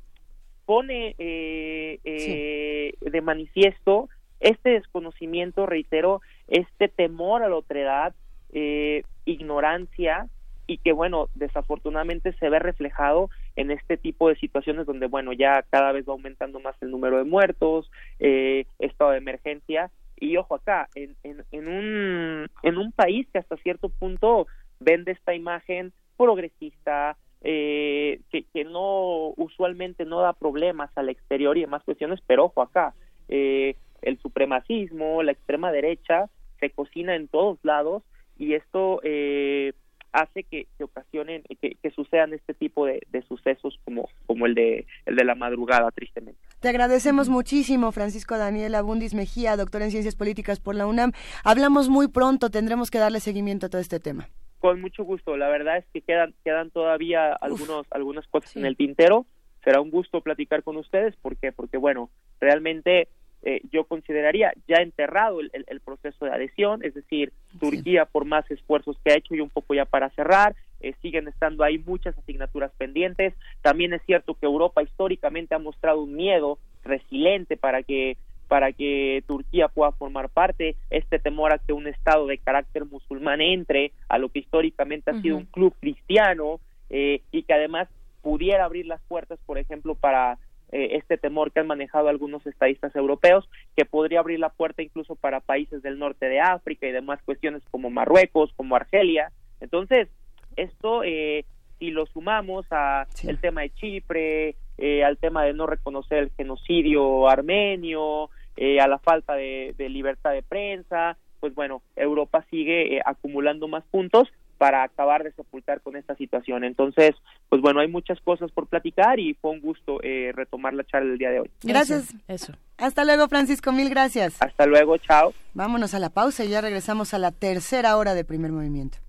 pone eh, eh, de manifiesto este desconocimiento, reitero, este temor a la otredad, eh, ignorancia y que bueno, desafortunadamente se ve reflejado en este tipo de situaciones donde bueno, ya cada vez va aumentando más el número de muertos, eh, estado de emergencia. Y ojo acá, en, en, en, un, en un país que hasta cierto punto vende esta imagen progresista, eh, que, que no usualmente no da problemas al exterior y demás cuestiones, pero ojo acá, eh, el supremacismo, la extrema derecha se cocina en todos lados y esto eh, hace que, que ocasionen que, que, sucedan este tipo de, de, sucesos como como el de el de la madrugada tristemente. Te agradecemos muchísimo Francisco Daniel Abundis Mejía doctor en ciencias políticas por la UNAM. Hablamos muy pronto tendremos que darle seguimiento a todo este tema. Con mucho gusto la verdad es que quedan quedan todavía algunos Uf, algunas cosas sí. en el tintero. Será un gusto platicar con ustedes porque porque bueno realmente eh, yo consideraría ya enterrado el, el, el, proceso de adhesión, es decir, Turquía por más esfuerzos que ha hecho y un poco ya para cerrar, eh, siguen estando ahí muchas asignaturas pendientes. También es cierto que Europa históricamente ha mostrado un miedo resiliente para que para que Turquía pueda formar parte, este temor a que un Estado de carácter musulmán entre a lo que históricamente ha uh -huh. sido un club cristiano eh, y que además pudiera abrir las puertas, por ejemplo, para eh, este temor que han manejado algunos estadistas europeos, que podría abrir la puerta incluso para países del norte de África y demás cuestiones como Marruecos, como Argelia. Entonces, esto, eh, si lo sumamos a sí. el tema de Chipre, eh, al tema de no reconocer el genocidio armenio, eh, a la falta de, de, libertad de prensa, pues bueno, Europa sigue eh, acumulando más puntos para acabar de sepultar con esta situación. Entonces, pues bueno, hay muchas cosas por platicar y fue un gusto eh, retomar la charla del día de hoy. Gracias. Eso. Hasta luego, Francisco, mil gracias. Hasta luego, chao. Vámonos a la pausa y ya regresamos a la tercera hora de primer movimiento.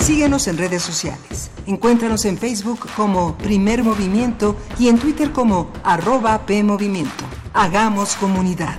Síguenos en redes sociales. Encuéntranos en Facebook como Primer Movimiento y en Twitter como arroba PMovimiento. Hagamos comunidad.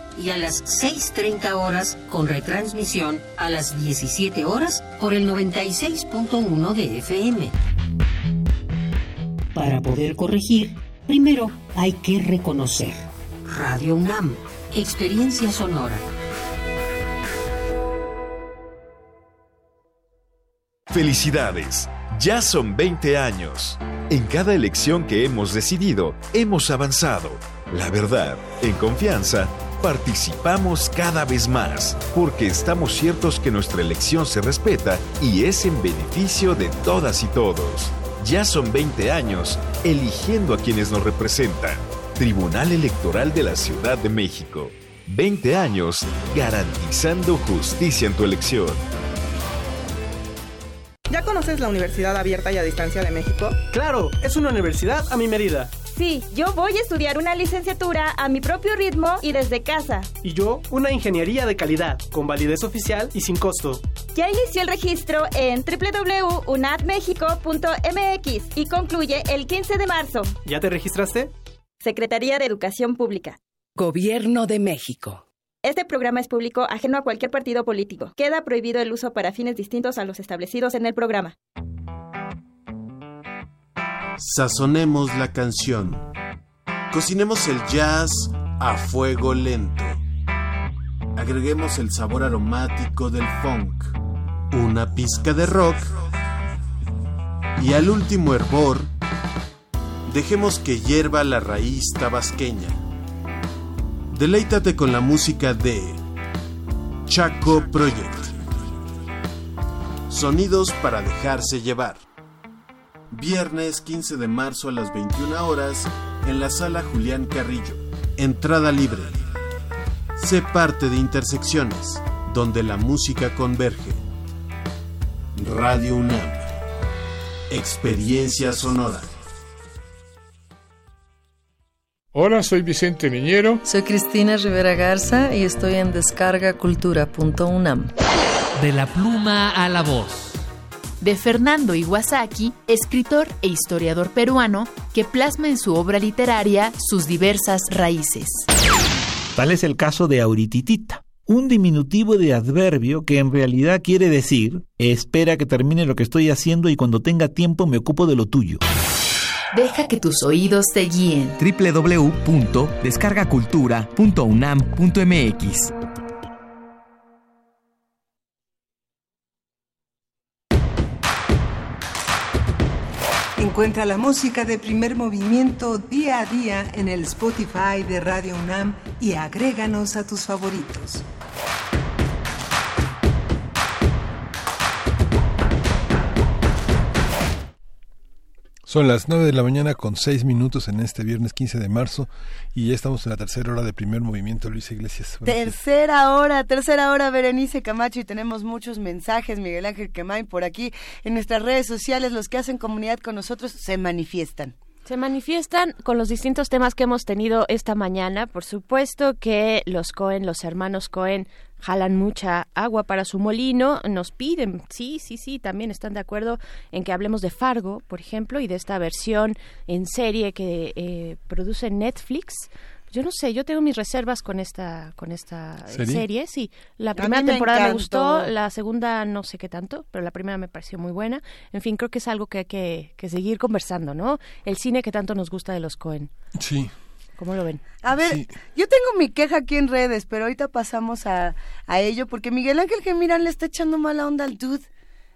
y a las 6.30 horas con retransmisión a las 17 horas por el 96.1 de FM. Para poder corregir, primero hay que reconocer. Radio UNAM, experiencia sonora. Felicidades, ya son 20 años. En cada elección que hemos decidido, hemos avanzado. La verdad, en confianza, participamos cada vez más, porque estamos ciertos que nuestra elección se respeta y es en beneficio de todas y todos. Ya son 20 años eligiendo a quienes nos representan. Tribunal Electoral de la Ciudad de México. 20 años garantizando justicia en tu elección. ¿Ya conoces la Universidad Abierta y a Distancia de México? Claro, es una universidad a mi medida. Sí, yo voy a estudiar una licenciatura a mi propio ritmo y desde casa. Y yo, una ingeniería de calidad, con validez oficial y sin costo. Ya inició el registro en www.unadmexico.mx y concluye el 15 de marzo. ¿Ya te registraste? Secretaría de Educación Pública. Gobierno de México. Este programa es público ajeno a cualquier partido político. Queda prohibido el uso para fines distintos a los establecidos en el programa. Sazonemos la canción. Cocinemos el jazz a fuego lento. Agreguemos el sabor aromático del funk, una pizca de rock y al último hervor, dejemos que hierva la raíz tabasqueña. Deleítate con la música de Chaco Project. Sonidos para dejarse llevar. Viernes 15 de marzo a las 21 horas en la sala Julián Carrillo. Entrada libre. Sé parte de Intersecciones, donde la música converge. Radio UNAM. Experiencia sonora. Hola, soy Vicente Miñero. Soy Cristina Rivera Garza y estoy en descargacultura.unam. De la pluma a la voz. De Fernando Iwasaki, escritor e historiador peruano que plasma en su obra literaria sus diversas raíces. Tal es el caso de Aurititita, un diminutivo de adverbio que en realidad quiere decir espera que termine lo que estoy haciendo y cuando tenga tiempo me ocupo de lo tuyo. Deja que tus oídos te guíen. www.descargacultura.unam.mx Encuentra la música de primer movimiento día a día en el Spotify de Radio UNAM y agréganos a tus favoritos. Son las 9 de la mañana con 6 minutos en este viernes 15 de marzo y ya estamos en la tercera hora de primer movimiento, Luis Iglesias. Tercera hora, tercera hora, Berenice Camacho y tenemos muchos mensajes, Miguel Ángel Quemain, por aquí en nuestras redes sociales, los que hacen comunidad con nosotros se manifiestan. Se manifiestan con los distintos temas que hemos tenido esta mañana. Por supuesto que los Cohen, los hermanos Cohen, jalan mucha agua para su molino, nos piden, sí, sí, sí, también están de acuerdo en que hablemos de Fargo, por ejemplo, y de esta versión en serie que eh, produce Netflix. Yo no sé, yo tengo mis reservas con esta con esta ¿Serie? sí. La primera temporada me gustó, la segunda no sé qué tanto, pero la primera me pareció muy buena. En fin, creo que es algo que hay que, que seguir conversando, ¿no? El cine que tanto nos gusta de los Cohen. Sí, ¿Cómo lo ven? A ver, yo tengo mi queja aquí en redes, pero ahorita pasamos a, a ello, porque Miguel Ángel Gemirán le está echando mala onda al dude.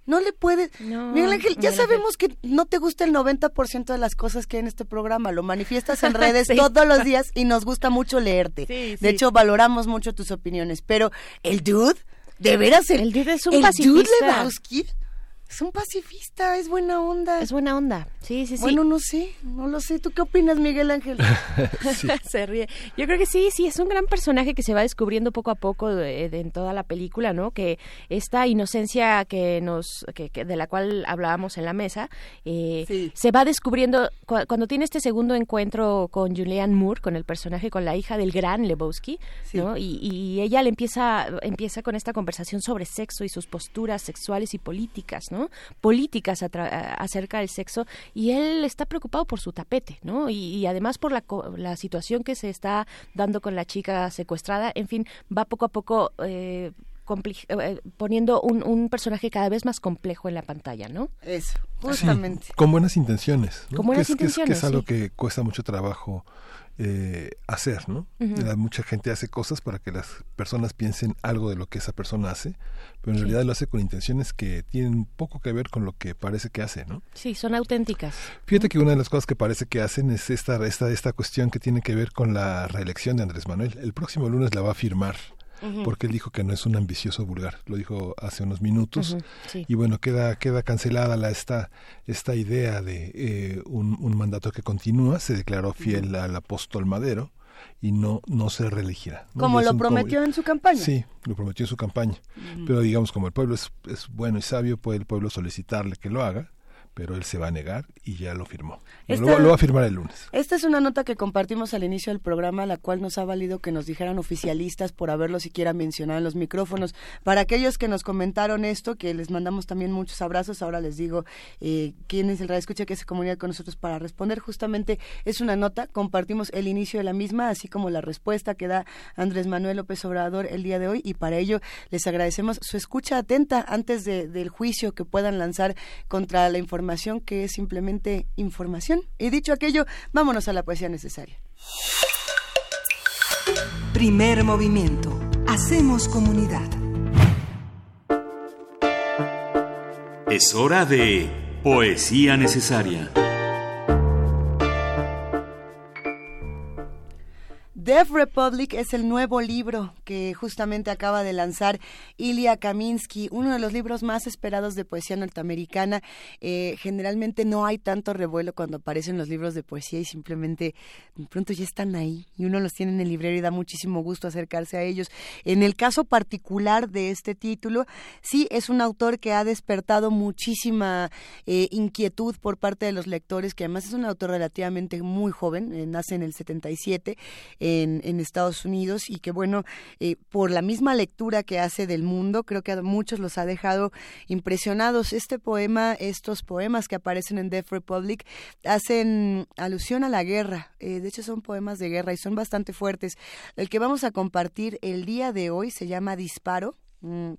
No le puede. Miguel Ángel, ya sabemos que no te gusta el 90% de las cosas que hay en este programa. Lo manifiestas en redes Sí. todos los días y nos gusta mucho leerte. Sí, de hecho, valoramos mucho tus opiniones. Pero, ¿el dude? ¿De veras? El, El dude es un el dude pacifista. Lebowski es un pacifista, es buena onda. Es buena onda, sí, sí, sí. Bueno, no sé, no lo sé. ¿Tú qué opinas, Miguel Ángel? se ríe. Yo creo que sí, sí, es un gran personaje que se va descubriendo poco a poco de- de- en toda la película, ¿no? Que esta inocencia que nos, que, que- de la cual hablábamos en la mesa, eh, se va descubriendo cu- cuando tiene este segundo encuentro con Julianne Moore, con el personaje, con la hija del gran Lebowski, ¿no? Y, y ella le empieza, empieza con esta conversación sobre sexo y sus posturas sexuales y políticas, ¿no? Políticas atra- a- acerca del sexo y él está preocupado por su tapete, ¿no? Y, y además por la, co- la situación que se está dando con la chica secuestrada, en fin, va poco a poco eh, compli- eh, poniendo un, un personaje cada vez más complejo en la pantalla, ¿no? Eso, Sí, justamente. con buenas intenciones. ¿no? Con buenas que es, que es- que es intenciones, algo sí. que cuesta mucho trabajo eh, hacer, ¿no? Mucha gente hace cosas para que las personas piensen algo de lo que esa persona hace, pero en realidad lo hace con intenciones que tienen poco que ver con lo que parece que hace, ¿no? Sí, son auténticas. Fíjate que una de las cosas que parece que hacen es esta, esta, esta cuestión que tiene que ver con la reelección de Andrés Manuel. El próximo lunes la va a firmar. Porque él dijo que no es un ambicioso vulgar, lo dijo hace unos minutos. Sí. Y bueno, queda, queda cancelada la, esta, esta idea de eh, un, un mandato que continúa. Se declaró fiel al apóstol Madero y no, no se reelegirá. ¿no? Como lo un- prometió en su campaña. Sí, lo prometió en su campaña. Pero digamos, como el pueblo es, es bueno y sabio, puede el pueblo solicitarle que lo haga, pero él se va a negar y ya lo firmó. Esta- Lo, va- lo va a firmar el lunes. Esta es una nota que compartimos al inicio del programa, la cual nos ha valido que nos dijeran oficialistas por haberlo siquiera mencionado en los micrófonos. Para aquellos que nos comentaron esto, que les mandamos también muchos abrazos, ahora les digo eh, quién es el radio escucha que se comunica con nosotros para responder. Justamente es una nota, compartimos el inicio de la misma, así como la respuesta que da Andrés Manuel López Obrador el día de hoy, y para ello les agradecemos su escucha atenta antes de- del juicio que puedan lanzar contra la información que es simplemente información. Y dicho aquello, vámonos a la poesía necesaria. Primer movimiento. Hacemos comunidad. Es hora de Poesía Necesaria. Death Republic es el nuevo libro que justamente acaba de lanzar Ilya Kaminsky, uno de los libros más esperados de poesía norteamericana. Eh, generalmente no hay tanto revuelo cuando aparecen los libros de poesía y simplemente de pronto ya están ahí y uno los tiene en el librero y da muchísimo gusto acercarse a ellos. En el caso particular de este título, sí es un autor que ha despertado muchísima eh, inquietud por parte de los lectores, que además es un autor relativamente muy joven, eh, nace en el 77 en, Estados Unidos y que bueno, eh, por la misma lectura que hace del mundo, creo que a muchos los ha dejado impresionados. Este poema, estos poemas que aparecen en Death Republic, hacen alusión a la guerra. Eh, de hecho, son poemas de guerra y son bastante fuertes. El que vamos a compartir el día de hoy se llama Disparo. Mm,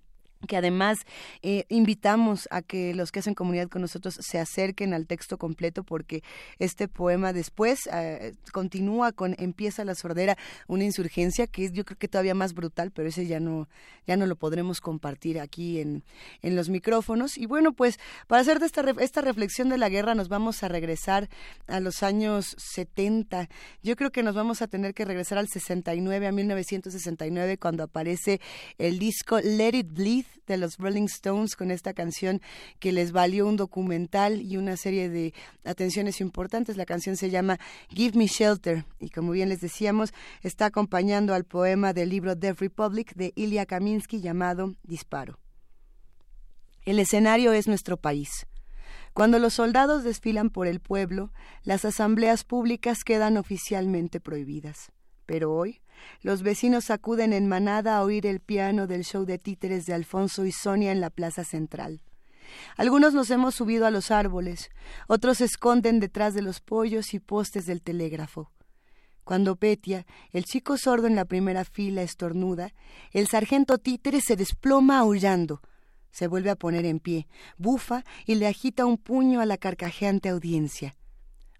que además eh, invitamos a que los que hacen comunidad con nosotros se acerquen al texto completo porque este poema después eh, continúa con empieza la sordera una insurgencia que es yo creo que todavía más brutal pero ese ya no ya no lo podremos compartir aquí en, en los micrófonos. Y bueno pues para hacer esta esta reflexión de la guerra nos vamos a regresar a los años 70 yo creo que nos vamos a tener que regresar al 69 a 1969 cuando aparece el disco Let It Bleed de los Rolling Stones con esta canción que les valió un documental y una serie de atenciones importantes. La canción se llama Give Me Shelter y como bien les decíamos está acompañando al poema del libro Death Republic de Ilya Kaminsky llamado Disparo. El escenario es nuestro país. Cuando los soldados desfilan por el pueblo, las asambleas públicas quedan oficialmente prohibidas. Pero hoy, los vecinos acuden en manada a oír el piano del show de títeres de Alfonso y Sonia en la plaza central. Algunos nos hemos subido a los árboles, otros se esconden detrás de los pollos y postes del telégrafo. Cuando Petia, el chico sordo en la primera fila, estornuda, el sargento títere se desploma aullando. Se vuelve a poner en pie, bufa y le agita un puño a la carcajeante audiencia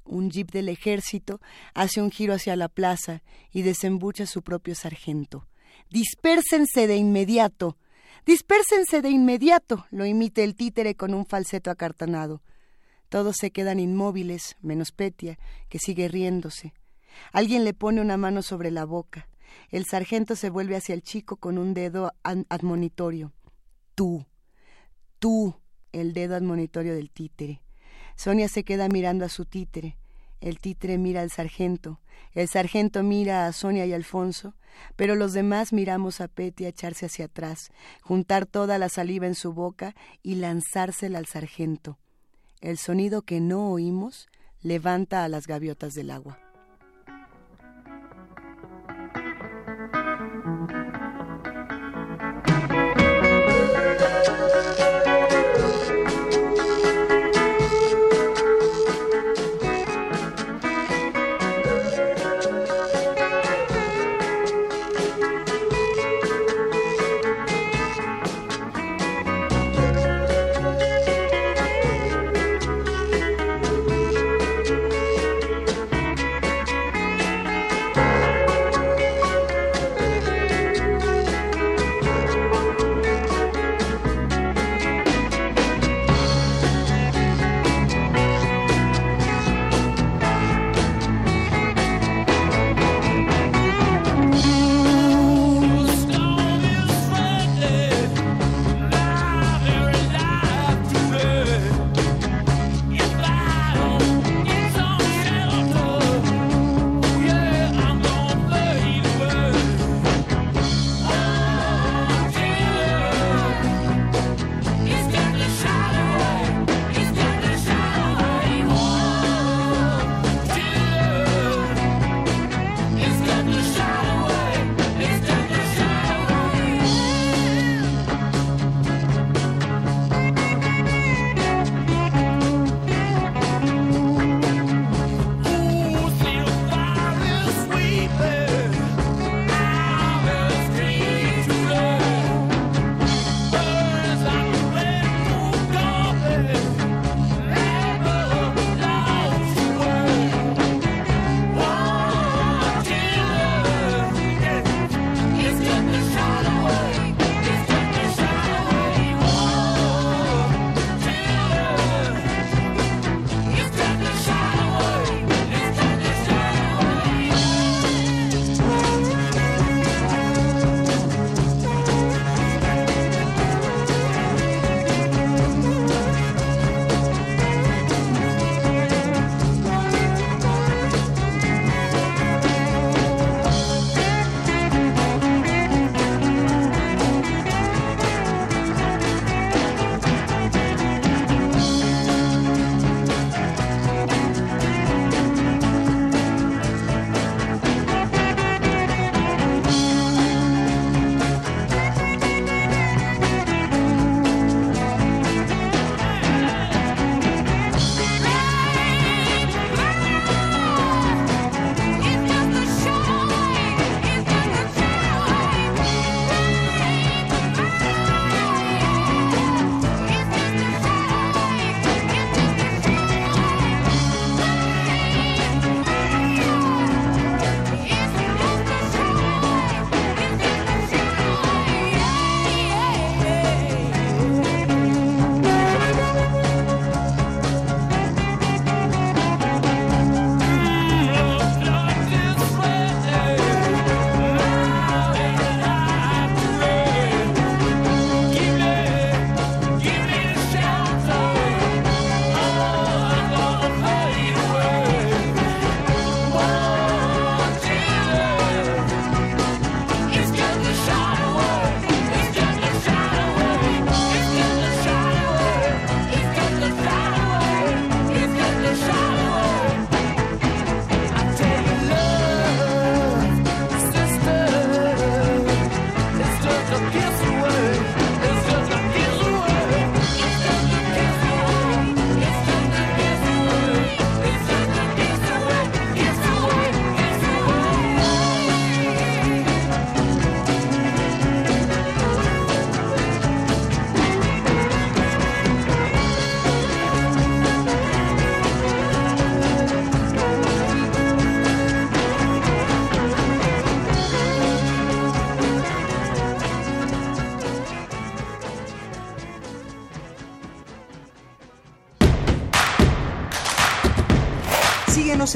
un jeep del ejército hace un giro hacia la plaza y desembucha su propio sargento. Dispérsense de inmediato. Dispérsense de inmediato. lo imita el títere con un falseto acartanado. Todos se quedan inmóviles, menos Petia, que sigue riéndose. Alguien le pone una mano sobre la boca. El sargento se vuelve hacia el chico con un dedo admonitorio. Tú, tú, el dedo admonitorio del títere. Sonia se queda mirando a su títere. El títere mira al sargento. El sargento mira a Sonia y Alfonso. Pero los demás miramos a Petty echarse hacia atrás, juntar toda la saliva en su boca y lanzársela al sargento. El sonido que no oímos levanta a las gaviotas del agua.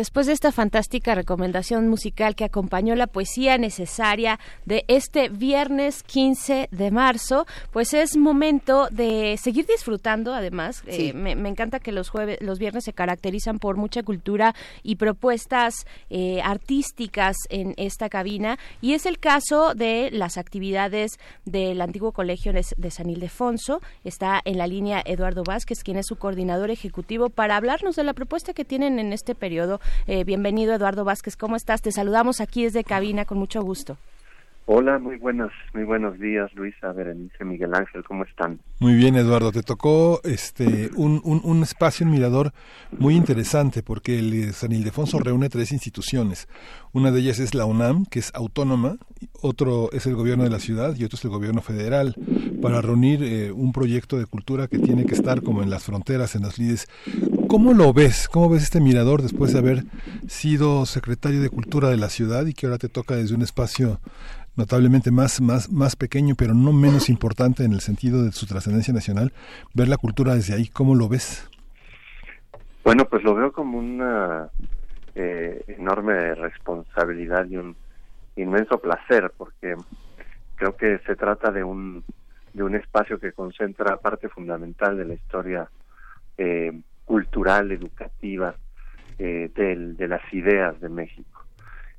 Después de esta fantástica recomendación musical que acompañó la poesía necesaria de este viernes 15 de marzo, pues es momento de seguir disfrutando. Además, eh, me, encanta que los jueves, los viernes se caracterizan por mucha cultura y propuestas eh, artísticas en esta cabina. Y es el caso de las actividades del antiguo colegio de San Ildefonso. Está en la línea Eduardo Vázquez, quien es su coordinador ejecutivo, para hablarnos de la propuesta que tienen en este periodo eh, bienvenido, Eduardo Vázquez. ¿Cómo estás? Te saludamos aquí desde cabina con mucho gusto. Hola, muy buenos, muy buenos días, Luisa, Berenice, Miguel Ángel, ¿cómo están? Muy bien, Eduardo. Te tocó este un, un, un espacio, un mirador muy interesante, porque el San Ildefonso reúne tres instituciones. Una de ellas es la UNAM, que es autónoma, otro es el gobierno de la ciudad y otro es el gobierno federal, para reunir eh, un proyecto de cultura que tiene que estar como en las fronteras, en las líderes. ¿Cómo lo ves? ¿Cómo ves este mirador después de haber sido secretario de Cultura de la ciudad y que ahora te toca desde un espacio notablemente más, más, más pequeño, pero no menos importante en el sentido de su trascendencia nacional, ver la cultura desde ahí? ¿Cómo lo ves? Bueno, pues lo veo como una eh, enorme responsabilidad y un inmenso placer, porque creo que se trata de un, de un espacio que concentra parte fundamental de la historia eh, cultural, educativa, eh, de las ideas de México.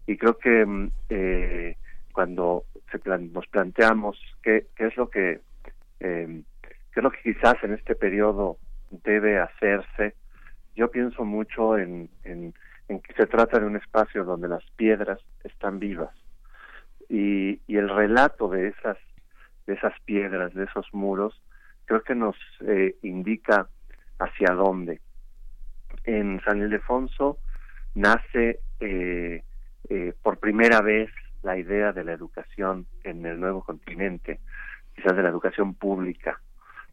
Y creo que mm, eh, cuando se nos planteamos qué, qué, es lo que eh, qué es lo que quizás en este periodo debe hacerse, yo pienso mucho en, en, que se trata de un espacio donde las piedras están vivas y, y el relato de esas de esas piedras, de esos muros, creo que nos eh, indica hacia dónde. En San Ildefonso nace eh, eh, por primera vez la idea de la educación en el nuevo continente, quizás de la educación pública,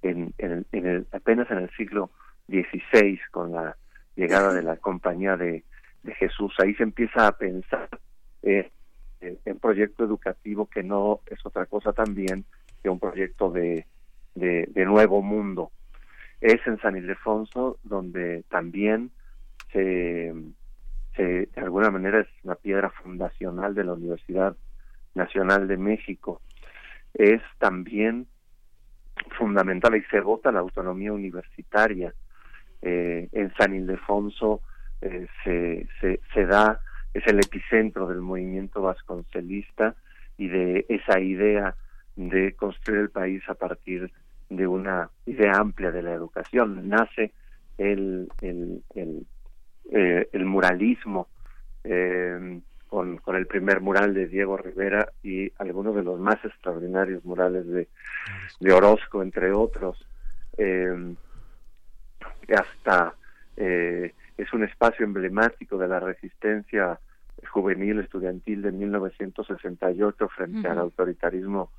en, en, el, apenas en el siglo XVI, con la llegada de la compañía de, Jesús. Ahí se empieza a pensar eh, en proyecto educativo que no es otra cosa también que un proyecto de, de nuevo mundo es en San Ildefonso, donde también se, de alguna manera es una piedra fundacional de la Universidad Nacional de México. Es también fundamental y se vota la autonomía universitaria. Eh, en San Ildefonso eh, se, se, da, es el epicentro del movimiento vasconcelista y de esa idea de construir el país a partir de una idea amplia de la educación. Nace el, el, eh, el muralismo eh, con, con el primer mural de Diego Rivera y algunos de los más extraordinarios murales de, de Orozco, entre otros. Eh, hasta eh, es un espacio emblemático de la resistencia juvenil estudiantil de 1968 frente al autoritarismo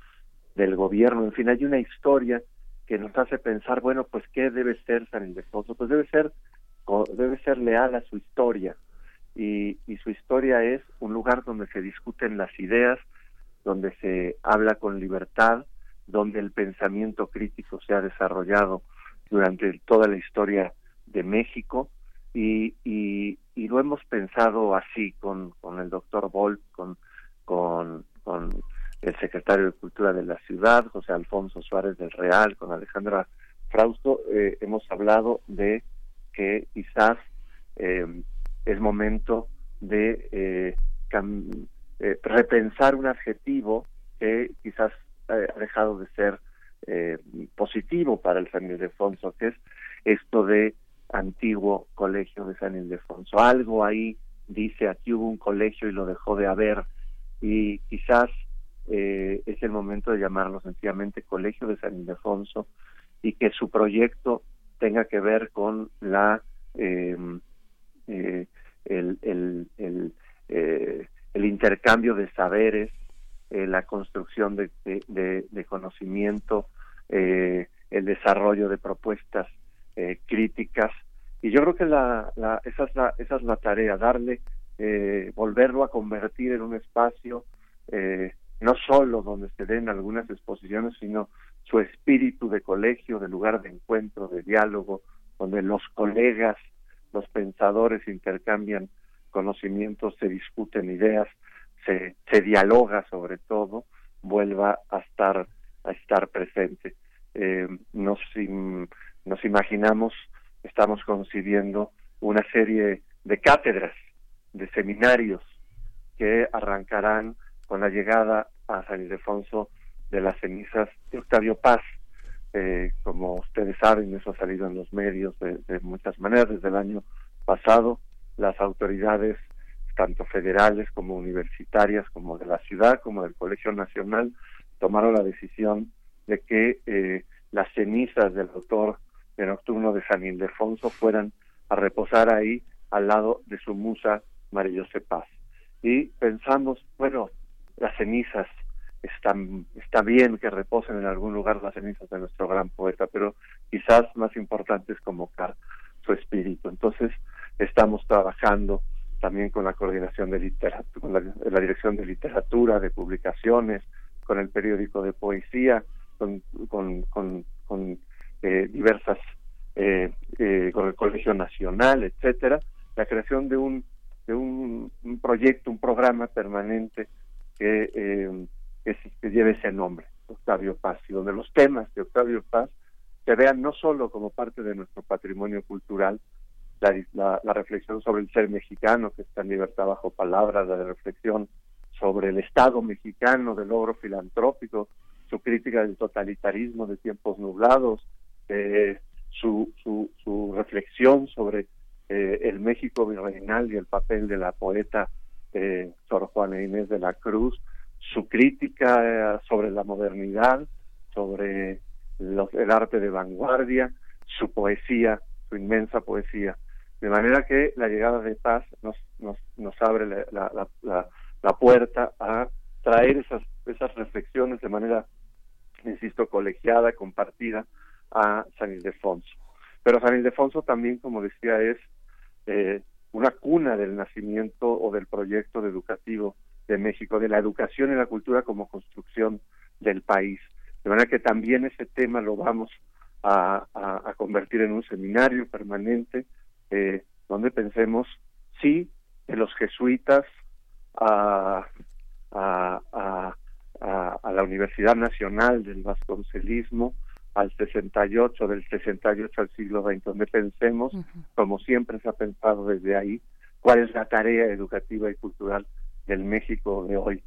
del gobierno. En fin, hay una historia que nos hace pensar, bueno, pues qué debe ser San Ildefonso, pues debe ser debe ser leal a su historia. Y, y su historia es un lugar donde se discuten las ideas, donde se habla con libertad, donde el pensamiento crítico se ha desarrollado durante toda la historia de México. Y, y, lo hemos pensado así con, con el doctor Bolt, con, con, con el secretario de Cultura de la ciudad, José Alfonso Suárez del Real, con Alejandra Frausto, eh, hemos hablado de que quizás eh, es momento de eh, repensar un adjetivo que quizás ha dejado de ser positivo para el San Ildefonso, que es esto de antiguo colegio de San Ildefonso. Algo ahí dice aquí hubo un colegio y lo dejó de haber y quizás eh, es el momento de llamarlo sencillamente Colegio de San Ildefonso y que su proyecto tenga que ver con la em, eh, el, el, eh, el, intercambio de saberes, eh, la construcción de, de, conocimiento, el desarrollo de propuestas críticas. Y yo creo que la, la, esa, es la, esa es la tarea, darle volverlo a convertir en un espacio no solo donde se den algunas exposiciones, sino su espíritu de colegio, de lugar de encuentro, de diálogo, donde los colegas, los pensadores intercambian conocimientos, se discuten ideas, se, se dialoga sobre todo, vuelva a estar a estar presente. Eh, nos, nos imaginamos, estamos concibiendo una serie de cátedras, de seminarios que arrancarán con la llegada a San Ildefonso de las cenizas de Octavio Paz. Eh, como ustedes saben, eso ha salido en los medios de, de muchas maneras. Desde el año pasado, las autoridades, tanto federales como universitarias, como de la ciudad, como del Colegio Nacional, tomaron la decisión de que eh, las cenizas del autor de Nocturno de San Ildefonso fueran a reposar ahí al lado de su musa María José Paz. Y pensamos, bueno, las cenizas están, está bien que reposen en algún lugar las cenizas de nuestro gran poeta, pero quizás más importante es convocar su espíritu. Entonces, estamos trabajando también con la coordinación de literatura, con la dirección de literatura, de publicaciones, con el periódico de poesía, con, con, con, eh, diversas, eh, eh, con el Colegio Nacional, etcétera, la creación de un, de un, proyecto, un programa permanente que, que, lleve ese nombre, Octavio Paz, y donde los temas de Octavio Paz se vean no solo como parte de nuestro patrimonio cultural, la, la, reflexión sobre el ser mexicano, que está en libertad bajo palabras, la reflexión sobre el Estado mexicano, del logro filantrópico, su crítica del totalitarismo de tiempos nublados, eh, su, su, su, reflexión sobre eh, el México virreinal y el papel de la poeta eh, Sor Juana Inés de la Cruz, su crítica eh, sobre la modernidad, sobre el arte de vanguardia, su poesía, su inmensa poesía. De manera que la llegada de paz nos, nos, abre la, puerta a traer esas, esas reflexiones de manera, insisto, colegiada, compartida a San Ildefonso. Pero San Ildefonso también, como decía, es eh, una cuna del nacimiento o del proyecto educativo de México, de la educación y la cultura como construcción del país. De manera que también ese tema lo vamos a, a, convertir en un seminario permanente eh, donde pensemos, sí, de los jesuitas a, a, a, a, la Universidad Nacional del Vasconcelismo al 68, del 68 al siglo XX, donde pensemos, como siempre se ha pensado desde ahí, cuál es la tarea educativa y cultural del México de hoy.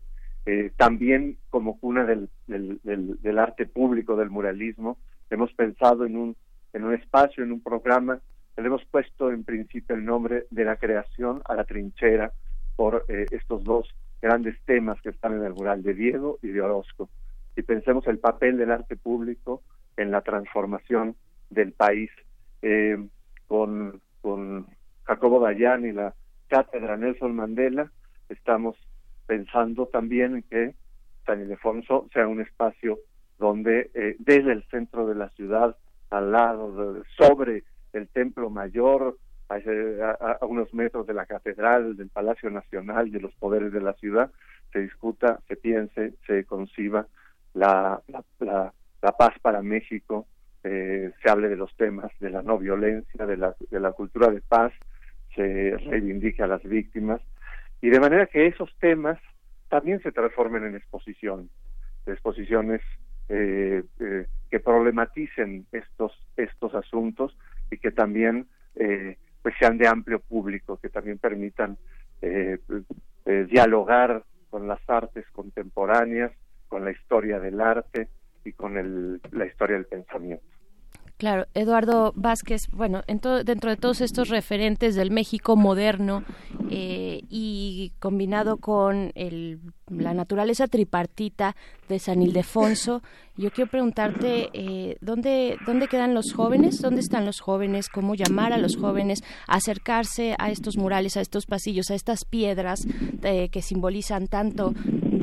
Eh, también como cuna del, del, del, del, arte público, del muralismo, hemos pensado en un, en un espacio, en un programa, le hemos puesto en principio el nombre de la creación a la trinchera, por eh, estos dos grandes temas que están en el mural de Diego y de Orozco. Y pensemos el papel del arte público en la transformación del país. Eh, con, con Jacobo Dayan y la cátedra Nelson Mandela, estamos pensando también en que San Ildefonso sea un espacio donde eh, desde el centro de la ciudad, al lado, sobre el templo mayor, a, unos metros de la catedral, del Palacio Nacional, de los poderes de la ciudad, se discuta, se piense, se conciba la, la, la, paz para México, eh, se hable de los temas de la no violencia, de la, de la cultura de paz, se reivindique a las víctimas, y de manera que esos temas también se transformen en exposiciones, exposiciones eh, eh, que problematicen estos, estos asuntos y que también eh, pues sean de amplio público, que también permitan eh, dialogar con las artes contemporáneas, con la historia del arte y con el, la historia del pensamiento. Claro, Eduardo Vázquez, bueno, dentro de todos estos referentes del México moderno eh, y combinado con la naturaleza tripartita de San Ildefonso, yo quiero preguntarte eh, ¿dónde, dónde quedan los jóvenes, dónde están los jóvenes, cómo llamar a los jóvenes a acercarse a estos murales, a estos pasillos, a estas piedras eh, que simbolizan tanto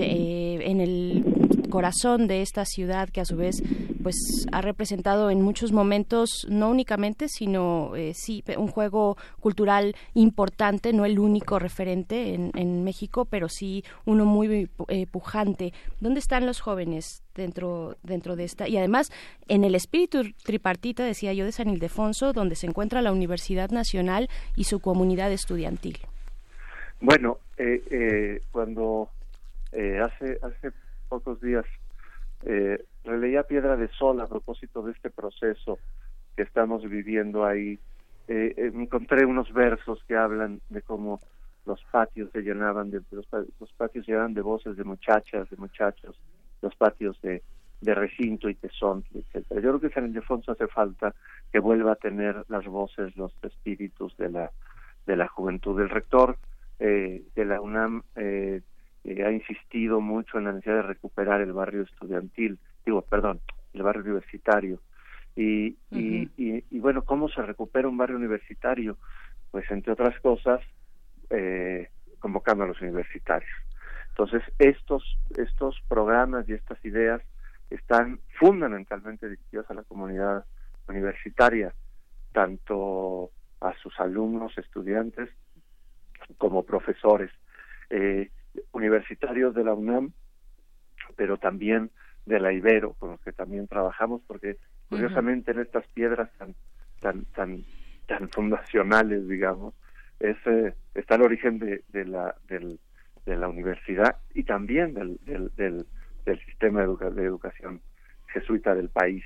en el corazón de esta ciudad que a su vez pues ha representado en muchos momentos no únicamente sino eh, sí un juego cultural importante no el único referente en, en México pero sí uno muy eh, pujante. Dónde están los jóvenes dentro dentro de esta y además en el espíritu tripartita decía yo de San Ildefonso donde se encuentra la Universidad Nacional y su comunidad estudiantil. Bueno eh, eh, cuando eh, hace hace pocos días eh, releía Piedra de Sol a propósito de este proceso que estamos viviendo ahí. Eh, eh, encontré unos versos que hablan de cómo los patios se llenaban de los, patios se llenaban de voces de muchachas, de muchachos, los patios de, de recinto y tesón, etcétera. Yo creo que San Ildefonso hace falta que vuelva a tener las voces, los espíritus de la de la juventud. El rector eh, de la UNAM eh, eh, ha insistido mucho en la necesidad de recuperar el barrio estudiantil, digo, perdón, el barrio universitario. Y, y, y, bueno, ¿cómo se recupera un barrio universitario? Pues entre otras cosas, eh, convocando a los universitarios. Entonces, estos, estos programas y estas ideas están fundamentalmente dirigidos a la comunidad universitaria, tanto a sus alumnos, estudiantes, como profesores. Eh, universitarios de la UNAM, pero también de la Ibero, con los que también trabajamos, porque curiosamente en estas piedras tan tan tan tan fundacionales, digamos, es, eh, está el origen de, de la del, de la universidad y también del, del, del, sistema de, educación jesuita del país.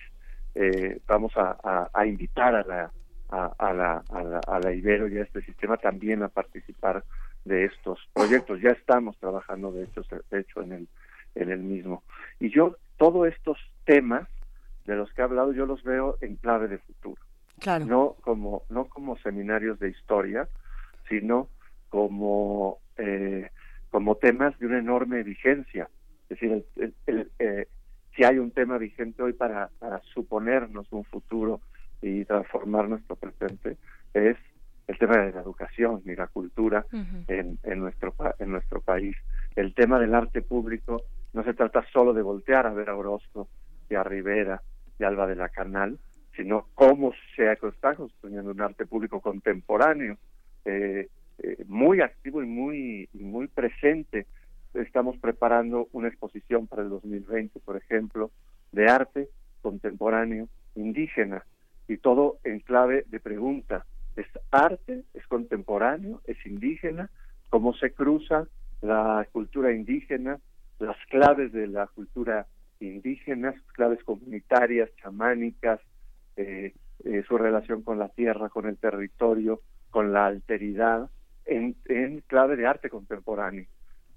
Eh, vamos a, a, invitar a la, a, la, a, la, a la Ibero y a este sistema también a participar de estos proyectos. Ya estamos trabajando, de hecho, de hecho en el, en el mismo. Y yo, todos estos temas de los que he hablado, yo los veo en clave de futuro. Claro. No como, no como seminarios de historia, sino como, eh, como temas de una enorme vigencia. Es decir, el, eh, si hay un tema vigente hoy para, para suponernos un futuro y transformar nuestro presente, es el tema de la educación y la cultura en, en, nuestro, en nuestro país. El tema del arte público no se trata solo de voltear a ver a Orozco y a Rivera y a Alba de la Canal, sino cómo se está construyendo un arte público contemporáneo, eh, eh, muy activo y muy, muy presente. Estamos preparando una exposición para el 2020, por ejemplo, de arte contemporáneo indígena y todo en clave de pregunta es arte, es contemporáneo, es indígena, cómo se cruza la cultura indígena, las claves de la cultura indígena, claves comunitarias, chamánicas, eh, eh, su relación con la tierra, con el territorio, con la alteridad, en, en clave de arte contemporáneo,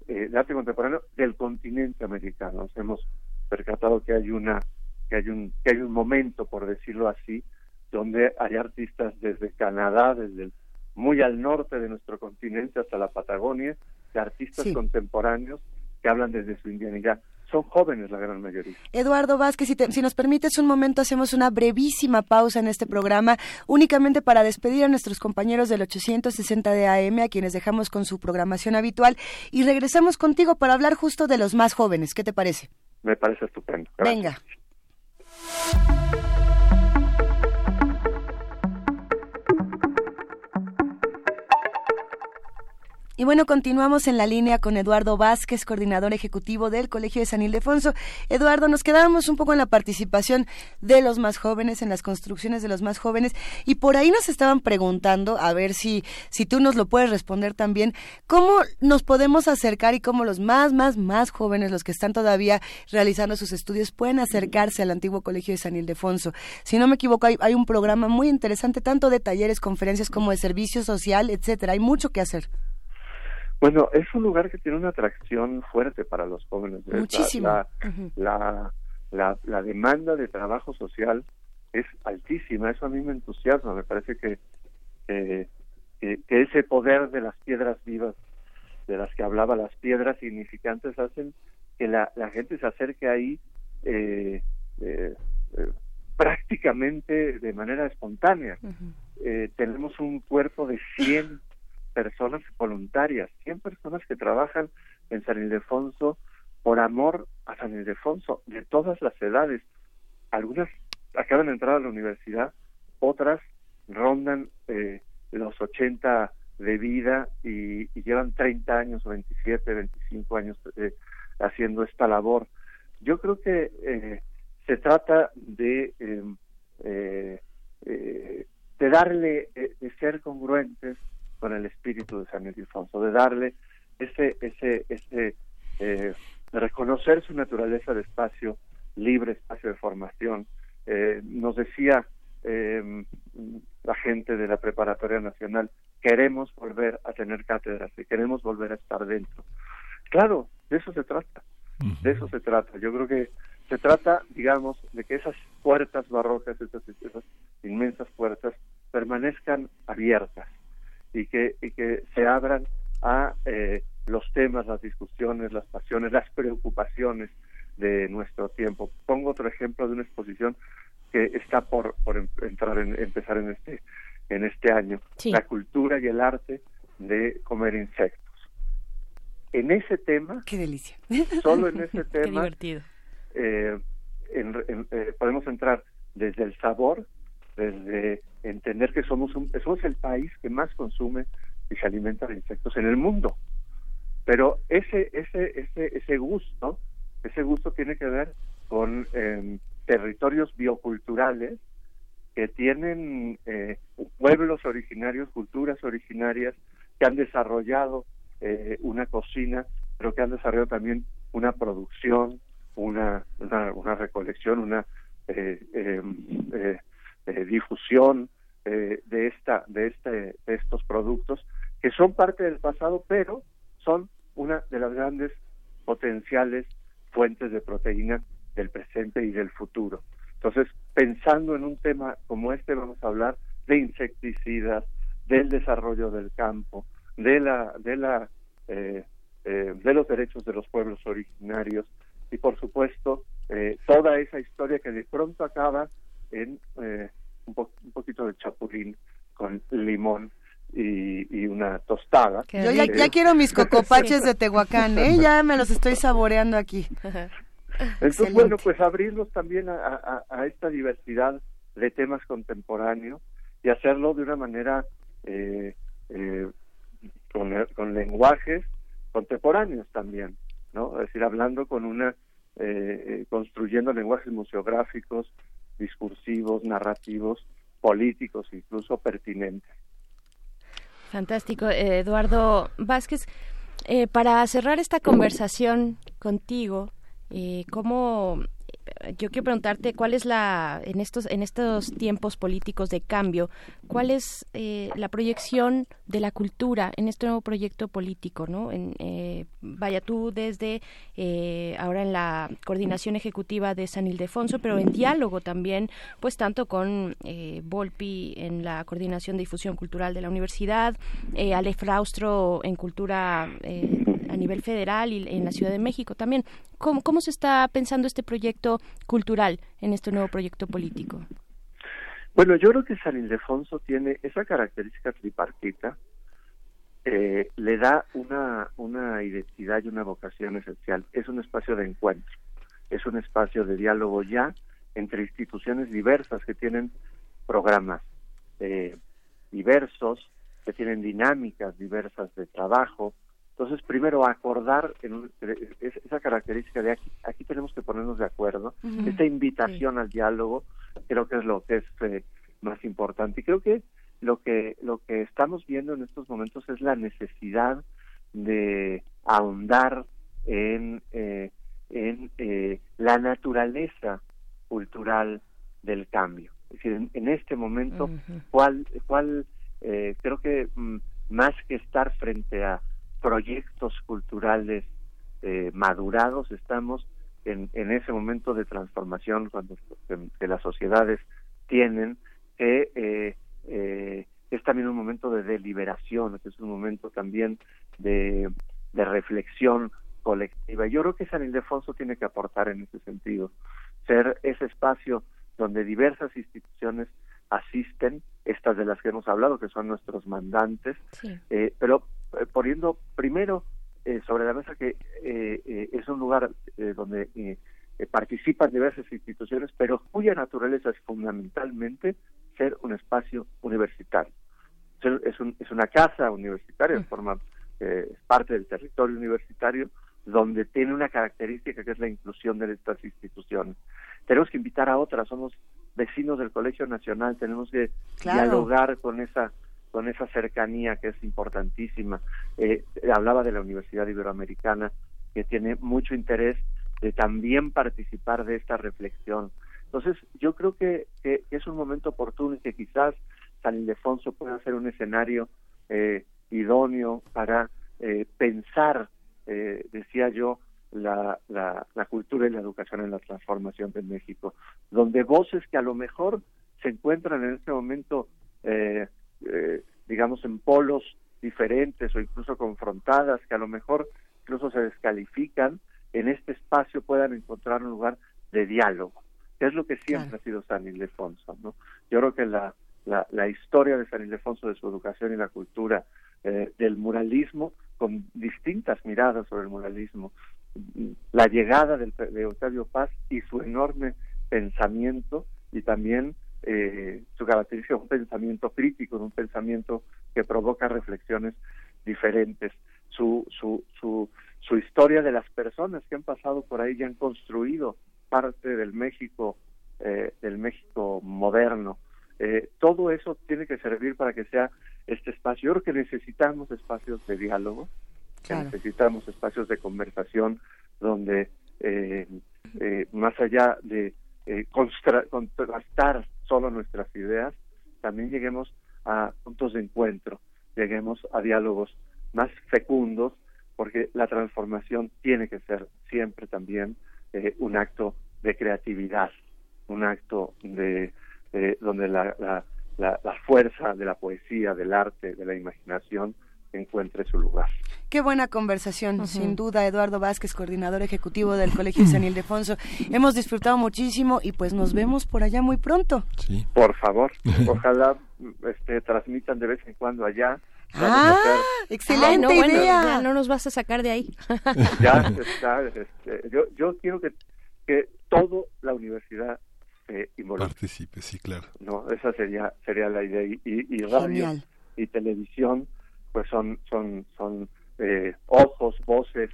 eh, de arte contemporáneo del continente americano. Nos hemos percatado que hay una que hay un que hay un momento, por decirlo así, donde hay artistas desde Canadá, desde muy al norte de nuestro continente hasta la Patagonia, de artistas contemporáneos que hablan desde su indianidad. Son jóvenes la gran mayoría. Eduardo Vázquez, si, si, nos permites un momento, hacemos una brevísima pausa en este programa, únicamente para despedir a nuestros compañeros del 860 de AM, a quienes dejamos con su programación habitual, y regresamos contigo para hablar justo de los más jóvenes. ¿Qué te parece? Me parece estupendo. Venga. Y bueno, continuamos en la línea con Eduardo Vázquez, coordinador ejecutivo del Colegio de San Ildefonso. Eduardo, nos quedábamos un poco en la participación de los más jóvenes, en las construcciones de los más jóvenes, y por ahí nos estaban preguntando, a ver si, si tú nos lo puedes responder también, cómo nos podemos acercar y cómo los más, más, más jóvenes, los que están todavía realizando sus estudios, pueden acercarse al antiguo Colegio de San Ildefonso. Si no me equivoco, hay, hay un programa muy interesante, tanto de talleres, conferencias como de servicio social, etcétera. Hay mucho que hacer. Bueno, es un lugar que tiene una atracción fuerte para los jóvenes. Muchísimo. La, la, la, demanda de trabajo social es altísima. Eso a mí me entusiasma. Me parece que, que, ese poder de las piedras vivas, de las que hablaba, las piedras significantes, hacen que la, la gente se acerque ahí eh, eh, eh prácticamente de manera espontánea. eh, tenemos un cuerpo de 100 personas voluntarias, 100 personas que trabajan en San Ildefonso por amor a San Ildefonso, de todas las edades. Algunas acaban de entrar a la universidad, otras rondan eh, los 80 de vida y, llevan 30 años, 27, 25 años eh, haciendo esta labor. Yo creo que eh, se trata de, em, eh, de darle, de ser congruentes con el espíritu de San Ildefonso, de darle ese, ese, ese de reconocer su naturaleza de espacio libre, espacio de formación. nos decía eh, la gente de la Preparatoria Nacional, queremos volver a tener cátedras y queremos volver a estar dentro. Claro, de eso se trata, de eso se trata. Yo creo que se trata, digamos, de que esas puertas barrocas, esas, esas inmensas puertas, permanezcan abiertas y que, y que se abran a eh, los temas, las discusiones, las pasiones, las preocupaciones de nuestro tiempo. Pongo otro ejemplo de una exposición que está por, por em, entrar en, empezar en este en este año. La cultura y el arte de comer insectos. En ese tema qué delicia. solo en ese tema qué divertido. eh, eh, podemos entrar desde el sabor desde entender que somos un, somos el país que más consume y se alimenta de insectos en el mundo. Pero ese ese ese ese gusto ese gusto tiene que ver con eh, territorios bioculturales que tienen eh, pueblos originarios, culturas originarias, que han desarrollado eh, una cocina, pero que han desarrollado también una producción, una, una, recolección, una eh, difusión de esta, de este, de estos productos que son parte del pasado, pero son una de las grandes potenciales fuentes de proteína del presente y del futuro. Entonces, pensando en un tema como este, vamos a hablar de insecticidas, del desarrollo del campo, de la, de la, eh, eh, de los derechos de los pueblos originarios y, por supuesto, eh, toda esa historia que de pronto acaba en un, poquito de chapulín con limón y, una tostada. Yo ya, ya, quiero mis cocopaches de Tehuacán, ¿eh? ya me los estoy saboreando aquí. Entonces, bueno, pues abrirlos también a, esta diversidad de temas contemporáneos y hacerlo de una manera eh, eh, con, lenguajes contemporáneos también, ¿no? Es decir, hablando con una, eh, construyendo lenguajes museográficos, discursivos, narrativos, políticos, incluso pertinentes. Fantástico, Eduardo Vázquez. para cerrar esta conversación contigo, eh, ¿Cómo yo quiero preguntarte cuál es la en estos en estos tiempos políticos de cambio cuál es eh, la proyección de la cultura en este nuevo proyecto político no en, eh, vaya tú desde eh, ahora en la coordinación ejecutiva de San Ildefonso pero en diálogo también pues tanto con Volpi en la coordinación de difusión cultural de la universidad Ale Fraustro en cultura a nivel federal y en la Ciudad de México también cómo cómo se está pensando este proyecto cultural en este nuevo proyecto político? Bueno, yo creo que San Ildefonso tiene esa característica tripartita, eh, le da una, una identidad y una vocación esencial. Es un espacio de encuentro, es un espacio de diálogo ya entre instituciones diversas que tienen programas eh, diversos, que tienen dinámicas diversas de trabajo, entonces, primero, acordar en esa característica de aquí, aquí tenemos que ponernos de acuerdo, esta invitación al diálogo, creo que es lo que es eh, más importante. Y creo que lo que lo que estamos viendo en estos momentos es la necesidad de ahondar en, eh, en eh, la naturaleza cultural del cambio. Es decir, en, este momento, cuál, cuál creo que mm, más que estar frente a proyectos culturales eh, madurados, estamos en, en, ese momento de transformación cuando que, las sociedades tienen, que eh, eh, es también un momento de deliberación, es un momento también de, de reflexión colectiva. Yo creo que San Ildefonso tiene que aportar en ese sentido, ser ese espacio donde diversas instituciones asisten, estas de las que hemos hablado, que son nuestros mandantes, eh, pero poniendo primero eh, sobre la mesa que es un lugar donde participan diversas instituciones, pero cuya naturaleza es fundamentalmente ser un espacio universitario. Es, un, es una casa universitaria, forma es parte del territorio universitario, donde tiene una característica que es la inclusión de estas instituciones. Tenemos que invitar a otras, somos vecinos del Colegio Nacional, tenemos que dialogar con esa con esa cercanía que es importantísima. Eh, hablaba de la Universidad Iberoamericana, que tiene mucho interés de también participar de esta reflexión. Entonces, yo creo que, es un momento oportuno y que quizás San Ildefonso pueda ser un escenario eh, idóneo para eh, pensar eh, decía yo, la, la, cultura y la educación en la transformación de México, donde voces que a lo mejor se encuentran en este momento, eh, eh, digamos, en polos diferentes o incluso confrontadas, que a lo mejor incluso se descalifican, en este espacio puedan encontrar un lugar de diálogo, que es lo que siempre ha sido San Ildefonso. ¿no? Yo creo que la, la, la historia de San Ildefonso, de su educación y la cultura, del muralismo, con distintas miradas sobre el muralismo. La llegada de Octavio Paz y su enorme pensamiento y también eh, su característica un pensamiento crítico, un pensamiento que provoca reflexiones diferentes. Su, su, su, su historia de las personas que han pasado por ahí y han construido parte del México, eh, del México moderno. Eh, todo eso tiene que servir para que sea este espacio. Yo creo que necesitamos espacios de diálogo, que necesitamos espacios de conversación donde eh, eh, más allá de eh, contrastar solo nuestras ideas, también lleguemos a puntos de encuentro, lleguemos a diálogos más fecundos, porque la transformación tiene que ser siempre también un acto de creatividad, un acto de donde la, la, la, fuerza de la poesía, del arte, de la imaginación encuentre su lugar. Qué buena conversación, sin duda, Eduardo Vázquez, coordinador ejecutivo del Colegio San Ildefonso. Hemos disfrutado muchísimo y pues nos vemos por allá muy pronto. Sí. Por favor, ojalá este, transmitan de vez en cuando allá. ah, excelente idea. no nos vas a sacar de ahí. ya está. Este, yo, yo quiero que, que todo la universidad eh, Participe, sí, claro. No, esa sería sería la idea. Y, y, radio y televisión, pues son son son eh, ojos, voces,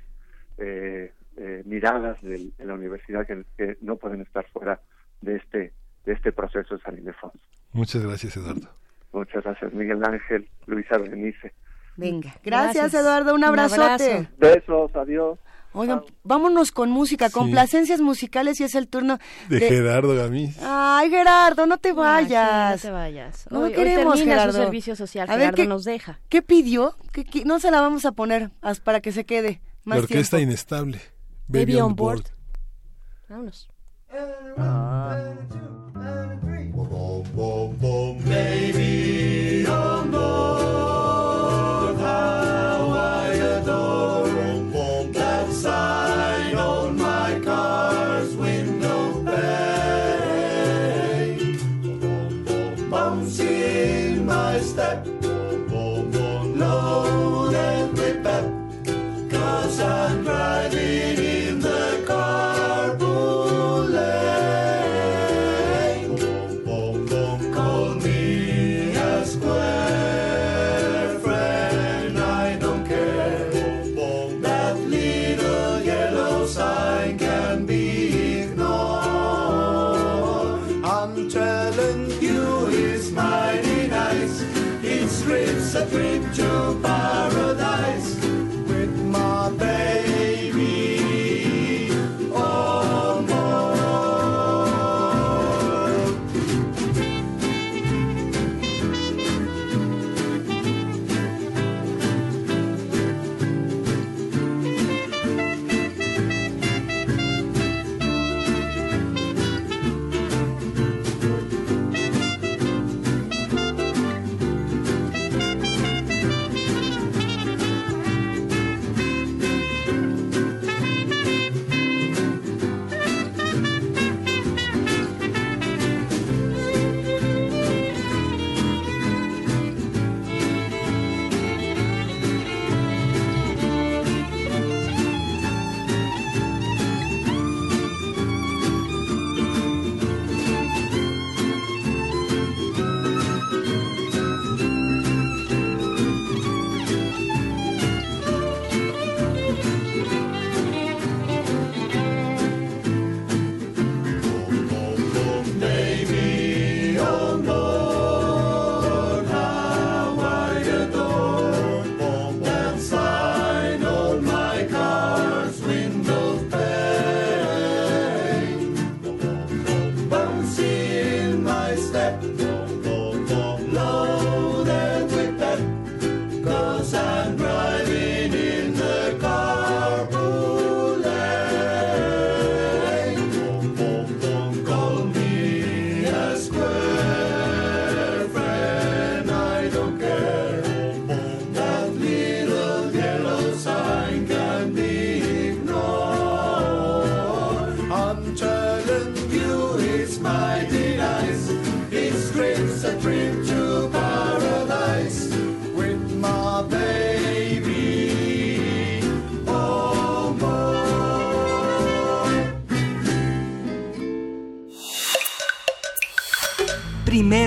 eh, eh miradas de, la universidad que, no pueden estar fuera de este de este proceso de San Ildefonso. Muchas gracias, Eduardo. Muchas gracias, Miguel Ángel, Luisa Berenice. Venga, gracias, Eduardo, un abrazote. Besos, adiós. Oigan, vámonos con música, con complacencias musicales y es el turno de, Gerardo Gamis. Ay, Gerardo, no te vayas. no te vayas. No queremos, Gerardo. Su servicio social, a Gerardo ver, ¿qué, nos deja. ¿Qué pidió? ¿Qué, no se la vamos a poner para que se quede más La orquesta tiempo. inestable. Baby, on, board. Vámonos. Baby on board.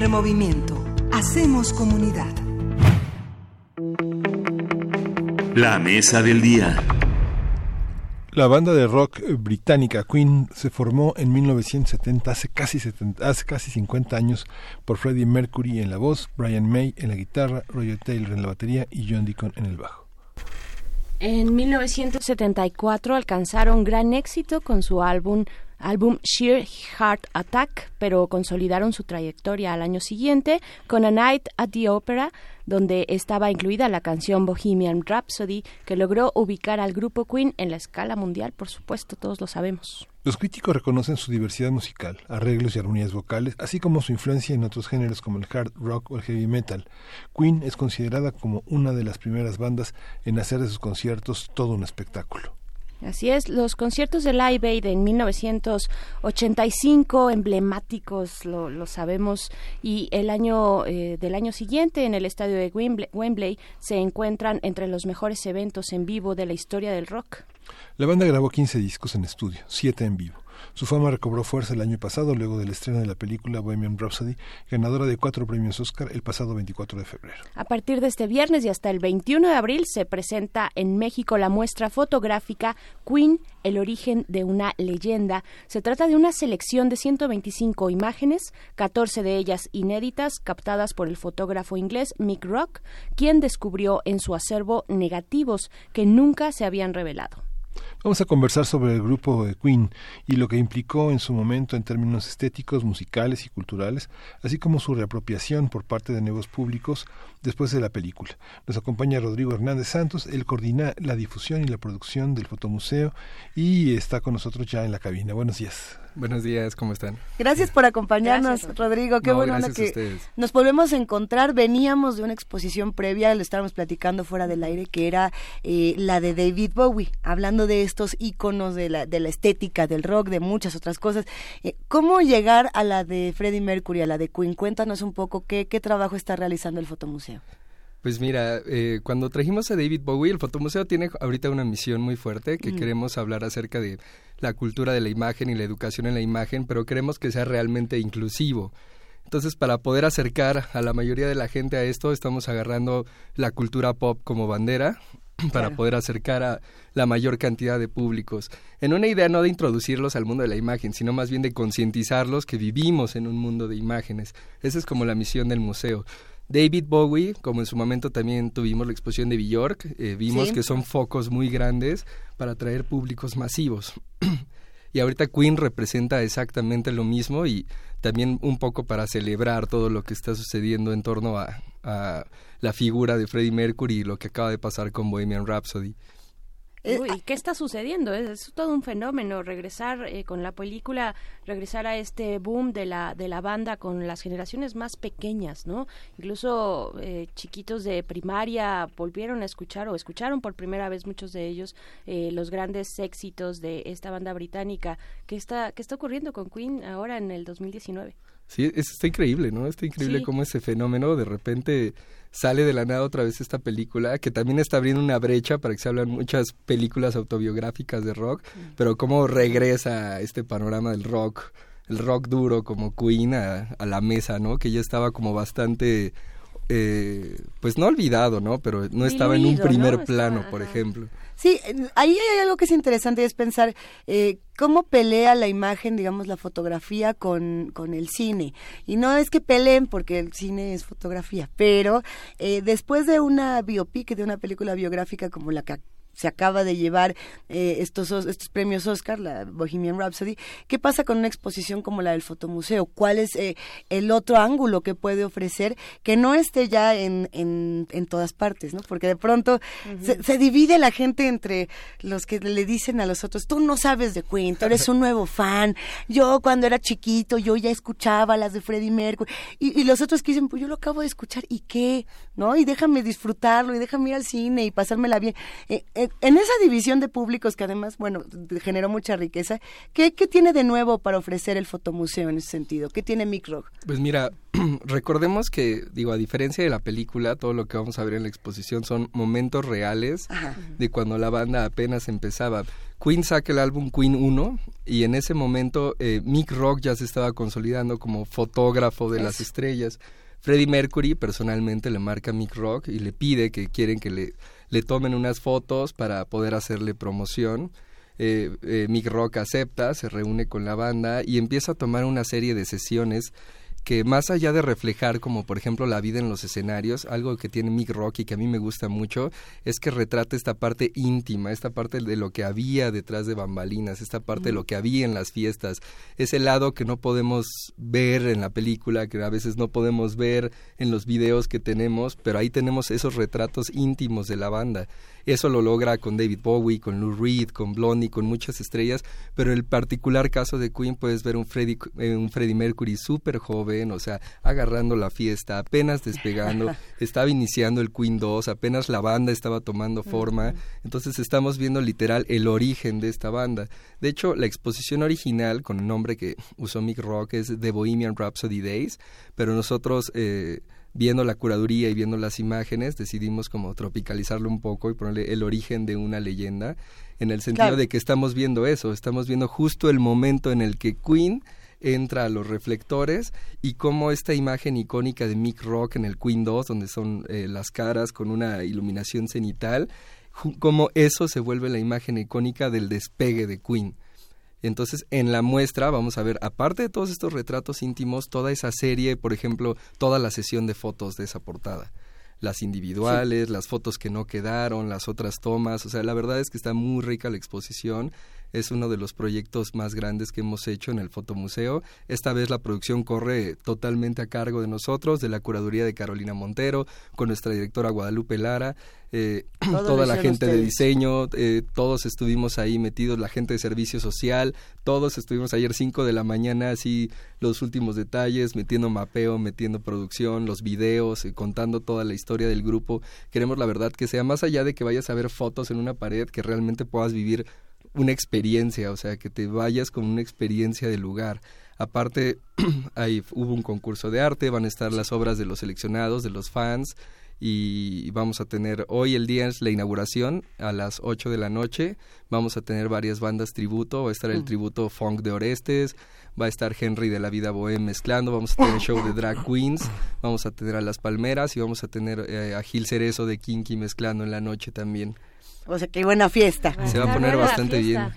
Primer movimiento. Hacemos comunidad. La mesa del día. La banda de rock británica Queen se formó en 1970, hace casi, 70, hace casi 50 años, por Freddie Mercury en la voz, Brian May en la guitarra, Roger Taylor en la batería y John Deacon en el bajo. En 1974 alcanzaron gran éxito con su álbum álbum Sheer Heart Attack, pero consolidaron su trayectoria al año siguiente con A Night at the Opera, donde estaba incluida la canción Bohemian Rhapsody, que logró ubicar al grupo Queen en la escala mundial, por supuesto, todos lo sabemos. Los críticos reconocen su diversidad musical, arreglos y armonías vocales, así como su influencia en otros géneros como el hard rock o el heavy metal. Queen es considerada como una de las primeras bandas en hacer de sus conciertos todo un espectáculo. Así es, los conciertos de Live Aid en 1985, emblemáticos, lo, sabemos, y el año eh, del año siguiente en el estadio de Wembley, Wembley se encuentran entre los mejores eventos en vivo de la historia del rock. La banda grabó 15 discos en estudio, 7 en vivo. Su fama recobró fuerza el año pasado luego del estreno de la película Bohemian Rhapsody, ganadora de cuatro premios Oscar el pasado 24 de febrero. A partir de este viernes y hasta el 21 de abril se presenta en México la muestra fotográfica Queen, el origen de una leyenda. Se trata de una selección de 125 imágenes, 14 de ellas inéditas, captadas por el fotógrafo inglés Mick Rock, quien descubrió en su acervo negativos que nunca se habían revelado. Vamos a conversar sobre el grupo de Queen y lo que implicó en su momento en términos estéticos, musicales y culturales, así como su reapropiación por parte de nuevos públicos después de la película. Nos acompaña Rodrigo Hernández Santos, él coordina la difusión y la producción del fotomuseo y está con nosotros ya en la cabina. Buenos días. Buenos días, ¿cómo están? Gracias por acompañarnos, Gracias. Rodrigo. Qué No, bueno gracias a que ustedes. nos volvemos a encontrar. Veníamos de una exposición previa, lo estábamos platicando fuera del aire, que era eh, la de David Bowie, hablando de estos íconos de la, de la estética, del rock, de muchas otras cosas. Eh, ¿Cómo llegar a la de Freddie Mercury, a la de Queen? Cuéntanos un poco qué, qué trabajo está realizando el Fotomuseo. Pues mira, eh, cuando trajimos a David Bowie, el Fotomuseo tiene ahorita una misión muy fuerte que Mm. queremos hablar acerca de la cultura de la imagen y la educación en la imagen, pero queremos que sea realmente inclusivo. Entonces, para poder acercar a la mayoría de la gente a esto, estamos agarrando la cultura pop como bandera para Claro. poder acercar a la mayor cantidad de públicos. En una idea no de introducirlos al mundo de la imagen, sino más bien de concientizarlos que vivimos en un mundo de imágenes. Esa es como la misión del museo. David Bowie, como en su momento también tuvimos la exposición de Bjork, eh, vimos Sí. que son focos muy grandes para atraer públicos masivos. y ahorita Queen representa exactamente lo mismo y también un poco para celebrar todo lo que está sucediendo en torno a, a la figura de Freddie Mercury y lo que acaba de pasar con Bohemian Rhapsody. Uy, ¿Qué está sucediendo? Es, es todo un fenómeno regresar eh, con la película, regresar a este boom de la de la banda con las generaciones más pequeñas, ¿no? Incluso eh, chiquitos de primaria volvieron a escuchar o escucharon por primera vez muchos de ellos eh, los grandes éxitos de esta banda británica. ¿Qué está qué está ocurriendo con Queen ahora en el 2019? Sí, eso está increíble, ¿no? Está increíble Sí. cómo ese fenómeno de repente sale de la nada otra vez esta película, que también está abriendo una brecha para que se hablan muchas películas autobiográficas de rock, pero cómo regresa este panorama del rock, el rock duro como Queen a, a la mesa, ¿no? Que ya estaba como bastante, eh, pues no olvidado, ¿no? Pero no estaba en un primer plano, por ejemplo. Sí, ahí hay algo que es interesante, es pensar eh, cómo pelea la imagen, digamos, la fotografía con, con el cine. Y no es que peleen porque el cine es fotografía, pero eh, después de una biopic, de una película biográfica como la que se acaba de llevar eh, estos, os- estos premios Oscar, la Bohemian Rhapsody, ¿qué pasa con una exposición como la del Fotomuseo? ¿Cuál es eh, el otro ángulo que puede ofrecer que no esté ya en, en, en todas partes, ¿no? Porque de pronto se, se divide la gente entre los que le dicen a los otros, tú no sabes de Queen, tú eres un nuevo fan, yo cuando era chiquito yo ya escuchaba las de Freddie Mercury, y, y los otros que dicen, pues yo lo acabo de escuchar, ¿y qué? ¿No? Y déjame disfrutarlo, y déjame ir al cine y pasármela bien. Eh, eh, en esa división de públicos que además, bueno, generó mucha riqueza, ¿qué, ¿qué tiene de nuevo para ofrecer el fotomuseo en ese sentido? ¿Qué tiene Mick Rock? Pues mira, recordemos que, digo, a diferencia de la película, todo lo que vamos a ver en la exposición son momentos reales de cuando la banda apenas empezaba. Queen saca el álbum Queen 1 y en ese momento eh, Mick Rock ya se estaba consolidando como fotógrafo de las estrellas. Freddie Mercury personalmente le marca a Mick Rock y le pide que quieren que le, le tomen unas fotos para poder hacerle promoción. Eh, eh, Mick Rock acepta, se reúne con la banda y empieza a tomar una serie de sesiones que más allá de reflejar como por ejemplo la vida en los escenarios, algo que tiene Mick Rock y que a mí me gusta mucho es que retrata esta parte íntima, esta parte de lo que había detrás de bambalinas, esta parte de lo que había en las fiestas, ese lado que no podemos ver en la película, que a veces no podemos ver en los videos que tenemos, pero ahí tenemos esos retratos íntimos de la banda. Eso lo logra con David Bowie, con Lou Reed, con Blondie, con muchas estrellas, pero en el particular caso de Queen puedes ver un Freddie, eh, un Freddie Mercury súper joven, o sea, agarrando la fiesta, apenas despegando, estaba iniciando el Queen 2, apenas la banda estaba tomando forma, entonces estamos viendo literal el origen de esta banda. De hecho, la exposición original, con el nombre que usó Mick Rock, es The Bohemian Rhapsody Days, pero nosotros... Eh, viendo la curaduría y viendo las imágenes, decidimos como tropicalizarlo un poco y ponerle el origen de una leyenda, en el sentido de que estamos viendo eso, estamos viendo justo el momento en el que Queen entra a los reflectores y cómo esta imagen icónica de Mick Rock en el Queen 2, donde son eh, las caras con una iluminación cenital, cómo eso se vuelve la imagen icónica del despegue de Queen. Entonces, en la muestra vamos a ver, aparte de todos estos retratos íntimos, toda esa serie, por ejemplo, toda la sesión de fotos de esa portada. Las individuales, las fotos que no quedaron, las otras tomas. O sea, la verdad es que está muy rica la exposición es uno de los proyectos más grandes que hemos hecho en el Fotomuseo. Esta vez la producción corre totalmente a cargo de nosotros, de la curaduría de Carolina Montero, con nuestra directora Guadalupe Lara, eh, toda la gente de diseño, eh, todos estuvimos ahí metidos, la gente de servicio social, todos estuvimos ayer 5 de la mañana, así los últimos detalles, metiendo mapeo, metiendo producción, los videos, eh, contando toda la historia del grupo. Queremos la verdad que sea más allá de que vayas a ver fotos en una pared, que realmente puedas vivir una experiencia, o sea, que te vayas con una experiencia del lugar. Aparte, ahí hubo un concurso de arte, van a estar las obras de los seleccionados, de los fans, y vamos a tener, hoy el día es la inauguración, a las 8 de la noche, vamos a tener varias bandas tributo, va a estar el mm. tributo Funk de Orestes, va a estar Henry de la Vida Bohem mezclando, vamos a tener show de Drag Queens, vamos a tener a Las Palmeras y vamos a tener eh, a Gil Cerezo de Kinky mezclando en la noche también. O sea, qué buena fiesta. Se va a poner bastante bien.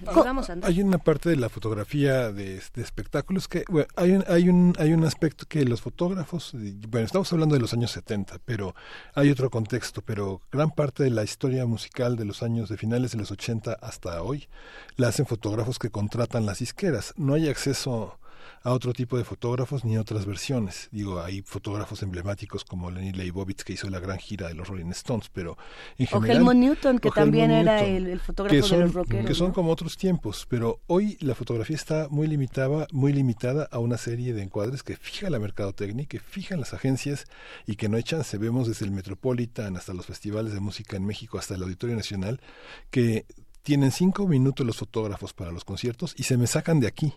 Hay una parte de la fotografía de, espectáculos que bueno, hay un hay un hay un aspecto que los fotógrafos, bueno, estamos hablando de los años 70, pero hay otro contexto, pero gran parte de la historia musical de los años de finales de los 80 hasta hoy la hacen fotógrafos que contratan las isqueras. No hay acceso a otro tipo de fotógrafos ni a otras versiones. Digo, hay fotógrafos emblemáticos como Lenny Leibovitz que hizo la gran gira de los Rolling Stones, pero en general... O Helmut Newton, que también era el, fotógrafo de los rockeros. Que son como otros tiempos, pero hoy la fotografía está muy limitada, muy limitada a una serie de encuadres que fija la mercadotecnia, que fijan las agencias y que no echan, se vemos desde el Metropolitan hasta los festivales de música en México, hasta el Auditorio Nacional, que tienen cinco minutos los fotógrafos para los conciertos y se me sacan de aquí.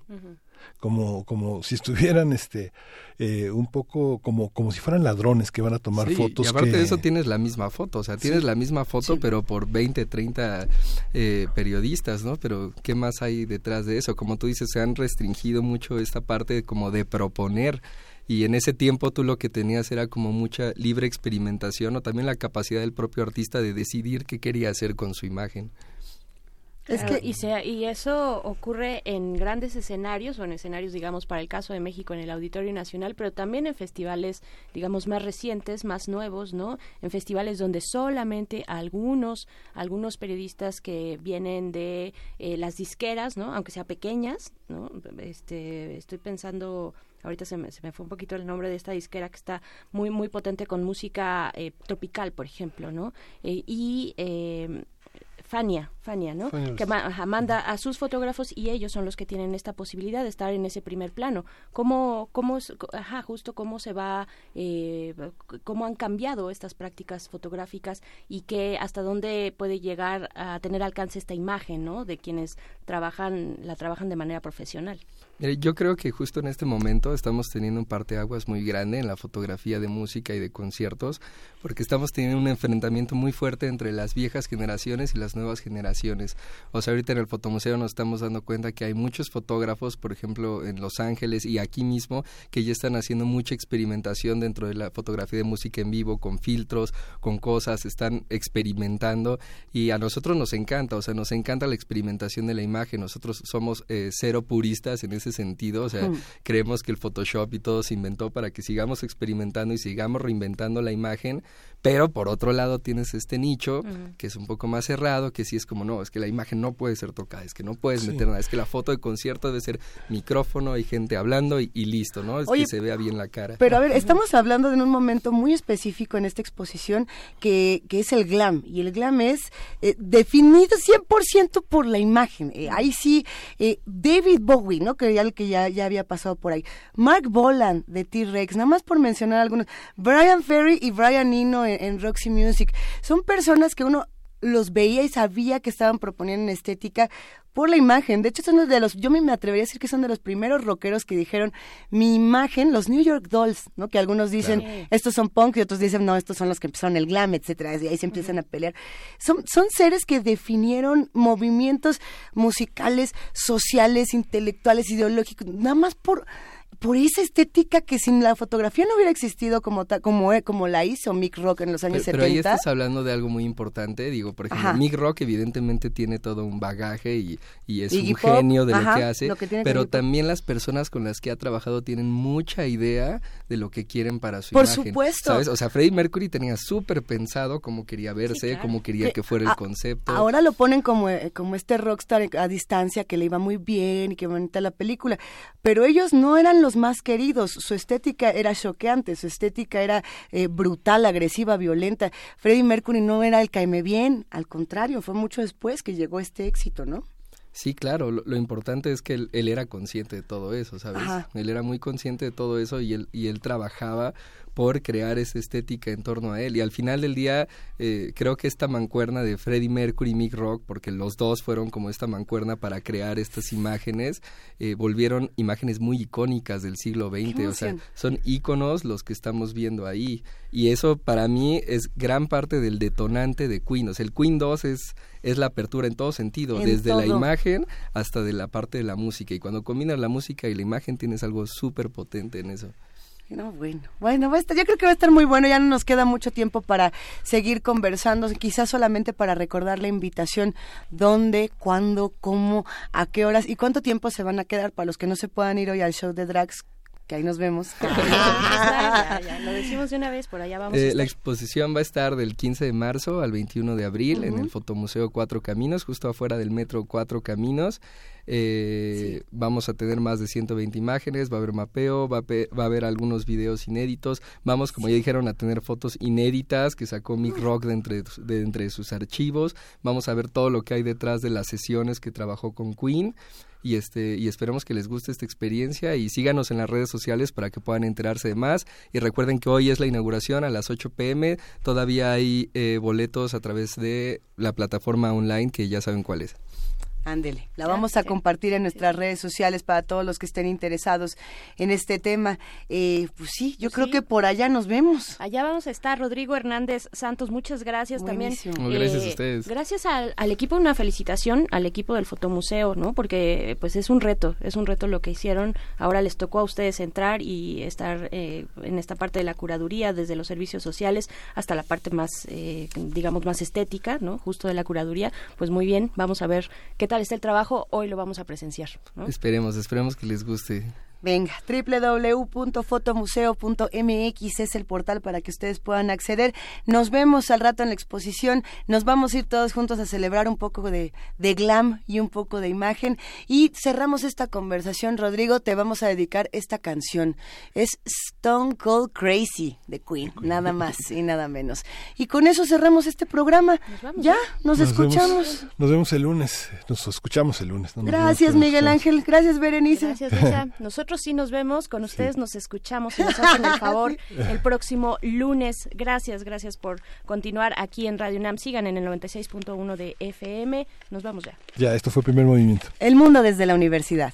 Como como si estuvieran este eh, un poco como como si fueran ladrones que van a tomar fotos y aparte de eso tienes la misma foto o sea tienes la misma foto pero por 20 30 eh, periodistas no pero qué más hay detrás de eso como tú dices se han restringido mucho esta parte como de proponer y en ese tiempo tú lo que tenías era como mucha libre experimentación o también la capacidad del propio artista de decidir qué quería hacer con su imagen. Es que, y, y eso ocurre en grandes escenarios o en escenarios, digamos, para el caso de México en el Auditorio Nacional, pero también en festivales, digamos, más recientes, más nuevos, ¿no? En festivales donde solamente algunos, algunos periodistas que vienen de eh, las disqueras, ¿no? Aunque sea pequeñas, ¿no? Este, estoy pensando ahorita se me, se me, fue un poquito el nombre de esta disquera que está muy muy potente con música eh, tropical por ejemplo no eh, y eh, Fania, Fania, ¿no? Que manda a sus fotógrafos y ellos son los que tienen esta posibilidad de estar en ese primer plano. ¿Cómo, cómo, ajá, justo cómo se va, eh, cómo han cambiado estas prácticas fotográficas y que hasta dónde puede llegar a tener alcance esta imagen, ¿no? De quienes trabajan, la trabajan de manera profesional. Yo creo que justo en este momento estamos teniendo un parteaguas muy grande en la fotografía de música y de conciertos, porque estamos teniendo un enfrentamiento muy fuerte entre las viejas generaciones y las nuevas generaciones. O sea, ahorita en el fotomuseo nos estamos dando cuenta que hay muchos fotógrafos, por ejemplo, en Los Ángeles y aquí mismo, que ya están haciendo mucha experimentación dentro de la fotografía de música en vivo, con filtros, con cosas, están experimentando y a nosotros nos encanta, o sea, nos encanta la experimentación de la imagen. Nosotros somos eh, cero puristas en ese sentido, o sea, mm. creemos que el Photoshop y todo se inventó para que sigamos experimentando y sigamos reinventando la imagen, pero por otro lado tienes este nicho que es un poco más cerrado, que sí es como, no, es que la imagen no puede ser tocada, es que no puedes meter nada, es que la foto de concierto debe ser micrófono y gente hablando y, listo, ¿no? Es que se vea bien la cara. Pero a ver, estamos hablando de un momento muy específico en esta exposición que, que es el glam, y el glam es eh, definido 100% por la imagen. Eh, ahí sí, eh, David Bowie, ¿no? Que ya, que ya, ya había pasado por ahí. Mark Boland de T-Rex, nada más por mencionar algunos. Brian Ferry y Brian Eno en, Roxy Music. Son personas que uno los veía y sabía que estaban proponiendo estética por la imagen. De hecho, son de los, yo me atrevería a decir que son de los primeros rockeros que dijeron, mi imagen, los New York Dolls, ¿no? Que algunos dicen, estos son punk y otros dicen, no, estos son los que empezaron el glam, etcétera, y ahí se empiezan a pelear. Son, son seres que definieron movimientos musicales, sociales, intelectuales, ideológicos, nada más por por esa estética que sin la fotografía no hubiera existido como como eh, como la hizo Mick Rock en los años 70. Pero ahí estás hablando de algo muy importante, digo, por ejemplo, Mick Rock evidentemente tiene todo un bagaje y, y es un genio de lo que hace, pero también las personas con las que ha trabajado tienen mucha idea de lo que quieren para su por imagen. Por supuesto. ¿sabes? O sea, Freddie Mercury tenía súper pensado cómo quería verse, cómo quería que, fuera el concepto. Ahora lo ponen como, eh, como este rockstar a distancia que le iba muy bien y que bonita la película, pero ellos no eran los más queridos. Su estética era choqueante, su estética era eh, brutal, agresiva, violenta. Freddie Mercury no era el caime bien, al contrario, fue mucho después que llegó este éxito, ¿no? Sí, claro, lo, importante es que él, era consciente de todo eso, ¿sabes? Él era muy consciente de todo eso y él, y él trabajaba por crear esa estética en torno a él. Y al final del día, eh, creo que esta mancuerna de Freddie Mercury y Mick Rock, porque los dos fueron como esta mancuerna para crear estas imágenes, eh, volvieron imágenes muy icónicas del siglo XX. O sea, son íconos los que estamos viendo ahí. Y eso para mí es gran parte del detonante de Queen. O sea, el Queen 2 es, es la apertura en todo sentido, desde la imagen hasta de la parte de la música. Y cuando combinas la música y la imagen tienes algo súper potente en eso. No, bueno, bueno, va a estar, yo creo que va a estar muy bueno, ya no nos queda mucho tiempo para seguir conversando, quizás solamente para recordar la invitación, dónde, cuándo, cómo, a qué horas y cuánto tiempo se van a quedar para los que no se puedan ir hoy al show de drags que ahí nos vemos. Ah, lo decimos de una vez, por allá vamos. Eh, la exposición va a estar del 15 de marzo al 21 de abril en el Fotomuseo Cuatro Caminos, justo afuera del metro Cuatro Caminos. Eh, Vamos a tener más de 120 imágenes, va a haber mapeo, va a, va a, haber algunos videos inéditos. Vamos, como ya dijeron, a tener fotos inéditas que sacó Mick Rock de entre, de entre sus archivos. Vamos a ver todo lo que hay detrás de las sesiones que trabajó con Queen. Y este y esperemos que les guste esta experiencia. Y síganos en las redes sociales para que puedan enterarse de más. Y recuerden que hoy es la inauguración a las 8 pm todavía hay eh, boletos a través de la plataforma online que ya saben cuál es Ándele, la vamos a compartir en nuestras redes sociales para todos los que estén interesados en este tema. Eh, pues sí, yo pues creo que por allá nos vemos. Allá vamos a estar, Rodrigo Hernández Santos, muchas gracias también. gracias a ustedes. Gracias al, equipo, una felicitación al equipo del Fotomuseo, ¿no? Porque pues es un reto, es un reto lo que hicieron. Ahora les tocó a ustedes entrar y estar eh, en esta parte de la curaduría, desde los servicios sociales hasta la parte más, eh, digamos, más estética, ¿no? Justo de la curaduría. Pues muy bien, vamos a ver qué tal está el trabajo, hoy lo vamos a presenciar. Esperemos, esperemos que les guste. Venga, www.fotomuseo.mx es el portal para que ustedes puedan acceder. Nos vemos al rato en la exposición. Nos vamos a ir todos juntos a celebrar un poco de, de glam y un poco de imagen. Y cerramos esta conversación, Rodrigo. Te vamos a dedicar esta canción. Es Stone Cold Crazy de Queen, nada más y nada menos. Y con eso cerramos este programa. ya, nos, escuchamos. nos vemos el lunes. Nos escuchamos el lunes. Gracias, Miguel Ángel. Gracias, Berenice. Gracias, Lisa. Nosotros sí nos vemos, con ustedes nos escuchamos y nos hacen el favor el próximo lunes. Gracias, gracias por continuar aquí en Radio UNAM. Sigan en el 96.1 de FM. Nos vamos ya. Ya, esto fue el primer movimiento. El mundo desde la universidad.